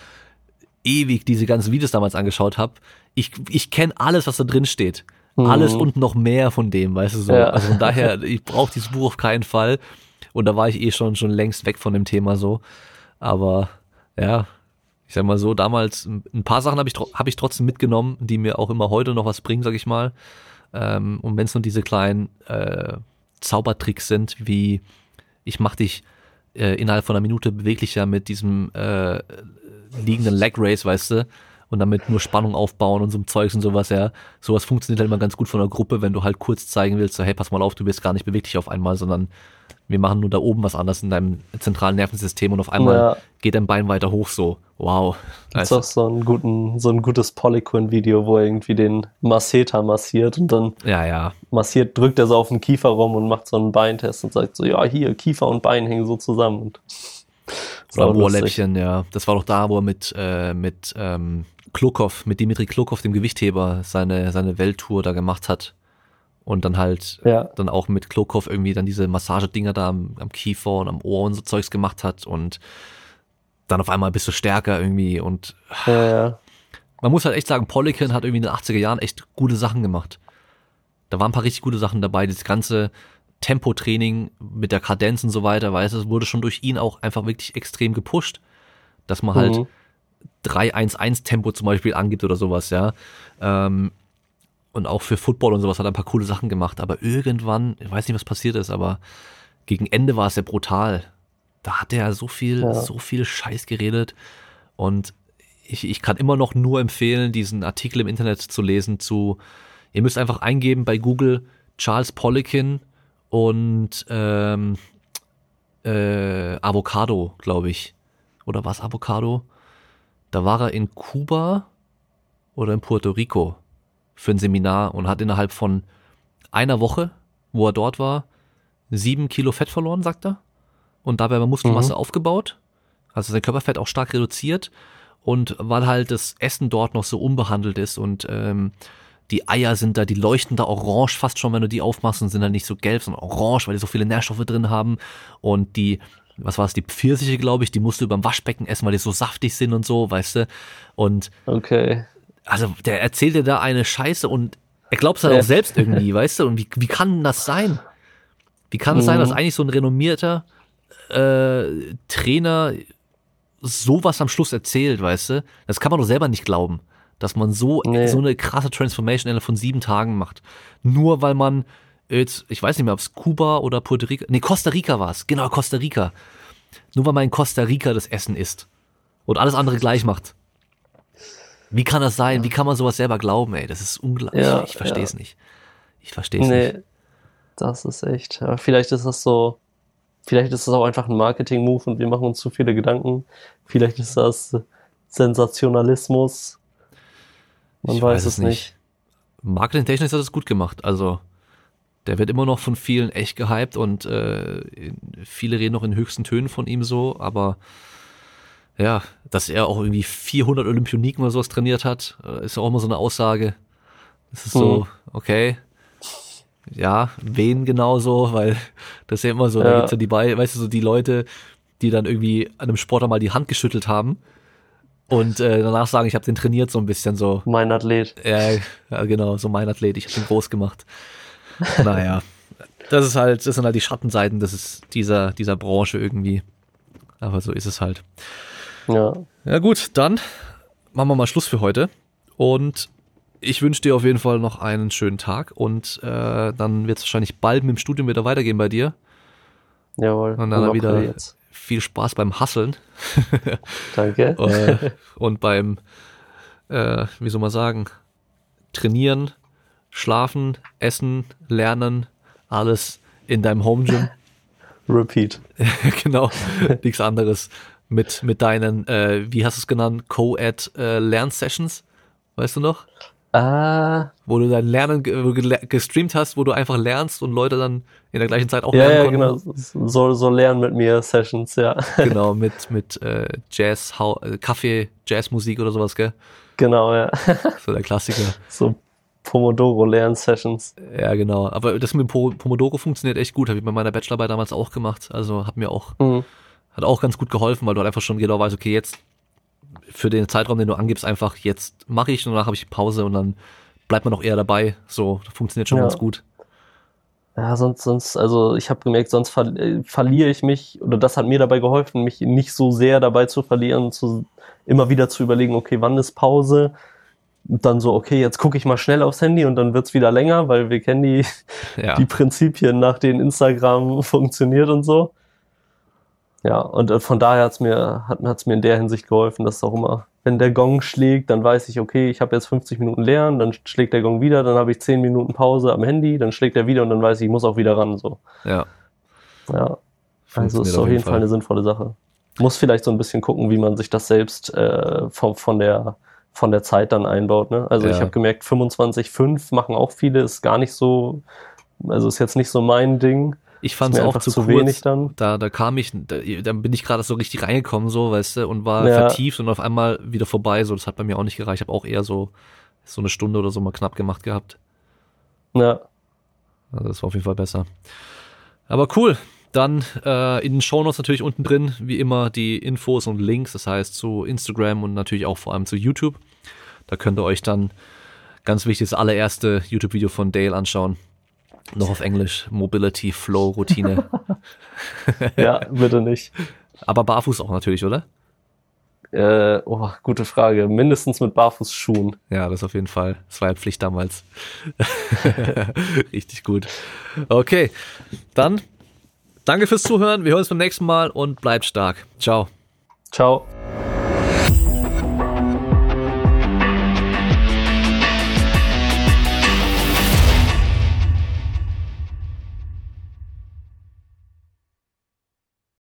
ewig diese ganzen Videos damals angeschaut habe, ich, ich kenne alles, was da drin steht alles mhm. und noch mehr von dem, weißt du so. Ja. Also von daher, ich brauche dieses Buch auf keinen Fall. Und da war ich eh schon schon längst weg von dem Thema so. Aber ja, ich sag mal so, damals ein paar Sachen habe ich hab ich trotzdem mitgenommen, die mir auch immer heute noch was bringen, sag ich mal. Ähm, und wenn es nur diese kleinen äh, Zaubertricks sind, wie ich mach dich äh, innerhalb von einer Minute beweglicher mit diesem äh, liegenden Leg Race, weißt du, und damit nur Spannung aufbauen und so ein Zeugs und sowas, ja. Sowas funktioniert halt immer ganz gut von der Gruppe, wenn du halt kurz zeigen willst, so, hey, pass mal auf, du bist gar nicht beweglich auf einmal, sondern wir machen nur da oben was anderes in deinem zentralen Nervensystem und auf einmal ja. geht dein Bein weiter hoch, so, wow. Gibt's auch so, einen guten, so ein gutes Polyquin-Video, wo er irgendwie den Masseter massiert und dann ja, ja. massiert, drückt er so auf den Kiefer rum und macht so einen Beintest und sagt so, ja, hier, Kiefer und Bein hängen so zusammen und oder Ohrläppchen, ja. Das war doch da, wo er mit, äh, mit ähm, Klokov, mit Dimitri Klokov, dem Gewichtheber, seine, seine Welttour da gemacht hat. Und dann halt, ja. dann auch mit Klokov irgendwie dann diese Massagedinger da am, am Kiefer und am Ohr und so Zeugs gemacht hat und dann auf einmal bist du stärker irgendwie und ja, ja. man muss halt echt sagen, Polican hat irgendwie in den 80er Jahren echt gute Sachen gemacht. Da waren ein paar richtig gute Sachen dabei. Das ganze Tempotraining mit der Kadenz und so weiter, weißt du, wurde schon durch ihn auch einfach wirklich extrem gepusht. Dass man halt mhm. 3-1-1 Tempo zum Beispiel angibt oder sowas, ja. Ähm, und auch für Football und sowas hat er ein paar coole Sachen gemacht. Aber irgendwann, ich weiß nicht, was passiert ist, aber gegen Ende war es ja brutal. Da hat er so viel, ja. so viel Scheiß geredet. Und ich, ich kann immer noch nur empfehlen, diesen Artikel im Internet zu lesen zu, ihr müsst einfach eingeben bei Google Charles Poliquin und ähm, äh, Avocado, glaube ich. Oder was Avocado? Da war er in Kuba oder in Puerto Rico für ein Seminar und hat innerhalb von einer Woche, wo er dort war, sieben Kilo Fett verloren, sagt er. Und dabei war Muskelmasse mhm. aufgebaut. Also sein Körperfett auch stark reduziert. Und weil halt das Essen dort noch so unbehandelt ist und ähm, die Eier sind da, die leuchten da orange fast schon, wenn du die aufmachst und sind dann nicht so gelb, sondern orange, weil die so viele Nährstoffe drin haben. Und die was war es, die Pfirsiche, glaube ich, die musst du überm Waschbecken essen, weil die so saftig sind und so, weißt du. Und okay. also der erzählt dir da eine Scheiße und er glaubt es halt ja. auch selbst irgendwie, weißt du. Und wie, wie kann das sein? Wie kann es mhm. sein, dass mhm. eigentlich so ein renommierter äh, Trainer sowas am Schluss erzählt, weißt du? Das kann man doch selber nicht glauben, dass man so, nee. so eine krasse Transformation innerhalb von sieben Tagen macht. Nur weil man jetzt, ich weiß nicht mehr, ob es Kuba oder Puerto Rico, nee, Costa Rica war es, genau, Costa Rica. Nur weil man in Costa Rica das Essen isst und alles andere gleich macht. Wie kann das sein? Wie kann man sowas selber glauben, ey? Das ist unglaublich. Ja, ich verstehe es ja. nicht. Ich verstehe es nee, nicht. Das ist echt. Ja, vielleicht ist das so. Vielleicht ist das auch einfach ein Marketing-Move und wir machen uns zu viele Gedanken. Vielleicht ist das Sensationalismus. Man ich weiß, weiß es nicht. nicht. Marketingtechnisch hat es gut gemacht. Also der wird immer noch von vielen echt gehypt und äh, viele reden noch in höchsten Tönen von ihm so, aber ja, dass er auch irgendwie 400 Olympioniken oder sowas trainiert hat, äh, ist ja auch immer so eine Aussage. Das ist so, mhm. okay, ja, wen genau so, weil das ist ja immer so, ja. da gibt's ja die, weißt du, so die Leute, die dann irgendwie einem Sportler mal die Hand geschüttelt haben und äh, danach sagen, ich habe den trainiert so ein bisschen so. Mein Athlet. Ja, ja genau, so mein Athlet, ich habe den groß gemacht. Naja. das ist halt, das sind halt die Schattenseiten, das ist dieser, dieser Branche irgendwie. Aber so ist es halt. Ja. Ja gut, dann machen wir mal Schluss für heute. Und ich wünsche dir auf jeden Fall noch einen schönen Tag und äh, dann wird es wahrscheinlich bald mit dem Studium wieder weitergehen bei dir. Jawohl. Und dann wieder jetzt. viel Spaß beim Hasseln. Danke. Äh, und beim, äh, wie soll man sagen, trainieren, schlafen, essen, lernen, alles in deinem Home Gym. Repeat. genau, nichts anderes. Mit, mit deinen, äh, wie hast du es genannt, Co-Ed äh, Lern-Sessions, weißt du noch? Ah. Wo du dein Lernen gestreamt hast, wo du einfach lernst und Leute dann in der gleichen Zeit auch ja, lernen Ja, genau. So, so lernen mit mir Sessions, ja. Genau, mit, mit äh, Jazz, äh, Kaffee, Jazzmusik oder sowas, gell? Genau, ja. So der Klassiker. So Pomodoro-Lern-Sessions. Ja, genau. Aber das mit Pomodoro funktioniert echt gut. Habe ich bei meiner Bachelorarbeit damals auch gemacht. Also hat mir auch, mhm. hat auch ganz gut geholfen, weil du halt einfach schon genau weißt, okay, jetzt für den Zeitraum, den du angibst, einfach jetzt mache ich und danach habe ich Pause und dann bleibt man auch eher dabei. So, funktioniert schon ja. ganz gut. Ja, sonst, sonst, also ich habe gemerkt, sonst ver äh, verliere ich mich, oder das hat mir dabei geholfen, mich nicht so sehr dabei zu verlieren, zu, immer wieder zu überlegen, okay, wann ist Pause? Dann so, okay, jetzt gucke ich mal schnell aufs Handy und dann wird's wieder länger, weil wir kennen die, ja. die Prinzipien, nach denen Instagram funktioniert und so. Ja, und äh, von daher hat's mir, hat hat's mir in der Hinsicht geholfen, dass auch immer, wenn der Gong schlägt, dann weiß ich, okay, ich habe jetzt 50 Minuten lernen, dann schlägt der Gong wieder, dann habe ich 10 Minuten Pause am Handy, dann schlägt er wieder und dann weiß ich, ich muss auch wieder ran. So. Ja. Ja. Also ist auf jeden Fall. Fall eine sinnvolle Sache. Muss vielleicht so ein bisschen gucken, wie man sich das selbst äh, von, von der von der Zeit dann einbaut. Ne? Also ja. ich habe gemerkt, 25,5 machen auch viele, ist gar nicht so, also ist jetzt nicht so mein Ding. Ich fand es auch zu, zu wenig dann. Da, da kam ich, da, dann bin ich gerade so richtig reingekommen, so, weißt du, und war ja. vertieft und auf einmal wieder vorbei. So, das hat bei mir auch nicht gereicht. Ich habe auch eher so so eine Stunde oder so mal knapp gemacht gehabt. Ja. Also das war auf jeden Fall besser. Aber cool. Dann äh, in den Shownotes natürlich unten drin, wie immer, die Infos und Links, das heißt zu Instagram und natürlich auch vor allem zu YouTube. Da könnt ihr euch dann ganz wichtig das allererste YouTube-Video von Dale anschauen. Noch auf Englisch. Mobility Flow Routine. ja, bitte nicht. Aber barfuß auch natürlich, oder? Äh, oh, gute Frage. Mindestens mit Barfußschuhen. Ja, das auf jeden Fall. Das war ja Pflicht damals. Richtig gut. Okay, dann danke fürs Zuhören. Wir hören uns beim nächsten Mal und bleibt stark. Ciao. Ciao.